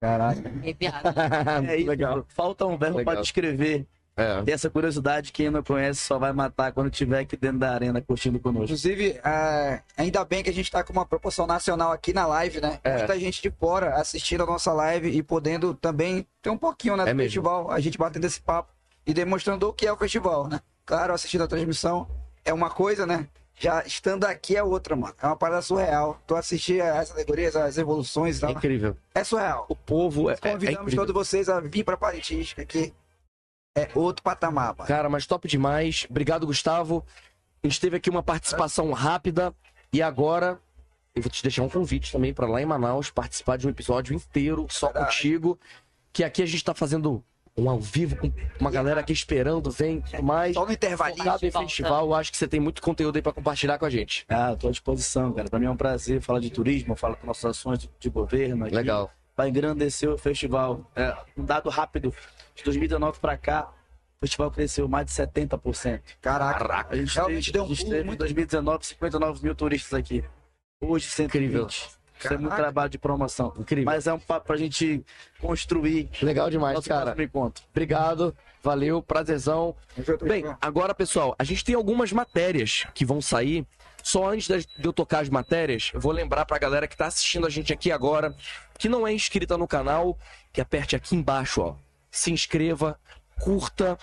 Caraca. É isso, legal. Falta um verbo para descrever. É. E essa curiosidade, quem não conhece só vai matar quando estiver aqui dentro da arena curtindo conosco. Inclusive, é, ainda bem que a gente tá com uma proporção nacional aqui na live, né? É. Muita gente de fora assistindo a nossa live e podendo também ter um pouquinho né, do É mesmo. festival, a gente batendo esse papo e demonstrando o que é o festival, né? Claro, assistindo a transmissão é uma coisa, né? Já estando aqui é outra, mano. É uma parada surreal. Tu assistir as alegorias, as evoluções e tal. É incrível. É surreal. O povo é, é Convidamos incrível. todos vocês a vir pra Parintins, que aqui é outro patamar, mano. Cara, mas top demais. Obrigado, Gustavo. A gente teve aqui uma participação rápida e agora eu vou te deixar um convite também para lá em Manaus participar de um episódio inteiro só contigo. Que aqui a gente tá fazendo um ao vivo com uma galera aqui esperando, vem tudo mais. Só no intervalinho. Focado em festival, eu acho que você tem muito conteúdo aí pra compartilhar com a gente. Ah, tô à disposição, cara. Pra mim é um prazer falar de turismo, falar com nossas ações de- de governo aqui. Legal. Vai engrandecer o festival. É, um dado rápido, de 2019 pra cá, o festival cresceu mais de 70%. Caraca, a gente realmente teve, deu um a gente pulo teve em muito- 2019 59 mil turistas aqui. Hoje 120. Isso é muito Caraca. trabalho de promoção. Incrível. Mas é um papo pra gente construir. Legal demais, nosso cara. encontro. Obrigado, valeu, prazerzão. Bem, agora, pessoal, a gente tem algumas matérias que vão sair. Só antes de eu tocar as matérias, eu vou lembrar pra galera que tá assistindo a gente aqui agora, que não é inscrita no canal, que aperte aqui embaixo, ó. Se inscreva, curta.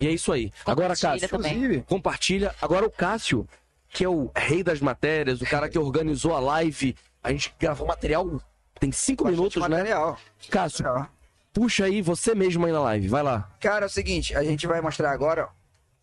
E é isso aí. Agora, Cássio, também. compartilha. Agora o Cássio, que é o rei das matérias, o cara que organizou a live. A gente gravou material, tem cinco minutos, material. né? Cássio, puxa aí você mesmo aí na live, vai lá. Cara, é o seguinte, a gente vai mostrar agora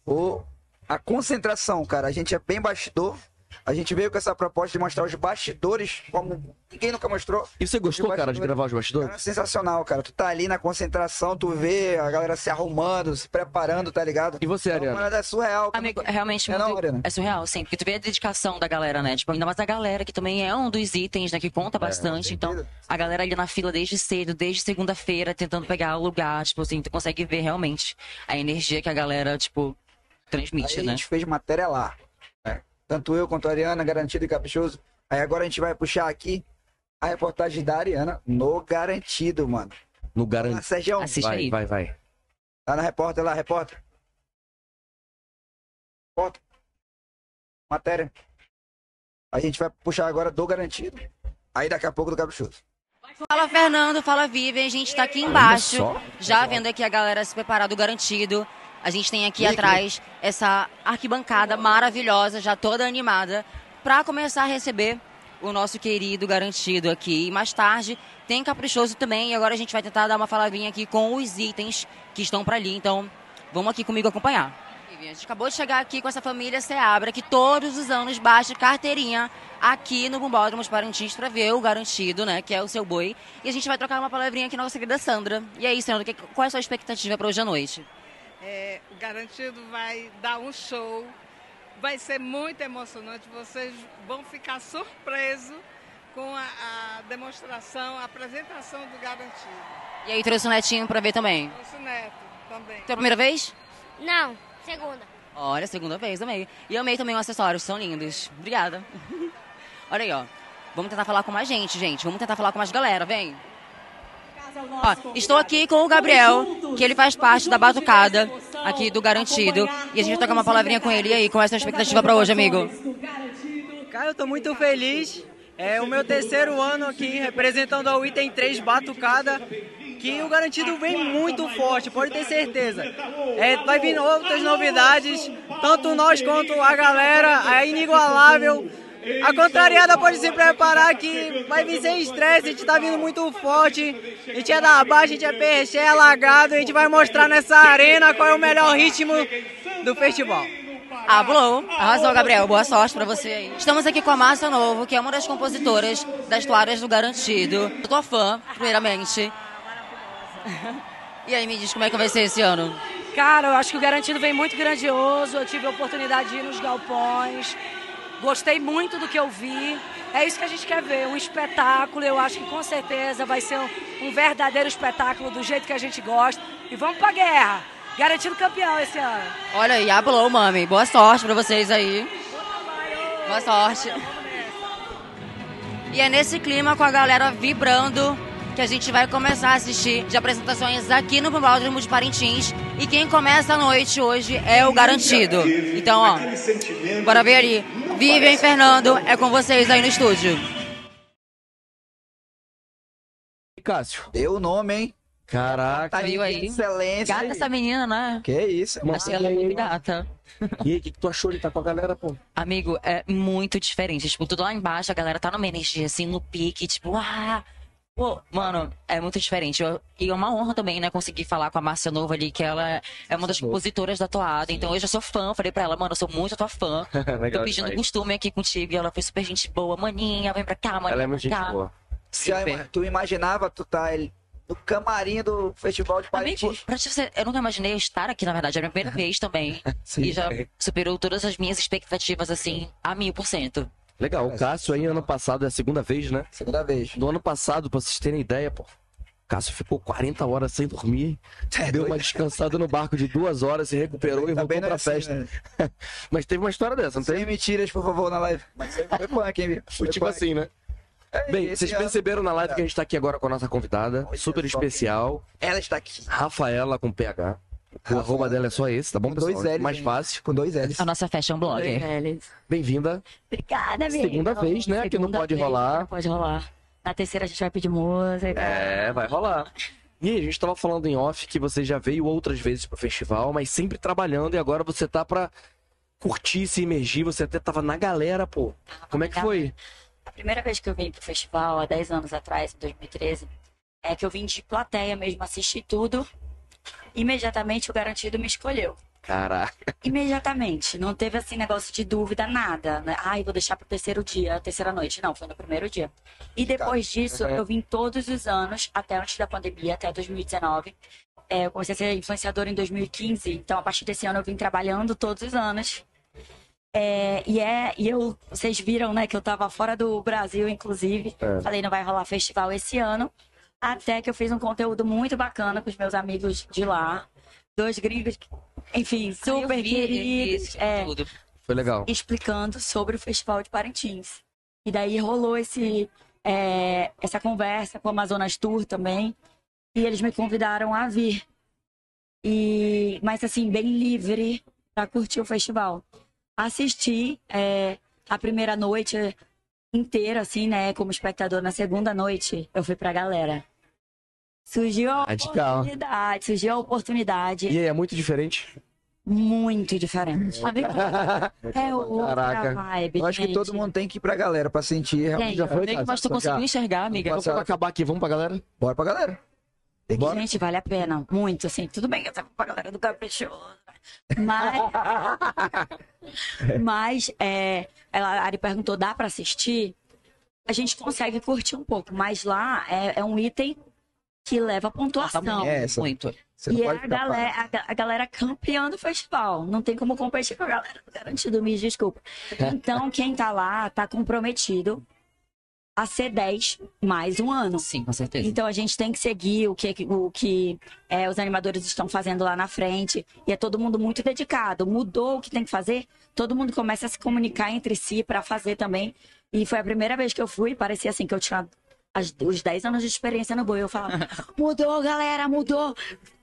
o, a concentração, cara. A gente é bem bastidor. A gente veio com essa proposta de mostrar os bastidores, como ninguém nunca mostrou. E você gostou, cara, de gravar os bastidores? Cara, sensacional, cara. Tu tá ali na concentração, tu vê a galera se arrumando, se preparando, tá ligado? E você, É Ariana? parada surreal. Amigo, é realmente É muito, né? é surreal, sim, porque tu vê a dedicação da galera, né? Tipo, ainda mais a galera, que também é um dos itens, né, que conta bastante. então, a galera ali na fila desde cedo, desde segunda-feira, tentando pegar o lugar, tipo assim, tu consegue ver realmente a energia que a galera, tipo, transmite, Aí a né? gente fez matéria lá. Tanto eu quanto a Ariana, garantido e caprichoso. Aí agora a gente vai puxar aqui a reportagem da Ariana no garantido, mano. No garantido. Sérgio, vai, vai, vai. Tá na repórter lá, repórter. Repórter. Matéria. A gente vai puxar agora do garantido. Aí daqui a pouco do caprichoso. Fala Fernando, fala Vivian, a gente tá aqui embaixo, já vendo aqui a galera se preparar do garantido. A gente tem aqui E atrás essa arquibancada maravilhosa, já toda animada, pra começar a receber o nosso querido garantido aqui. E mais tarde tem caprichoso também, e agora a gente vai tentar dar uma faladinha aqui com os itens que estão pra ali. Então, vamos aqui comigo acompanhar. A gente acabou de chegar aqui com essa família Seabra, que todos os anos baixa carteirinha aqui no Bombódromo de Parintins para ver o garantido, né? Que é o seu boi. E a gente vai trocar uma palavrinha aqui com a nossa querida Sandra. E aí, Sandra, que- qual é a sua expectativa para hoje à noite? É, o Garantido vai dar um show, vai ser muito emocionante, vocês vão ficar surpresos com a, a demonstração, a apresentação do Garantido. E aí, trouxe o netinho para ver também. Nosso neto também. Tua primeira vez? Não, segunda. Olha, segunda vez, amei. E amei também os acessórios, são lindos. Obrigada. Olha aí, ó. Vamos tentar falar com mais gente, gente. Vamos tentar falar com mais galera, vem. Ó, estou aqui com o Gabriel, que ele faz parte da batucada aqui do Garantido. E a gente vai trocar uma palavrinha com ele. E aí, qual é a sua expectativa para hoje, amigo? Cara, eu tô muito feliz. É o meu terceiro ano aqui representando ao item 3 Batucada, que o garantido vem muito forte, pode ter certeza. É, vai vir outras novidades, tanto nós quanto a galera, é inigualável. A contrariada pode se preparar que vai vir sem estresse, a gente tá vindo muito forte. A gente é da baixa, a gente é peixe, é alagado, a gente vai mostrar nessa arena qual é o melhor ritmo do festival. Ah, blow. Arrasou, Gabriel. Boa sorte pra você aí. Estamos aqui com a Márcia Novo, que é uma das compositoras das toalhas do Garantido. Eu tô fã, primeiramente. E aí, me diz como é que vai ser esse ano? Cara, eu acho que o Garantido vem muito grandioso. Eu tive a oportunidade de ir nos galpões. Gostei muito do que eu vi. É isso que a gente quer ver, um espetáculo. Eu acho que com certeza vai ser um, um verdadeiro espetáculo do jeito que a gente gosta. E vamos pra guerra. Garantido campeão esse ano. Olha aí, a blow, mami. Boa sorte pra vocês aí. Boa sorte. E é nesse clima com a galera vibrando que a gente vai começar a assistir de apresentações aqui no Bombódromo de Parintins. E quem começa a noite hoje é o Garantido. Então, ó, bora ver ali. Vivian e Fernando, é com vocês aí no estúdio. Cássio. Deu o nome, hein? Caraca. Viu aí? Excelência. Gata essa menina, né? Que isso? Achei ela muito gata. E aí, o que, que tu achou de estar com a galera, pô? Amigo, é muito diferente. Tipo, tudo lá embaixo, a galera tá numa energia, assim, no pique, tipo, ah... Pô, mano, é muito diferente. Eu- e é uma honra também, né, conseguir falar com a Márcia Nova ali, que ela é uma das compositoras da toada. Então eu já sou fã, falei pra ela, mano, eu sou muito tua fã. Legal Tô pedindo demais. costume aqui contigo. E ela foi super gente boa. Maninha, vem pra cá, maninha. Ela é muito pra gente cá. boa. Já, tu imaginava tu tá ele no camarim do Festival de Amigo, você, eu nunca imaginei estar aqui, na verdade. É a minha primeira vez também. e já superou todas as minhas expectativas, assim, a mil por cento. Legal, o Cássio aí ano passado é a segunda vez, né? Segunda vez. No ano passado, pra vocês terem ideia, pô. Cássio ficou 40 horas sem dormir. deu uma descansada no barco de duas horas, se recuperou e voltou pra festa. Mas teve uma história dessa, não? Sem mentiras, por favor, na live. Mas foi punk, hein, Foi tipo assim, né? Bem, esse vocês ano- perceberam na live que a gente tá aqui agora com a nossa convidada, super especial. Ela está aqui. Rafaela com PH. O arroba dela é só esse, tá bom, pessoal? dois L's, Mais fácil. Com dois L's. A nossa fashion blogger. Bem-vinda. Obrigada, amigo. Segunda vez, né? Que não pode vez, rolar. Não pode rolar. Na terceira a gente vai pedir música. É, vai rolar. E a gente tava falando em off que você já veio outras vezes pro festival, mas sempre trabalhando e agora você tá pra curtir, se imergir, você até tava na galera, pô. Como é que foi? A primeira vez que eu vim pro festival, há 10 anos atrás, em 2013, é que eu vim de plateia mesmo, assisti tudo. Imediatamente o garantido me escolheu. Caraca. Imediatamente. Não teve assim negócio de dúvida, nada. Né? Ai, vou deixar pro terceiro dia, terceira noite. Não, foi no primeiro dia. E depois disso, Uhum. eu vim todos os anos, até antes da pandemia, até 2019. É, eu comecei a ser influenciadora em 2015, então a partir desse ano eu vim trabalhando todos os anos. É, e é, e eu, vocês viram, né, que eu tava fora do Brasil, inclusive. É. Falei, não vai rolar festival esse ano. Até que eu fiz um conteúdo muito bacana com os meus amigos de lá. Dois gringos, enfim, super queridos. é, Foi legal. explicando sobre o Festival de Parintins. E daí rolou esse, é, essa conversa com o Amazonas Tour também. E eles me convidaram a vir. E, mas assim, bem livre para curtir o festival. Assisti é, a primeira noite inteira, assim, né? Como espectador. Na segunda noite, eu fui pra galera. Surgiu a Radical. oportunidade, surgiu a oportunidade. E aí, é muito diferente? Muito diferente. É outra Caraca. vibe, Eu acho que gente. todo mundo tem que ir pra galera pra sentir. realmente. Já foi, Mas tu conseguiu enxergar, amiga? Então, pra acabar aqui, vamos pra galera? Bora pra galera. Gente, vale a pena. Muito, assim. Tudo bem, eu tava pra galera do Caprichoso. Mas. mas, é, ela, a Ari perguntou: dá pra assistir? A gente consegue curtir um pouco, mas lá é, é um item que leva pontuação. É essa. Muito. Você não e é a galera, a, a galera campeã do festival. Não tem como competir com a galera do Garantido, me desculpa. Então, quem tá lá tá comprometido a ser 10 mais um ano. Sim, com certeza. Então a gente tem que seguir o que, o que é, os animadores estão fazendo lá na frente. E é todo mundo muito dedicado. Mudou o que tem que fazer, todo mundo começa a se comunicar entre si para fazer também. E foi a primeira vez que eu fui, parecia assim que eu tinha as- os 10 anos de experiência no boi. Eu falava, mudou, galera, mudou.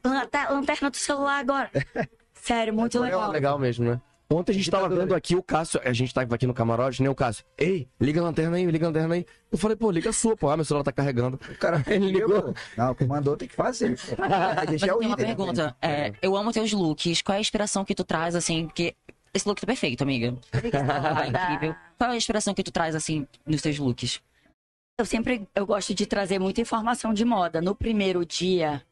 Lanterna do celular agora. Sério, muito legal. Legal mesmo, né? Ontem a gente tava vendo aqui o Cássio, a gente tava aqui no camarote, né? O Cássio, ei, liga a lanterna aí, liga a lanterna aí. Eu falei, pô, liga a sua, pô. Ah, meu celular tá carregando. O cara, ele ligou. Não, o que mandou tem que fazer. Mas Deixar eu uma líder. pergunta. É, eu amo teus looks. Qual é a inspiração que tu traz, assim? Porque esse look tá perfeito, amiga. Tá incrível. Qual é a inspiração que tu traz, assim, nos teus looks? Eu sempre eu gosto de trazer muita informação de moda. No primeiro dia,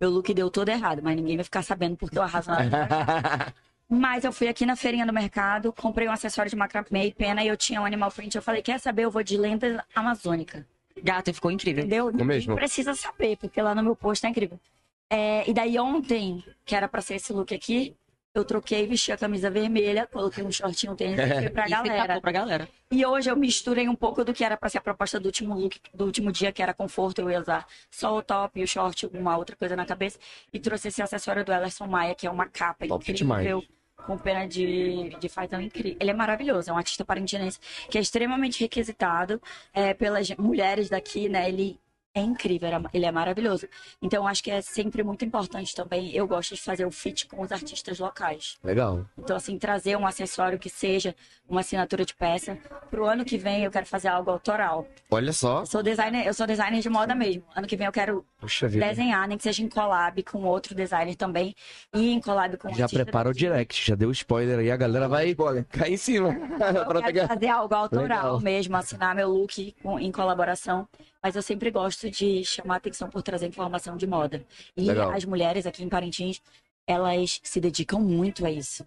meu look deu todo errado, mas ninguém vai ficar sabendo porque eu arraso na Mas eu fui aqui na feirinha do mercado, comprei um acessório de macramê e pena e eu tinha um animal print. Eu falei, quer saber? Eu vou de lenda amazônica. Gata, ficou incrível. Entendeu? Ninguém mesmo? precisa saber, porque lá no meu post tá incrível. É, e daí ontem, que era pra ser esse look aqui, eu troquei, vesti a camisa vermelha, coloquei um shortinho, tênis e fui pra E galera. pra galera. E hoje eu misturei um pouco do que era pra ser a proposta do último look, do último dia, que era conforto. Eu ia usar só o top e o short, alguma outra coisa na cabeça. E trouxe esse acessório do Elerson Maia, que é uma capa Top incrível. demais. Com pena de, de fazão incrível. Ele é maravilhoso, é um artista parintinense que é extremamente requisitado é, pelas mulheres daqui, né? Ele é incrível, ele é maravilhoso. Então, acho que é sempre muito importante também. Eu gosto de fazer o fit com os artistas locais. Legal. Então, assim, trazer um acessório que seja uma assinatura de peça. Pro ano que vem, eu quero fazer algo autoral. Olha só. Eu sou designer, eu sou designer de moda mesmo. Ano que vem eu quero desenhar, nem que seja em collab com outro designer também. E em collab com Já prepara o direct, já deu spoiler aí, a galera vai cair em cima. Eu quero pegar. fazer algo autoral Legal. mesmo, assinar meu look com- em colaboração. Mas eu sempre gosto de chamar atenção por trazer informação de moda. E Legal. as mulheres aqui em Parintins, elas se dedicam muito a isso.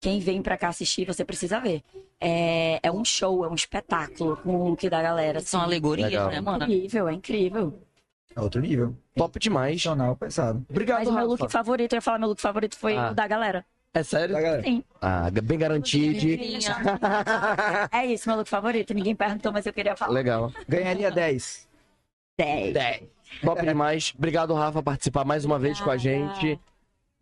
Quem vem pra cá assistir, você precisa ver. É, é um show, é um espetáculo com o look da galera. São assim. alegorias, Legal. né, mana? É incrível, é incrível. É outro nível. Top demais. Profissional, pesado. Obrigado, Mas meu look favorito, eu ia falar, meu look favorito foi Ah. o da galera. É sério? Sim. Ah, bem garantido. É isso, meu look favorito. Ninguém perguntou, mas eu queria falar. Legal. Ganharia 10. 10. 10. Top demais. Obrigado, Rafa, por participar mais uma vez com a gente.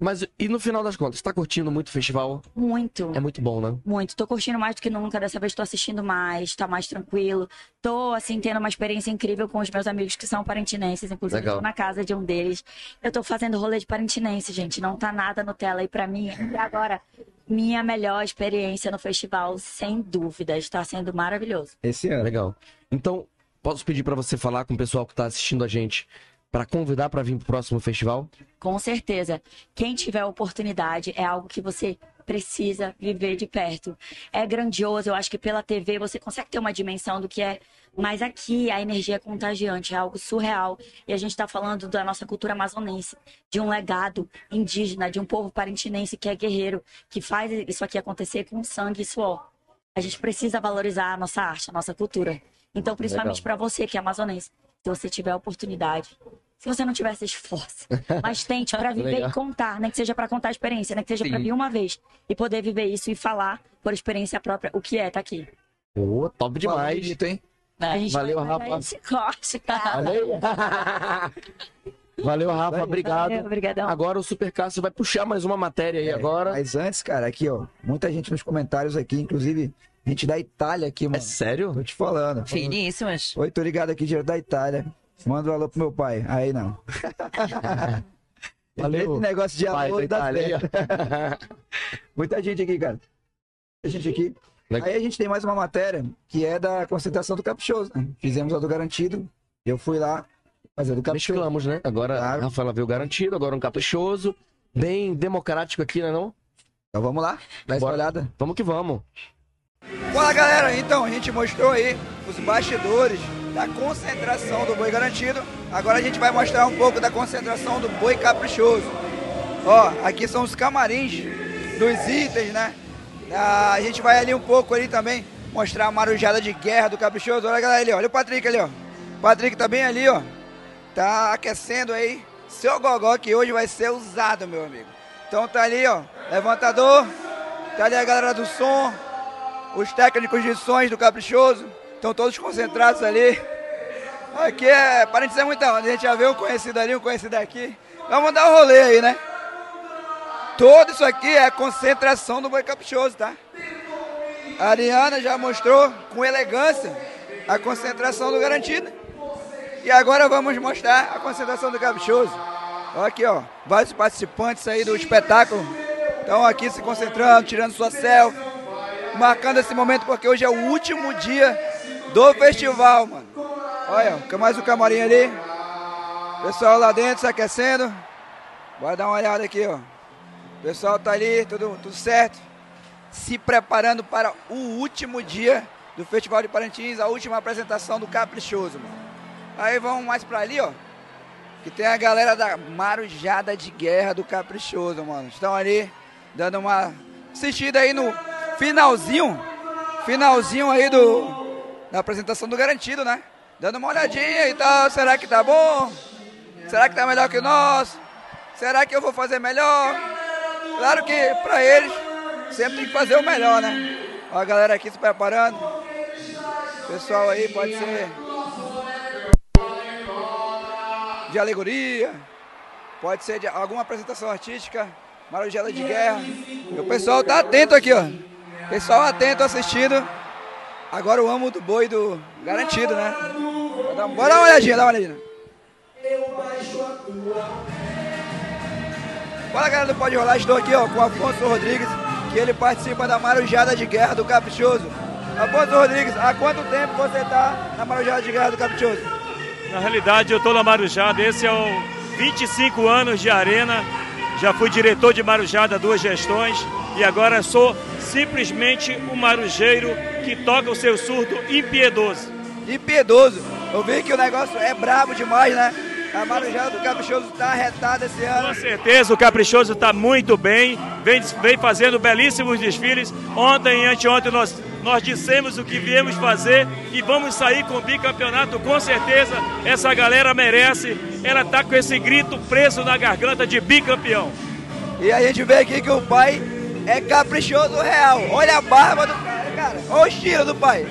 Mas e no final das contas, tá curtindo muito o festival? Muito. É muito bom, né? Muito. Tô curtindo mais do que nunca. Dessa vez tô assistindo mais, tá mais tranquilo. Tô, assim, tendo uma experiência incrível com os meus amigos que são parentinenses. Inclusive, Legal. tô na casa de um deles. Eu tô fazendo rolê de parentinense, gente. Não tá nada no tela aí pra mim. E agora, minha melhor experiência no festival, sem dúvidas. Tá sendo maravilhoso. Esse ano. Legal. Então, posso pedir pra você falar com o pessoal que tá assistindo a gente pra convidar pra vir pro próximo festival? Com certeza. Quem tiver a oportunidade é algo que você precisa viver de perto. É grandioso, eu acho que pela TV você consegue ter uma dimensão do que é, mas aqui a energia é contagiante, é algo surreal. E a gente está falando da nossa cultura amazonense, de um legado indígena, de um povo parentinense que é guerreiro, que faz isso aqui acontecer com sangue e suor. A gente precisa valorizar a nossa arte, a nossa cultura. Então, principalmente para você que é amazonense, se você tiver a oportunidade, se você não tiver, se esforce. Mas tente para viver e contar, nem que seja para contar a experiência, nem que seja para vir uma vez e poder viver isso e falar por experiência própria o que é tá aqui. Pô, top demais. Bonito, hein? A gente Valeu. Esse corte, cara. Valeu. Valeu, Rafa. Obrigado. Valeu, obrigadão. Agora o Super Cássio vai puxar mais uma matéria aí agora. É, Mas antes, cara, aqui, ó, muita gente nos comentários aqui, inclusive gente da Itália aqui, mano. É sério? Tô te falando. Finíssimas. Oi, tô ligado aqui, direto da Itália. Manda um alô pro meu pai. Aí não. Valeu. Esse negócio de Pai alô da Itália. Muita gente aqui, cara. Muita gente aqui. Aí a gente tem mais uma matéria que é da concentração do Caprichoso, né? Fizemos a do Garantido. Eu fui lá fazer do Caprichoso. Mesclamos, né? Agora a Rafaela veio garantido, agora um caprichoso. Bem democrático aqui, né não? Então vamos lá, dá essa olhada. Vamos que vamos. Fala galera, então a gente mostrou aí os bastidores da concentração do boi garantido. Agora a gente vai mostrar um pouco da concentração do boi caprichoso. Ó, aqui são os camarins dos itens, né? Ah, a gente vai ali um pouco ali também mostrar a marujada de guerra do caprichoso. Olha galera ali, olha o Patrick ali, ó. O Patrick tá bem ali, ó. Tá aquecendo aí seu gogó que hoje vai ser usado, meu amigo. Então tá ali, ó, levantador. Tá ali a galera do som, os técnicos de sons do Caprichoso, estão todos concentrados ali. Aqui é, para dizer muita onda, a gente já vê um conhecido ali, um conhecido aqui. Vamos dar um rolê aí, né? Tudo isso aqui é concentração do Boi Caprichoso, tá? A Ariana já mostrou com elegância a concentração do Garantido. E agora vamos mostrar a concentração do Caprichoso. Olha aqui, ó, vários participantes aí do espetáculo estão aqui se concentrando, tirando sua selfie, marcando esse momento porque hoje é o último dia do festival, mano. Olha, mais um camarim ali. Pessoal lá dentro se aquecendo. Bora dar uma olhada aqui, ó. O pessoal tá ali, tudo, tudo certo. Se preparando para o último dia do Festival de Parintins, a última apresentação do Caprichoso, mano. Aí vamos mais pra ali, ó. Que tem a galera da Marujada de Guerra do Caprichoso, mano. Estão ali dando uma assistida aí no finalzinho. Finalzinho aí do da apresentação do Garantido, né? Dando uma olhadinha e tal. Será que tá bom? Será que tá melhor que o nosso? Será que eu vou fazer melhor? Claro que pra eles sempre tem que fazer o melhor, né? Ó, a galera aqui se preparando. Pessoal aí pode ser de alegoria, pode ser de alguma apresentação artística, marujela de guerra. E o pessoal tá atento aqui, ó. Pessoal atento assistindo. Agora o amo do boi do garantido, né? Bora dar- uma olhadinha, dá uma olhadinha. Fala galera do Pode Rolar, estou aqui ó, com o Afonso Rodrigues, que ele participa da Marujada de Guerra do Caprichoso. Afonso Rodrigues, há quanto tempo você está na Marujada de Guerra do Caprichoso? Na realidade, eu estou na Marujada. Esse é o 25 anos de arena. Já fui diretor de Marujada duas gestões e agora sou simplesmente um marujeiro que toca o seu surdo impiedoso. Impiedoso. Eu vi que o negócio é brabo demais, né? A Marujada do Caprichoso tá arretada esse ano. Com certeza, o Caprichoso está muito bem, vem, vem fazendo belíssimos desfiles. Ontem e anteontem nós, nós dissemos o que viemos fazer e vamos sair com o bicampeonato, com certeza. Essa galera merece. Ela tá com esse grito preso na garganta de bicampeão. E a gente vê aqui que o pai é caprichoso real. Olha a barba do cara, cara. Olha o estilo do pai.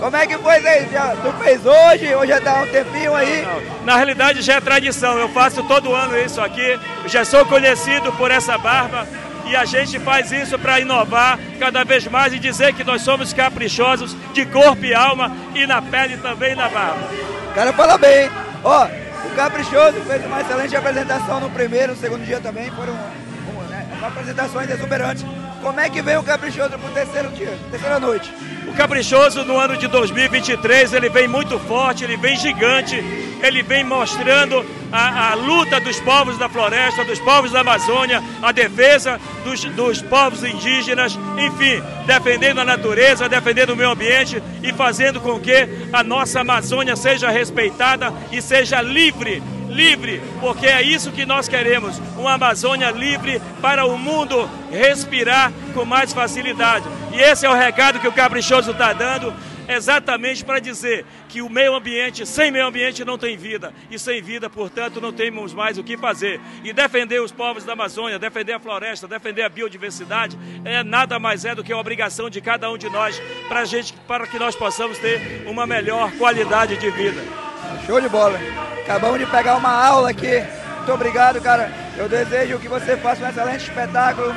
Como é que foi isso aí? Já- Tu fez hoje? Hoje já tá um tempinho aí? Na realidade já é tradição, eu faço todo ano isso aqui, eu já sou conhecido por essa barba e a gente faz isso para inovar cada vez mais e dizer que nós somos caprichosos de corpo e alma e na pele também e na barba. Cara, fala bem, hein? Ó, o Caprichoso fez uma excelente apresentação no primeiro, no segundo dia também. Foram um, né, uma apresentações exuberantes. Como é que vem o Caprichoso pro terceiro dia, terceira noite? O Caprichoso no ano de 2023 ele vem muito forte, ele vem gigante, ele vem mostrando a, a luta dos povos da floresta, dos povos da Amazônia, a defesa dos, dos povos indígenas, enfim, defendendo a natureza, defendendo o meio ambiente e fazendo com que a nossa Amazônia seja respeitada e seja livre livre, porque é isso que nós queremos, uma Amazônia livre para o mundo respirar com mais facilidade. E esse é o recado que o Caprichoso está dando, exatamente para dizer que o meio ambiente, sem meio ambiente não tem vida, e sem vida, portanto, não temos mais o que fazer. E defender os povos da Amazônia, defender a floresta, defender a biodiversidade, é nada mais é do que a obrigação de cada um de nós para gente, para que nós possamos ter uma melhor qualidade de vida. Show de bola. Acabamos de pegar uma aula aqui. Muito obrigado, cara. Eu desejo que você faça um excelente espetáculo.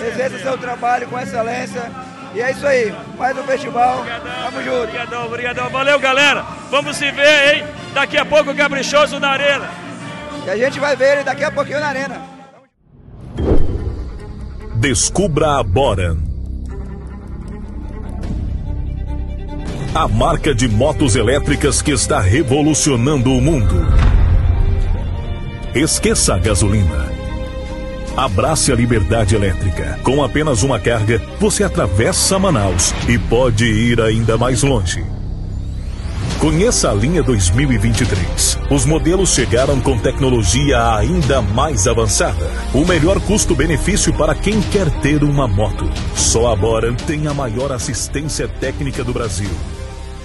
Exerça seu trabalho com excelência. E é isso aí. Mais um festival. Tamo junto. Obrigadão, obrigadão. Valeu, galera. Vamos se ver, hein? Daqui a pouco o Caprichoso na arena. E a gente vai ver ele daqui a pouquinho na arena. Descubra a Boran. A marca de motos elétricas que está revolucionando o mundo. Esqueça a gasolina. Abrace a liberdade elétrica. Com apenas uma carga, você atravessa Manaus e pode ir ainda mais longe. Conheça a linha 2023. Os modelos chegaram com tecnologia ainda mais avançada. O melhor custo-benefício para quem quer ter uma moto. Só a Boran tem a maior assistência técnica do Brasil.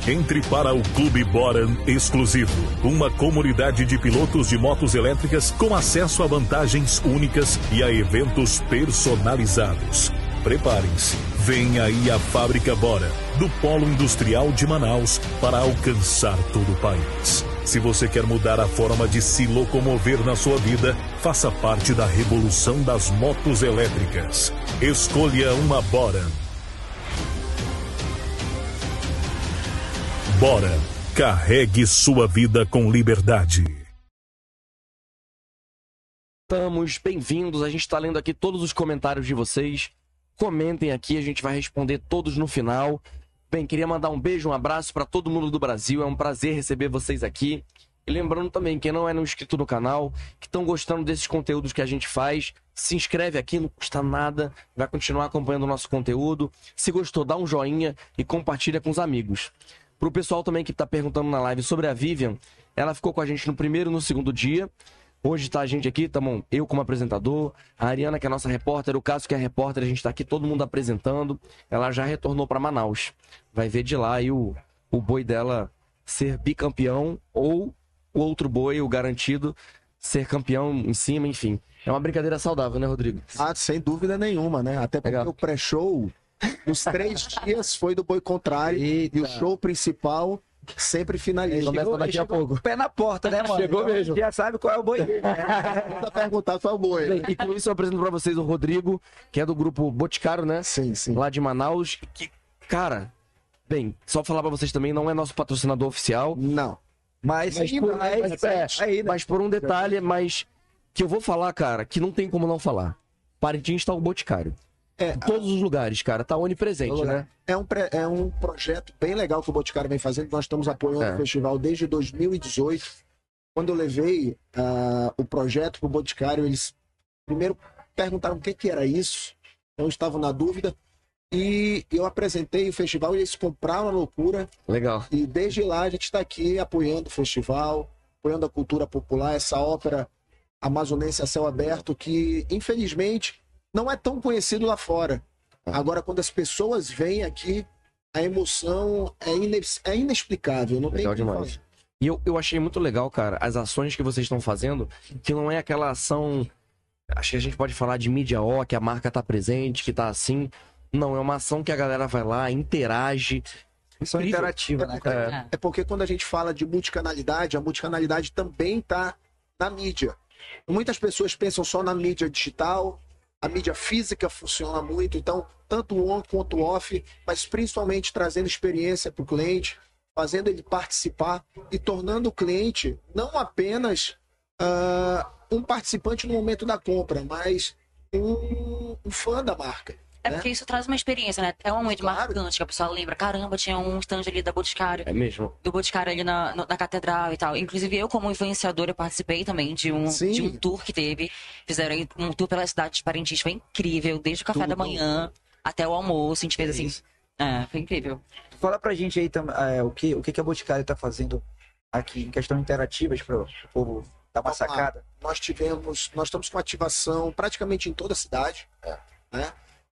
Entre para o Clube Boran Exclusivo, uma comunidade de pilotos de motos elétricas com acesso a vantagens únicas e a eventos personalizados. Preparem-se, vem aí a Fábrica Bora, do Polo Industrial de Manaus, para alcançar todo o país. Se você quer mudar a forma de se locomover na sua vida, faça parte da revolução das motos elétricas. Escolha uma Bora. Bora, carregue sua vida com liberdade. Estamos bem-vindos. A gente está lendo aqui todos os comentários de vocês. Comentem aqui, a gente vai responder todos no final. Bem, queria mandar um beijo, um abraço para todo mundo do Brasil. É um prazer receber vocês aqui. E lembrando também, quem não é inscrito no canal, que estão gostando desses conteúdos que a gente faz, se inscreve aqui, não custa nada, vai continuar acompanhando o nosso conteúdo. Se gostou, dá um joinha e compartilha com os amigos. Pro pessoal também que tá perguntando na live sobre a Vivian, ela ficou com a gente no primeiro e no segundo dia. Hoje tá a gente aqui, tamo eu como apresentador, a Ariana que é a nossa repórter, o Cássio que é repórter, a gente tá aqui todo mundo apresentando. Ela já retornou para Manaus. Vai ver de lá aí o, o boi dela ser bicampeão ou o outro boi, o garantido, ser campeão em cima, enfim. É uma brincadeira saudável, né, Rodrigo? Ah, sem dúvida nenhuma, né? Até porque o pré-show, nos três dias, foi do boi contrário. E o show principal sempre finaliza. Chegou- chegou com o Pé na porta, né, mano? Chegou Então, mesmo. Já sabe qual é o boi. Tá perguntado qual é o boi. Bem, e com isso eu apresento pra vocês o Rodrigo, que é do grupo Boticário, né? Sim, sim. Lá de Manaus. Que, cara, bem, só falar pra vocês também, não é nosso patrocinador oficial. Não. Mas, Mas, por, mas- mas, é, aí, né? mas por um detalhe, mas que eu vou falar, cara, que não tem como não falar. Parintins tá o Boticário. É, em todos os lugares, cara, tá onipresente, né? É um, é um projeto bem legal que o Boticário vem fazendo. Nós estamos apoiando É. o festival desde 2018. Quando eu levei ah, o projeto para o Boticário, eles primeiro perguntaram o que, que era isso. Então estavam na dúvida. E eu apresentei o festival e eles compraram a loucura. Legal. E desde lá a gente está aqui apoiando o festival. apoiando a cultura popular, essa ópera amazonense a céu aberto que, infelizmente, não é tão conhecido lá fora. Agora, quando as pessoas vêm aqui, a emoção é, ines- é inexplicável. Não tem Legal como demais. falar. E eu, eu achei muito legal, cara, as ações que vocês estão fazendo, que não é aquela ação. Acho que a gente pode falar de mídia ó, que a marca tá presente, que tá assim. Não, é uma ação que a galera vai lá, interage. Ação Incrível. interativa, né, É. É porque quando a gente fala de multicanalidade, a multicanalidade também está na mídia. Muitas pessoas pensam só na mídia digital, a mídia física funciona muito, então, tanto on quanto off, mas principalmente trazendo experiência para o cliente, fazendo ele participar e tornando o cliente não apenas ah, um participante no momento da compra, mas um, um fã da marca. É né? porque isso traz uma experiência, né? É um momento marcante que a pessoa lembra. Caramba, tinha um stand ali da Boticário. É mesmo? Do Boticário ali na, no- na catedral e tal. Inclusive, eu, como influenciadora, participei também de um, de um tour que teve. Fizeram um tour pela cidade de Parintins. Foi incrível. Desde o café da manhã até o almoço. A gente fez assim. É, foi incrível. Fala pra gente aí tam- é, o, que, o que que a Boticário tá fazendo aqui em questão interativas para o povo dar uma sacada. Nós tivemos, nós estamos com ativação praticamente em toda a cidade. Né?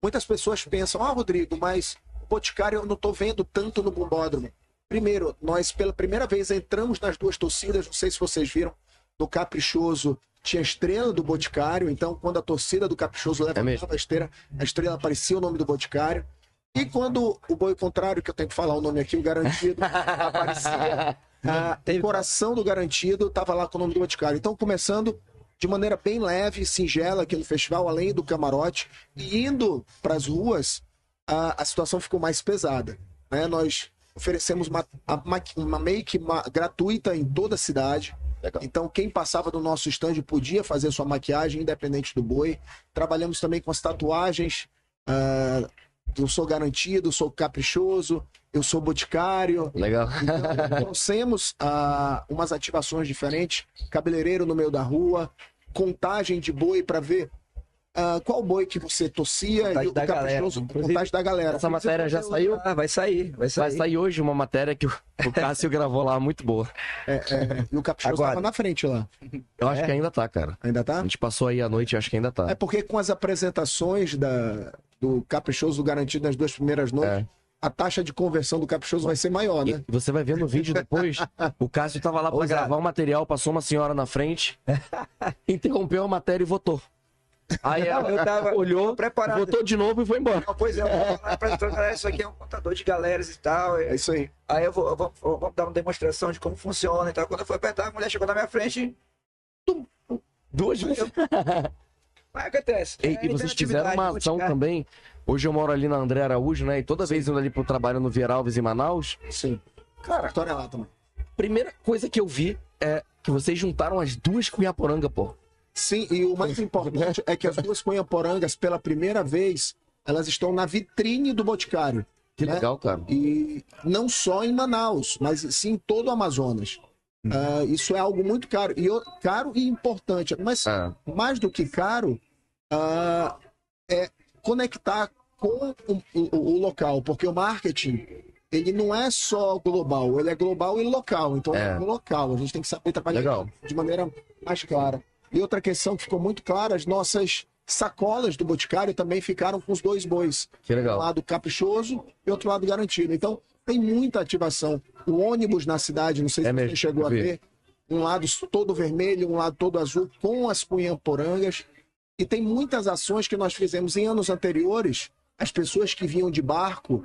Muitas pessoas pensam, ah, Rodrigo, mas o Boticário eu não estou vendo tanto no Bombódromo. Primeiro, nós pela primeira vez entramos nas duas torcidas, não sei se vocês viram, no Caprichoso tinha a estrela do Boticário, então quando a torcida do Caprichoso levantava a estrela, a estrela aparecia o nome do Boticário. E quando o boi contrário, que eu tenho que falar o nome aqui, o garantido, aparecia, ah, o coração do garantido estava lá com o nome do Boticário. Então, começando de maneira bem leve e singela aqui no festival, além do camarote, e indo para as ruas, a, a situação ficou mais pesada. né? Nós oferecemos uma, a maqui- uma make ma- gratuita em toda a cidade. Então, quem passava do nosso stand podia fazer sua maquiagem, independente do boi. Trabalhamos também com as tatuagens. ah, eu sou garantido, sou caprichoso, eu sou boticário. Legal. Então, trouxemos ah, umas ativações diferentes, cabeleireiro no meio da rua, contagem de boi para ver ah, qual boi que você torcia e o da galera, caprichoso, inclusive. contagem da galera. Essa matéria já saiu? Ah, vai sair, vai sair. Vai sair hoje uma matéria que o, o Cássio gravou lá, muito boa. É, é, e o caprichoso Aguarde. estava na frente lá. Eu acho É? que ainda tá, cara. Ainda tá? A gente passou aí a noite, acho que ainda tá. É porque com as apresentações da, do caprichoso garantido nas duas primeiras noites, a taxa de conversão do caprichoso vai ser maior, né? E você vai ver no vídeo depois, o Cássio tava lá pra Ousado. gravar o material, passou uma senhora na frente, interrompeu a matéria e votou. Aí ela Eu tava olhou, preparado. votou de novo e foi embora. Não, pois é, apresentando, galera, isso aqui é um contador de galeras e tal. É isso aí. Aí eu vou, eu vou, eu vou dar uma demonstração de como funciona e tal. Quando eu fui apertar, a mulher chegou na minha frente. Duas vezes. Mas acontece. E, É e vocês fizeram interatividade, uma ação também. Hoje eu moro ali na André Araújo, né? E toda vez indo ali pro trabalho no Vieira Alves em Manaus. Sim. Cara, história lá também. Primeira coisa que eu vi é que vocês juntaram as duas Cunhaporanga, pô. Sim, e o mais importante é que as duas cunhaporangas, pela primeira vez, elas estão na vitrine do Boticário. Que né? legal, cara. E não só em Manaus, mas sim em todo o Amazonas. Ah, isso é algo muito caro. E caro e importante. Mas mais do que caro, ah, é conectar com o, o- o local. Porque o marketing, ele não é só global, ele é global e local. Então é, local. A gente tem que saber trabalhar Legal. de maneira mais clara. E outra questão que ficou muito clara, as nossas sacolas do Boticário também ficaram com os dois bois. Que legal. Um lado caprichoso e outro lado garantido. Então, tem muita ativação. O ônibus na cidade, não sei se você chegou a ver, um lado todo vermelho, um lado todo azul, com as cunhamporangas. E tem muitas ações que nós fizemos em anos anteriores. As pessoas que vinham de barco,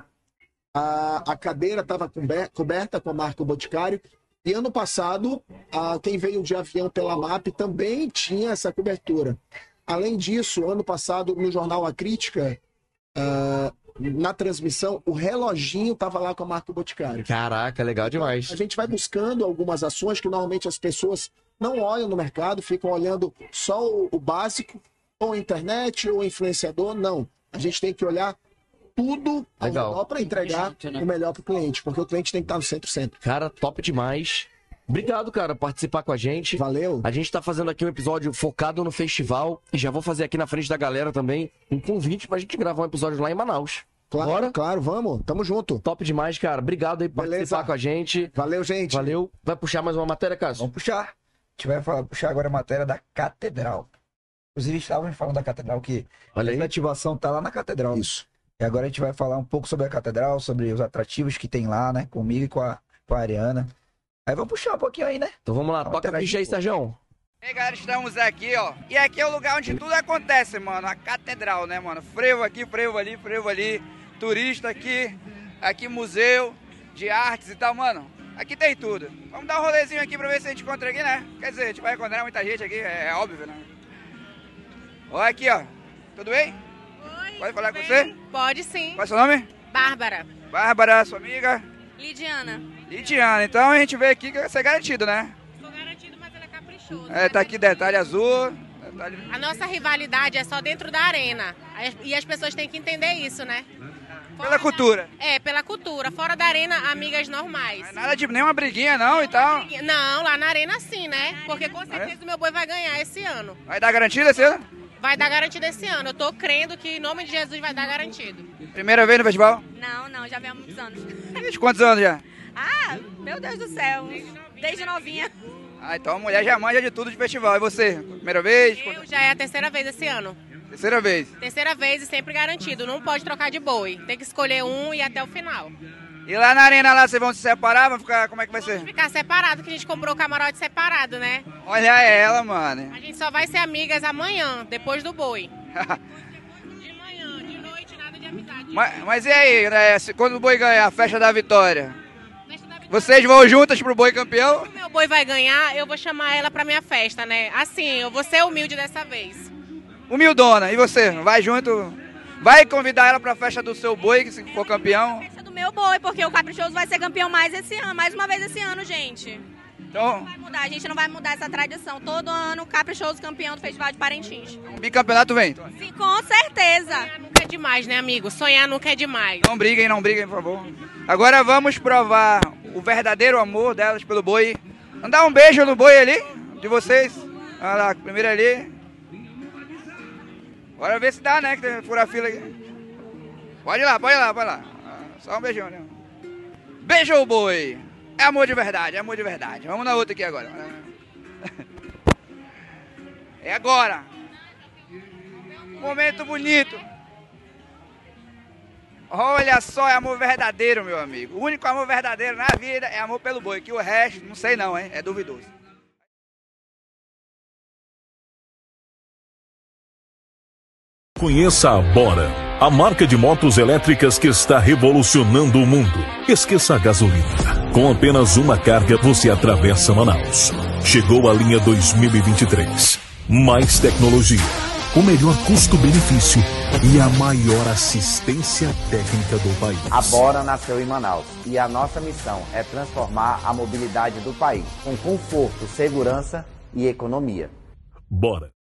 a, a cadeira estava coberta com a marca Boticário. E ano passado, a, quem veio de avião pela MAP também tinha essa cobertura. Além disso, ano passado, no jornal A Crítica, ah, na transmissão, o reloginho estava lá com a marca Boticário. Caraca, legal demais. A gente vai buscando algumas ações que normalmente as pessoas não olham no mercado, ficam olhando só o, o básico, ou internet, ou influenciador. Não. A gente tem que olhar tudo ao Legal. melhor para entregar o melhor para o cliente, porque o cliente tem que estar no centro sempre. Cara, top demais. Obrigado, cara, por participar com a gente. Valeu. A gente tá fazendo aqui um episódio focado no festival. E já vou fazer aqui na frente da galera também um convite pra gente gravar um episódio lá em Manaus. Claro, Bora? claro, vamos. Tamo junto. Top demais, cara. Obrigado aí por participar com a gente. Valeu, gente. Valeu. Vai puxar mais uma matéria, Cássio? Vamos puxar. A gente vai falar- puxar agora a matéria da Catedral. Inclusive, estávamos falando da Catedral que Olha a ativação tá lá na Catedral. Isso. E agora a gente vai falar um pouco sobre a Catedral, sobre os atrativos que tem lá, né? Comigo e com a, com a Ariana. Aí vamos puxar um pouquinho aí, né? Então vamos lá, Vamos toca a ficha aí, de- Sérgio. E aí, galera, estamos aqui, ó. E aqui é o lugar onde tudo acontece, mano. A catedral, né, mano? Frevo aqui, frevo ali, frevo ali. Turista aqui. Aqui museu de artes e tal, mano. Aqui tem tudo. Vamos dar um rolezinho aqui pra ver se a gente encontra aqui, né? Quer dizer, a gente vai encontrar muita gente aqui, é, é óbvio, né? Olha aqui, ó. Tudo bem? Pode falar com você? Pode sim. Qual é o seu nome? Bárbara. Bárbara, sua amiga. Lidiana. Lidiana. Então a gente veio aqui que vai ser garantido, né? Sou garantido, mas ela é caprichoso. É, tá aqui detalhe azul. Detalhe... A nossa rivalidade é só dentro da arena. E as pessoas têm que entender isso, né? Pela cultura. É, pela cultura. Fora da arena, amigas normais. Nada de nenhuma briguinha, não, e tal. Não, lá na arena sim, né? Porque É? com certeza o meu boi vai ganhar esse ano. Vai dar garantida esse ano? Vai dar garantido esse ano. Eu tô crendo que em nome de Jesus vai dar garantido. Primeira vez no festival? Não, não, já vem há muitos anos. De quantos anos já? Ah, meu Deus do céu. Desde novinha. Ah, então a mulher já manja de tudo de festival. E você? Primeira vez? Eu já é a terceira vez esse ano. Terceira vez. Terceira vez e sempre garantido. Não pode trocar de boi. Tem que escolher um e ir até o final. E lá na arena lá vocês vão se separar? Vão ficar. Como é que vai ser? Ficar separado, que a gente comprou o camarote separado, né? Olha ela, mano. A gente só vai ser amigas amanhã, depois do boi. Mas, mas e aí, né? se- Quando o boi ganhar a festa da vitória? Vocês vão juntas pro boi campeão? Se meu boi vai ganhar, eu vou chamar ela pra minha festa, né? Assim, eu vou ser humilde dessa vez. Humildona. E você? Vai junto? Vai convidar ela pra festa do seu boi, que se for campeão? Meu boi, porque o Caprichoso vai ser campeão mais esse ano, mais uma vez esse ano, gente. Então, Vai mudar, a gente não vai mudar essa tradição. Todo ano, o Caprichoso campeão do Festival de Parintins. bicampeonato vem. Sim, com certeza. Nunca é demais, né, amigo? Sonhar nunca é demais. Não briguem, não briguem, por favor. Agora vamos provar o verdadeiro amor delas pelo boi. Vamos dar um beijo no boi ali, de vocês. Olha lá, primeiro ali. Bora ver se dá, né? Que tem fura fila aqui. Pode ir lá, pode ir lá, pode ir lá. Só um beijão, né? Beijo o boi. É amor de verdade, é amor de verdade. Vamos na outra aqui agora. É agora. Momento bonito. Olha só, é amor verdadeiro, meu amigo. O único amor verdadeiro na vida é amor pelo boi, que o resto, não sei não, hein? É duvidoso. Conheça a Bora, a marca de motos elétricas que está revolucionando o mundo. Esqueça a gasolina. Com apenas uma carga, você atravessa Manaus. Chegou a linha 2023. Mais tecnologia, o melhor custo-benefício e a maior assistência técnica do país. A Bora nasceu em Manaus e a nossa missão é transformar a mobilidade do país com conforto, segurança e economia. Bora.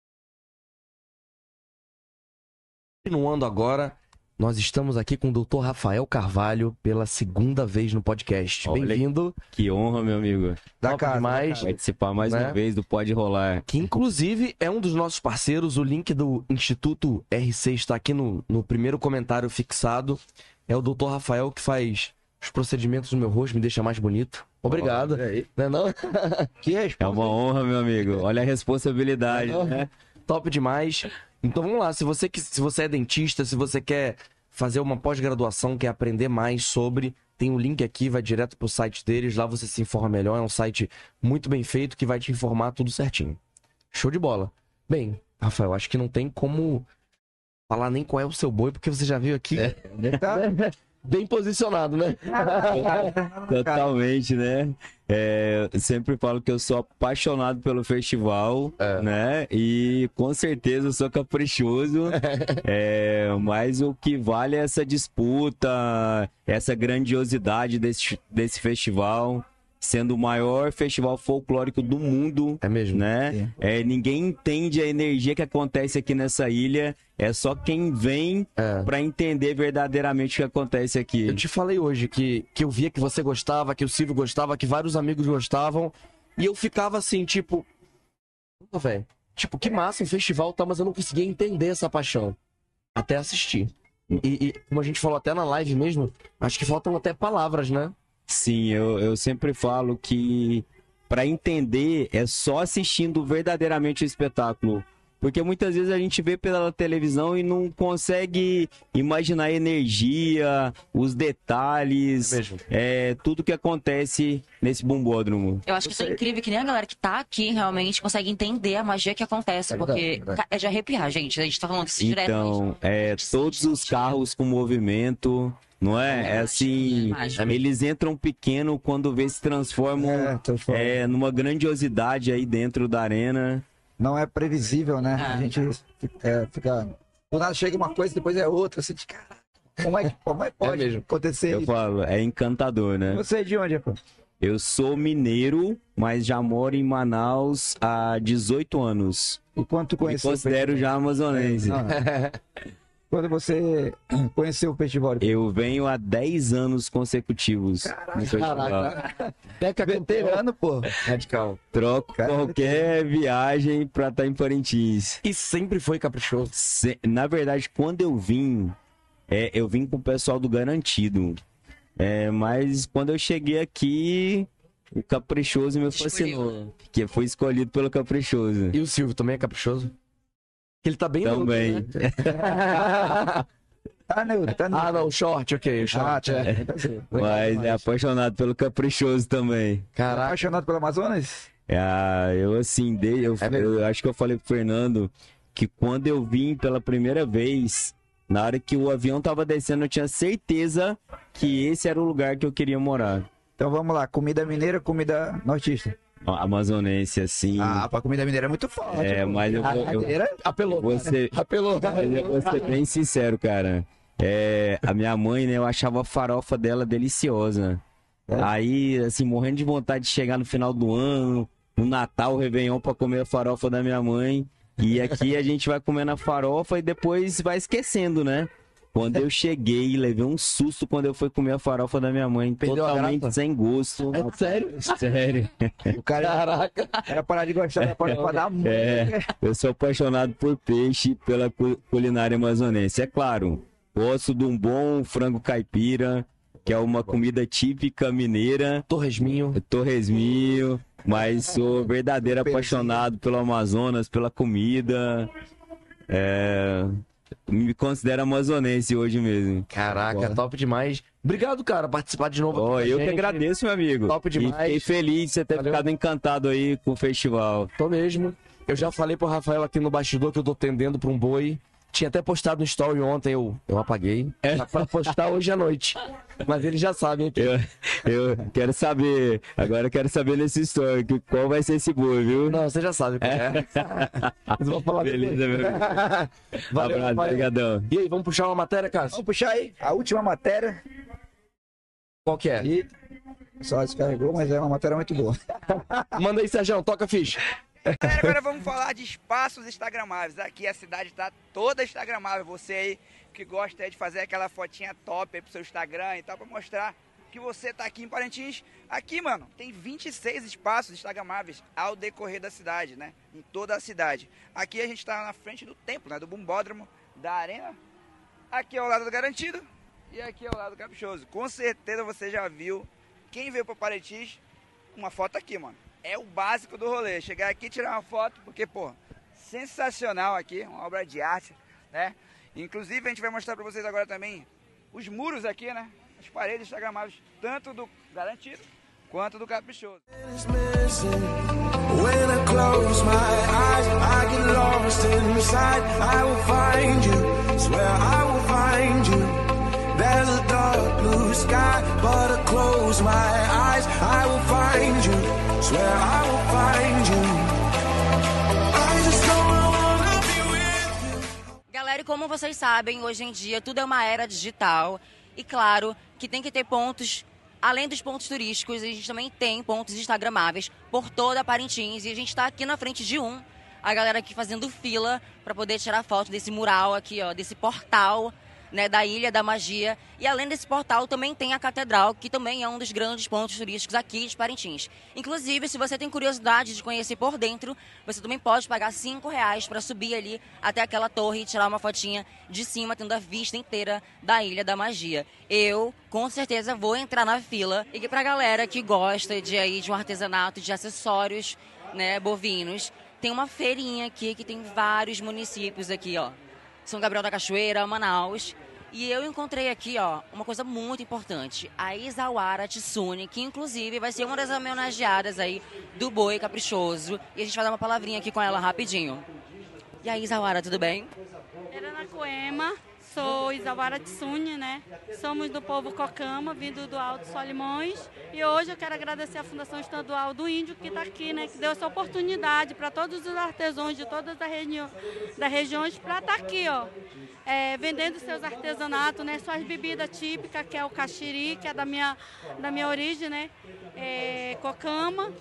Continuando agora, nós estamos aqui com o Dr. Rafael Carvalho pela segunda vez no podcast. Bem-vindo. Que honra, meu amigo. Da casa, demais. Participar mais Né? uma vez do Pode Rolar. Que inclusive é um dos nossos parceiros. O link do Instituto RC está aqui no, no primeiro comentário fixado. É o Dr. Rafael que faz os procedimentos no meu rosto, me deixa mais bonito. Obrigado. Não é não? que É uma honra, meu amigo. Olha a responsabilidade, Não, né? Top demais. Então vamos lá, se você, que- se você é dentista, se você quer fazer uma pós-graduação, quer aprender mais sobre, tem um link aqui, vai direto pro site deles, lá você se informa melhor, é um site muito bem feito que vai te informar tudo certinho. Show de bola. Bem, Rafael, acho que não tem como falar nem qual é o seu boi, porque você já viu aqui. Bem posicionado, né? Totalmente, né? É, sempre falo que eu sou apaixonado pelo festival, né? E com certeza eu sou caprichoso. É, mas o que vale é essa disputa, essa grandiosidade desse, desse festival. Sendo o maior festival folclórico do mundo. É mesmo? Né? É, ninguém entende a energia que acontece aqui nessa ilha. É só quem vem pra entender verdadeiramente o que acontece aqui. Eu te falei hoje que, que eu via que você gostava, que o Silvio gostava, que vários amigos gostavam. E eu ficava assim, tipo. Pô, velho. Tipo, que massa um festival, tá? Mas eu não conseguia entender essa paixão. Até assistir. E, e como a gente falou até na live mesmo, acho que faltam até palavras, né? Sim, eu, eu sempre falo que para entender é só assistindo verdadeiramente o espetáculo. Porque muitas vezes a gente vê pela televisão e não consegue imaginar a energia, os detalhes, é, tudo que acontece nesse bombódromo. Eu acho que isso é incrível, que nem a galera que tá aqui realmente consegue entender a magia que acontece, É porque é verdade. é de arrepiar, gente. A gente tá falando isso direto. Então, é, todos os carros com movimento, não é? É assim, eles entram pequeno quando vê se transformam é, numa grandiosidade aí dentro da arena. Não é previsível, né? A gente é, fica. Do nada chega uma coisa, depois é outra. Assim, de caraca, como é que como é que pode acontecer Eu isso? falo, é encantador, né? Você é de onde, pô? Eu sou mineiro, mas já moro em Manaus há 18 anos. E quanto Me conheceu o considero já amazonense. Não. Quando você conheceu o festival? Eu venho há 10 anos consecutivos. Caraca. Beca veterano, pô. Radical. Troco qualquer viagem pra estar em Parintins. E sempre foi caprichoso? Na verdade, quando eu vim, é, eu vim com o pessoal do Garantido. É, mas quando eu cheguei aqui, o Caprichoso me fascinou. Que foi escolhido pelo Caprichoso. E o Silvio também é caprichoso? Ele tá bem Também. neutro, né? Tá neutro, tá Ah, não, short, ok, o short. Ah, tá. é. Mas é apaixonado pelo Caprichoso também. Caraca. Apaixonado pelo Amazonas? Ah, eu assim, de, eu, eu acho que eu falei pro Fernando que quando eu vim pela primeira vez, na hora que o avião tava descendo, eu tinha certeza que esse era o lugar que eu queria morar. Então vamos lá, comida mineira, comida nortista. Amazonense, assim. Ah, pra comida mineira é muito forte. É, pô. mas eu. A Eu, mineira apelou. ser, apelou. eu vou ser bem sincero, cara. É, a minha mãe, né, eu achava a farofa dela deliciosa. Aí, assim, morrendo de vontade de chegar no final do ano, no Natal, Réveillon, pra comer a farofa da minha mãe. E aqui a gente vai comendo a farofa e depois vai esquecendo, né? Quando eu cheguei, levei um susto quando eu fui comer a farofa da minha mãe. Perdeu totalmente sem gosto. É sério? Sério. O cara, Caraca. Era parar de gostar da farofa da mãe. É, eu sou apaixonado por peixe e pela cu- culinária amazonense. É claro, gosto de um bom frango caipira, que é uma comida típica mineira. Torresminho. Torresminho. Mas sou verdadeiro apaixonado pelo Amazonas, pela comida. É, me considero amazonense hoje mesmo. Caraca, top demais. Obrigado, cara, participar de novo. A eu que gente. agradeço, meu amigo. Top E demais. fiquei feliz de você ter Valeu. ficado encantado aí com o festival. Tô mesmo. Eu já falei pro Rafael aqui no bastidor que eu tô tendendo pra um boi. Tinha até postado no story ontem, eu, eu apaguei. É pra postar hoje à noite. Mas eles já sabem aqui. Eu, eu quero saber, agora eu quero saber nesse story, que- qual vai ser esse boi, viu? Não, você já sabe é. Mas vou falar Beleza, depois. meu amigo. Valeu, Abraço, Rafael. brigadão. E aí, vamos puxar uma matéria, Cássio? Vamos puxar aí a última matéria. Qual que é? E só descarregou, mas é uma matéria muito boa. Manda aí, Sérgio, toca a ficha. Galera, agora vamos falar de espaços instagramáveis. Aqui a cidade tá toda instagramável. Você aí que gosta de fazer aquela fotinha top aí pro seu Instagram e tal, pra mostrar que você tá aqui em Parintins. Aqui, mano, tem 26 espaços instagramáveis ao decorrer da cidade, né? Em toda a cidade. Aqui a gente tá na frente do templo, né? Do Bumbódromo, da Arena. Aqui é o lado do Garantido e aqui é o lado do Caprichoso. Com certeza você já viu quem veio para Parintins uma foto aqui, mano. É o básico do rolê. Chegar aqui tirar uma foto, porque, pô, sensacional aqui, uma obra de arte, né? Inclusive, a gente vai mostrar pra vocês agora também os muros aqui, né? As paredes instagramáveis, tanto do Garantido quanto do Caprichoso. There's a dark blue sky, but I close my eyes. Galera, e como vocês sabem, hoje em dia tudo é uma era digital. E claro que tem que ter pontos, além dos pontos turísticos, a gente também tem pontos instagramáveis por toda a Parintins. E a gente está aqui na frente de um. A galera aqui fazendo fila para poder tirar foto desse mural aqui, ó, desse portal né, da Ilha da Magia. E além desse portal, também tem a Catedral, que também é um dos grandes pontos turísticos aqui de Parintins. Inclusive, se você tem curiosidade de conhecer por dentro, você também pode pagar cinco reais para subir ali até aquela torre e tirar uma fotinha de cima, tendo a vista inteira da Ilha da Magia. Eu, com certeza, vou entrar na fila. E pra galera que gosta de aí de um artesanato, de acessórios, né, bovinos, tem uma feirinha aqui que tem vários municípios aqui, ó. São Gabriel da Cachoeira, Manaus. E eu encontrei aqui, ó, uma coisa muito importante. A Isawara Tsune, que inclusive vai ser uma das homenageadas aí do Boi Caprichoso. E a gente vai dar uma palavrinha aqui com ela rapidinho. E aí, Isawara, tudo bem? Aranacoema, sou Isawara Tsune, né? Somos do povo Cocama, vindo do Alto Solimões. E hoje eu quero agradecer à Fundação Estadual do Índio que está aqui, né? Que deu essa oportunidade para todos os artesãos de todas as regi regiões para estar aqui, ó. É, vendendo seus artesanatos, né? Suas bebidas típicas, que é o caxiri, que é da minha, da minha origem, né? É, Cocama.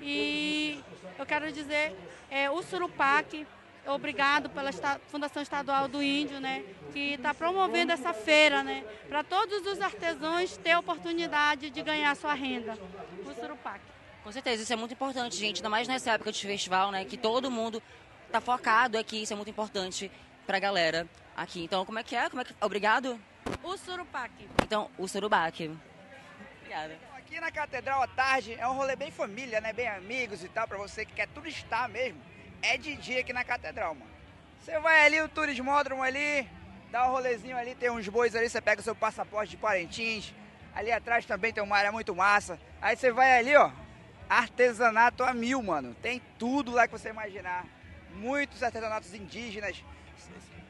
E eu quero dizer, é, o Surupac, obrigado pela esta- Fundação Estadual do Índio, né, que está promovendo essa feira, né, para todos os artesãos ter a oportunidade de ganhar sua renda. O Surupac. Com certeza, isso é muito importante, gente. Ainda mais nessa época de festival, né? Que todo mundo tá focado aqui. Isso é muito importante pra galera aqui. Então, como é que é? Como é que... Obrigado? O Surupac. Então, o Surubaque. Obrigada. Aqui na Catedral à tarde é um rolê bem família, né? Bem amigos e tal, pra você que quer turistar mesmo. É de dia aqui na Catedral, mano. Você vai ali, o turismódromo ali, dá um rolezinho ali, tem uns bois ali, você pega o seu passaporte de Parintins. Ali atrás também tem uma área muito massa. Aí você vai ali, ó, artesanato a mil, mano. Tem tudo lá que você imaginar. Muitos artesanatos indígenas.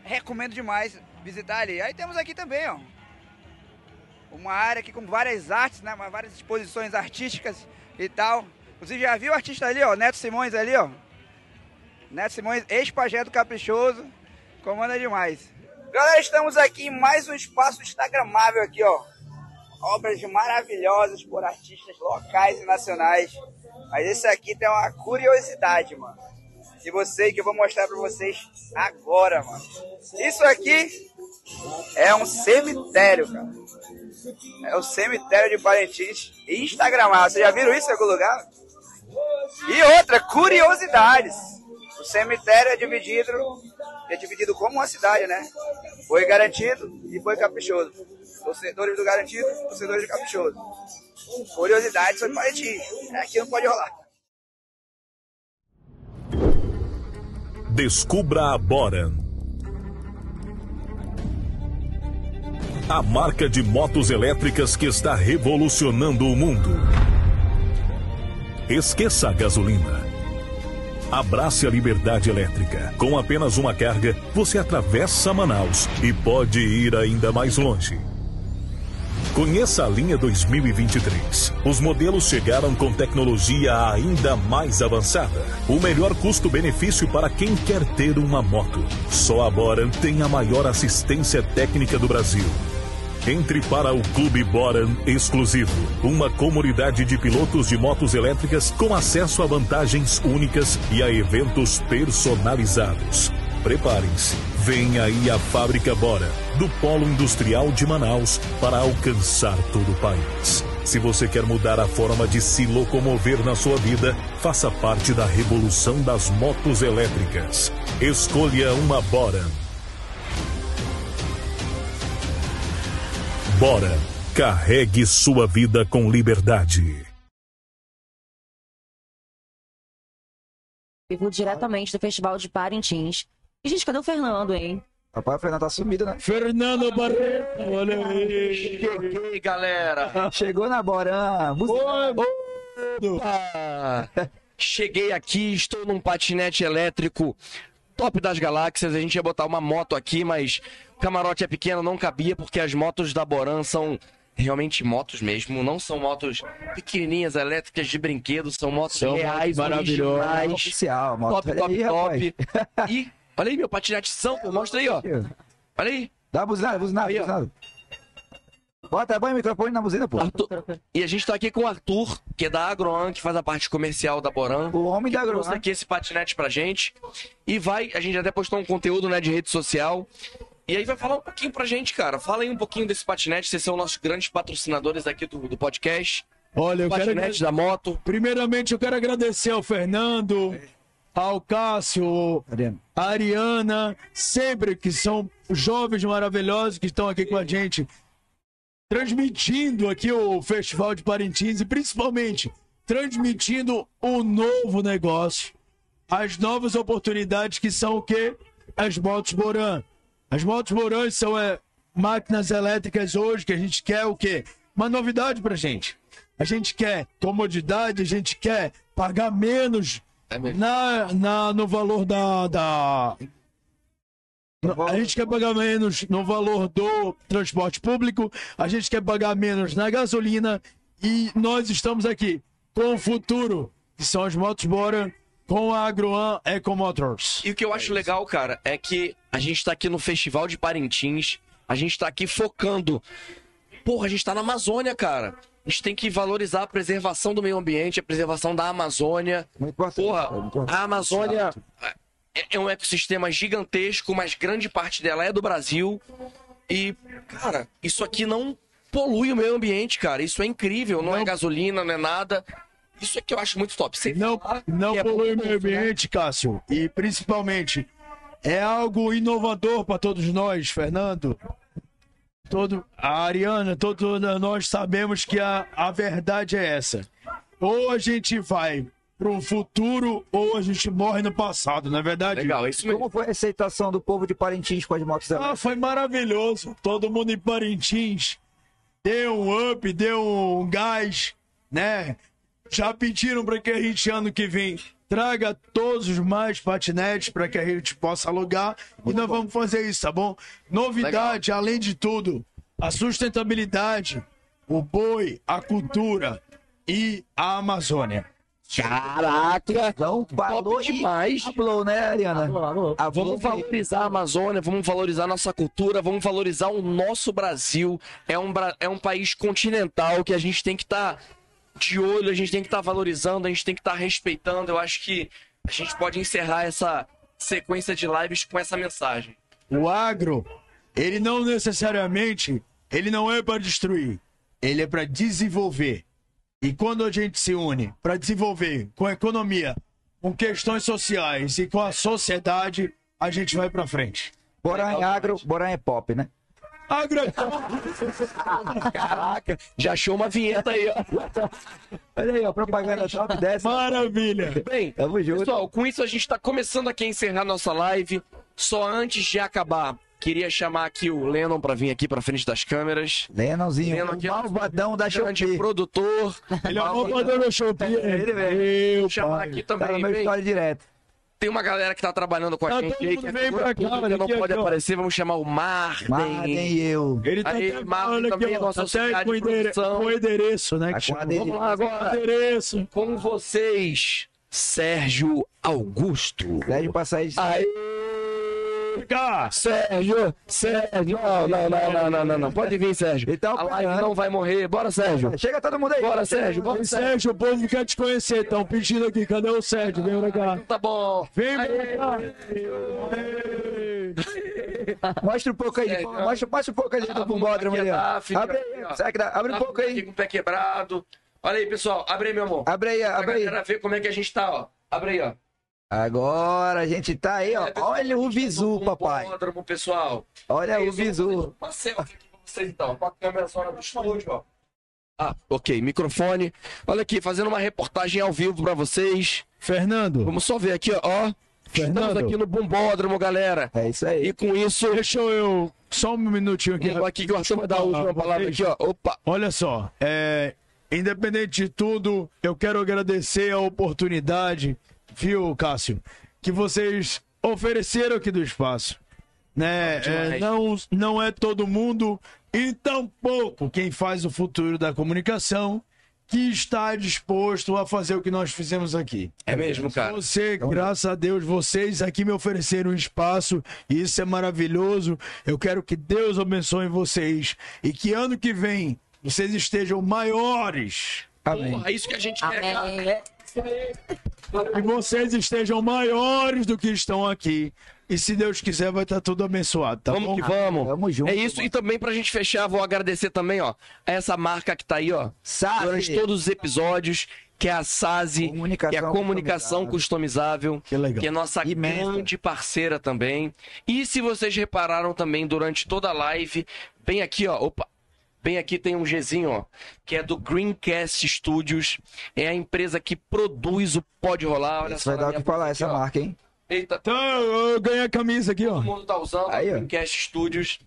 Recomendo demais visitar ali. Aí temos aqui também, ó, uma área aqui com várias artes, né? Várias exposições artísticas e tal. Você já viu o artista ali, ó, Neto Simões ali, ó. Neto Simões, ex-pajé do Caprichoso, comanda demais. Galera, estamos aqui em mais um espaço instagramável aqui, ó. Obras maravilhosas por artistas locais e nacionais. Mas esse aqui tem uma curiosidade, mano. De você que eu vou mostrar pra vocês agora, mano. Isso aqui é um cemitério, cara. É o cemitério de Parintins instagramável. Vocês já viram isso em algum lugar? E outra, curiosidades. O cemitério é dividido, é dividido como uma cidade, né? Foi garantido e foi caprichoso. Torcedores do garantido, torcedores do caprichoso. Curiosidades sobre Parintins. É aqui não pode rolar. Descubra a Boran. A marca de motos elétricas que está revolucionando o mundo. Esqueça a gasolina. Abrace a liberdade elétrica. Com apenas uma carga, você atravessa Manaus e pode ir ainda mais longe. Conheça a linha 2023. Os modelos chegaram com tecnologia ainda mais avançada. O melhor custo-benefício para quem quer ter uma moto. Só a Boran tem a maior assistência técnica do Brasil. Entre para o Clube Boran Exclusivo, uma comunidade de pilotos de motos elétricas com acesso a vantagens únicas e a eventos personalizados. Preparem-se, vem aí a Fábrica Bora, do Polo Industrial de Manaus, para alcançar todo o país. Se você quer mudar a forma de se locomover na sua vida, faça parte da revolução das motos elétricas. Escolha uma Bora. Bora, carregue sua vida com liberdade. Vivo diretamente do Festival de Parintins. E, gente, cadê o Fernando, hein? Rapaz, o Fernando tá sumido, né? Fernando Barreto, olha aí. Cheguei, galera. Chegou na Boran. Opa! Cheguei aqui, estou num patinete elétrico top das galáxias. A gente ia botar uma moto aqui, mas camarote é pequeno, não cabia, porque as motos da Boran são realmente motos mesmo. Não são motos pequenininhas, elétricas de brinquedo, são motos São reais, motos maravilhosas. Oficial, moto. Top, top, aí, top. E olha aí, meu patinete são, pô, mostra aí, ó. Olha aí. Dá a buzinada, buzinada, Aí, buzinada. Bota põe o microfone na buzina, pô. E a gente tá aqui com o Arthur, que é da Agroan, que faz a parte comercial da Boran. O homem da Agroan. trouxe aqui esse patinete pra gente. E vai, a gente até postou um conteúdo né, de rede social. E aí vai falar um pouquinho pra gente, cara. Fala aí um pouquinho desse patinete, vocês são nossos grandes patrocinadores aqui do, do podcast. Olha, eu quero patinete da moto. Primeiramente, eu quero agradecer ao Fernando, ao Cássio, à Ariana, sempre que são jovens maravilhosos que estão aqui com a gente, transmitindo aqui o Festival de Parintins e principalmente transmitindo o novo negócio, as novas oportunidades que são o quê? As motos Boran. As motos Boran são é, máquinas elétricas hoje que a gente quer o quê? Uma novidade pra gente. A gente quer comodidade, a gente quer pagar menos na, na, no valor da, da. A gente quer pagar menos no valor do transporte público, a gente quer pagar menos na gasolina e nós estamos aqui com o futuro, que são as motos Bora, com a Agroan Eco Motors. E o que eu acho legal, cara, é que a gente tá aqui no Festival de Parintins, a gente tá aqui focando. Porra, a gente tá na Amazônia, cara. A gente tem que valorizar a preservação do meio ambiente, a preservação da Amazônia. Porra, a Amazônia é- é um ecossistema gigantesco, mas grande parte dela é do Brasil. E, cara, isso aqui não polui o meio ambiente, cara. Isso é incrível, não, é gasolina, não é nada. Isso é que eu acho muito top. Você Não, não é polui o meio né? ambiente, Cássio. E principalmente, é algo inovador para todos nós, Fernando. Todo, a Ariana, todos nós sabemos que a, a verdade é essa. Ou a gente vai pro futuro, ou a gente morre no passado, não é verdade? Legal, isso mesmo. Como foi a aceitação do povo de Parintins com as motos elétricas? Ah, foi maravilhoso. Todo mundo em Parintins deu um up, deu um gás, né? Já pediram para que a gente, ano que vem, traga todos os mais patinetes para que a gente possa alugar. e nós vamos fazer isso, tá bom? Novidade, além de tudo, a sustentabilidade, o boi, a cultura e a Amazônia. Caraca! Então, falou demais. Falou, né, Ariana? Ah, vamos valorizar a Amazônia, vamos valorizar a nossa cultura, vamos valorizar o nosso Brasil. É um, é um país continental que a gente tem que estar de olho, a gente tem que estar valorizando, a gente tem que estar respeitando. Eu acho que a gente pode encerrar essa sequência de lives com essa mensagem. O agro, ele não necessariamente, ele não é para destruir, ele é para desenvolver. E quando a gente se une para desenvolver com a economia, com questões sociais e com a sociedade, a gente vai para frente. Borá é agro, Borá é pop, né? Agro é Caraca, já achou uma vinheta aí, ó. Olha aí, ó, propaganda top 10. Maravilha! Bem, Tamo junto. pessoal, com isso a gente tá começando aqui a encerrar nossa live. Só antes de acabar, queria chamar aqui o Lennon pra vir aqui pra frente das câmeras. Lennonzinho, Lennon o aqui, malvadão da grande Shopee. produtor. Ele é o malvador da Shopee. Ele mesmo. Meu Vou chamar pai. aqui Tá também. no meu vem. história direto. Tem uma galera que tá trabalhando com a Tá, gente aí, que é vem figura pra cá, olha não aqui, pode aqui, aparecer. Vamos chamar o Marden. Marden e eu. Ele tá Aí, Marlon olha também, aqui, ó, nosso tá com, de endere- com endereço, né? Tá. Vamos lá agora. Endereço. Com vocês, Sérgio Augusto. Pede pra sair Aí, Cá. Sérgio, Sérgio. Não, não, não, não, não, não, não. Pode vir, Sérgio. Tá A live não vai morrer. Bora, Sérgio. Chega todo mundo aí. Bora, Sérgio. Bora, Sérgio. Sérgio, o povo quer te conhecer. Estão pedindo aqui. Cadê o Sérgio? Vem pra cá. Tá bom. Vem pra cá. Mostra um pouco aí. É, mostra, mostra um pouco ali do bumbódromo ali, ó. Aqui, filho, Abre aí, será que dá? Abre um Tá pouco aí. com o pé quebrado. Olha aí, pessoal. Abre aí, meu amor. Abre aí, Pra abre aí. galera ver como é que a gente tá, ó. Abre aí, ó. Agora a gente tá aí, ó. É, Olha o visu, um papai. Pessoal. Olha o visu. Uma selfie aqui pra vocês, então. Com a câmera só do estúdio, ó. Ah, ok. Microfone. Olha aqui, fazendo uma reportagem ao vivo pra vocês. Fernando. Vamos só ver aqui, ó. ó. Estamos Fernando. aqui no Bumbódromo, galera. É isso aí. E com isso, Deixa eu. Só um minutinho aqui. aqui que o Arthur vai dar a última palavra aqui, ó. Opa. Olha só, é, independente de tudo, eu quero agradecer a oportunidade, viu, Cássio, que vocês ofereceram aqui do espaço. Né? É, não, não é todo mundo e tampouco quem faz o futuro da comunicação que está disposto a fazer o que nós fizemos aqui. É mesmo, cara. Você, graças a Deus, vocês aqui me ofereceram um espaço e isso é maravilhoso. Eu quero que Deus abençoe vocês e que ano que vem vocês estejam maiores. Amém. Porra, é isso que a gente quer, cara. Que vocês estejam maiores do que estão aqui. E se Deus quiser, vai estar tudo abençoado, tá vamos bom? que vamos. Tamo junto, é isso. E também pra gente fechar, vou agradecer também, ó, a essa marca que tá aí, ó. Sazi. Durante todos os episódios, que é a Sazi, que é a comunicação customizável, que, legal. é nossa grande parceira também. E se vocês repararam também durante toda a live, bem aqui, ó, opa, Bem aqui tem um Gzinho, ó, que é do Greencast Studios. É a empresa que produz o Pode Rolar. Olha Isso só vai dar o que falar, boca essa aqui, ó. marca, hein? Eita. Então, eu ganhei a camisa aqui, ó. Todo mundo tá usando Aí, o ó. Greencast Studios.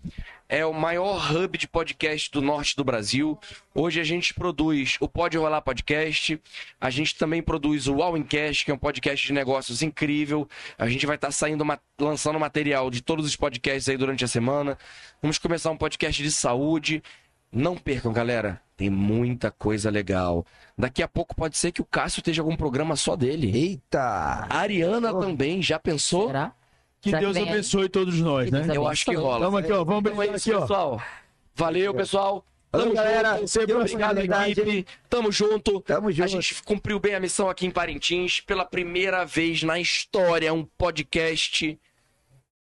É o maior hub de podcast do norte do Brasil. Hoje a gente produz o Pode Rolar Podcast. A gente também produz o Allwincast, que é um podcast de negócios incrível. A gente vai estar saindo, ma- lançando material de todos os podcasts aí durante a semana. Vamos começar um podcast de saúde. Não percam, galera. Tem muita coisa legal. Daqui a pouco pode ser que o Cássio esteja algum programa só dele. Eita! A Ariana também, já pensou? Será? Que Deus abençoe todos nós, né? Eu acho que rola. Vamos aqui, ó. Vamos Então brincar isso, aqui, ó. pessoal. Valeu, pessoal. Valeu, Tamo galera. junto. Sempre Obrigado, equipe. Tamo junto. Tamo junto. A gente cumpriu bem a missão aqui em Parintins. Pela primeira vez na história, um podcast.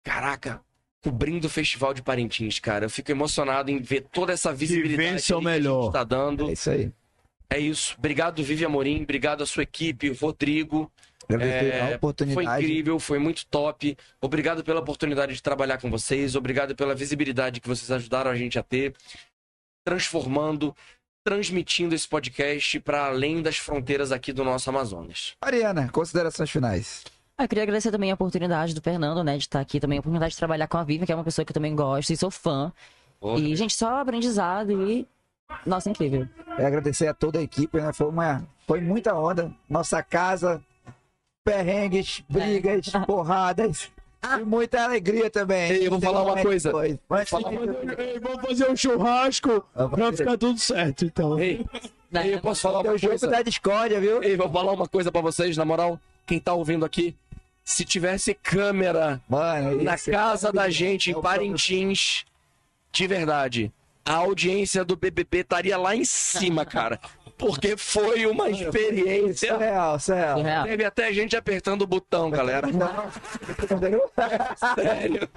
Caraca, cobrindo o Festival de Parintins, cara. Eu fico emocionado em ver toda essa visibilidade que a melhor. gente tá dando. É isso aí. É isso. Obrigado, Vivi Amorim. Obrigado à sua equipe, Rodrigo. É, a oportunidade. Foi incrível, foi muito top. Obrigado pela oportunidade de trabalhar com vocês. Obrigado pela visibilidade que vocês ajudaram a gente a ter. Transformando, transmitindo esse podcast para além das fronteiras aqui do nosso Amazonas. Mariana, considerações finais. Ah, eu queria agradecer também a oportunidade do Fernando, né, de estar aqui também, a oportunidade de trabalhar com a Vivian, que é uma pessoa que eu também gosto e sou fã. E, gente, só aprendizado e. Nossa, incrível. É agradecer a toda a equipe, né? Foi, uma, foi muita onda. Nossa casa, perrengues, brigas, porradas. E muita alegria também. Ei, eu vou falar uma coisa. Mas, Ei, Vamos fazer um churrasco pra ficar tudo certo, então. Ei, ei, eu posso falar uma coisa? da discórdia, viu? Ei, vou falar uma coisa pra vocês, na moral. Quem tá ouvindo aqui, se tivesse câmera Mano, na é casa da gente É em Parintins, de verdade, a audiência do BBB estaria lá em cima, cara. Porque foi uma experiência. Surreal, surreal. Teve até gente apertando o botão, galera. Sério.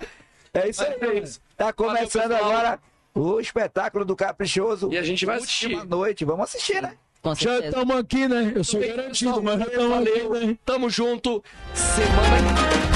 É isso aí, mano. Tá começando pessoal. agora o espetáculo do Caprichoso. E a gente vai assistir. noite. Vamos assistir, né? Com Já estamos aqui, né? Eu sou garantido, mas já estamos aqui, Valeu. né? Tamo junto. Semana que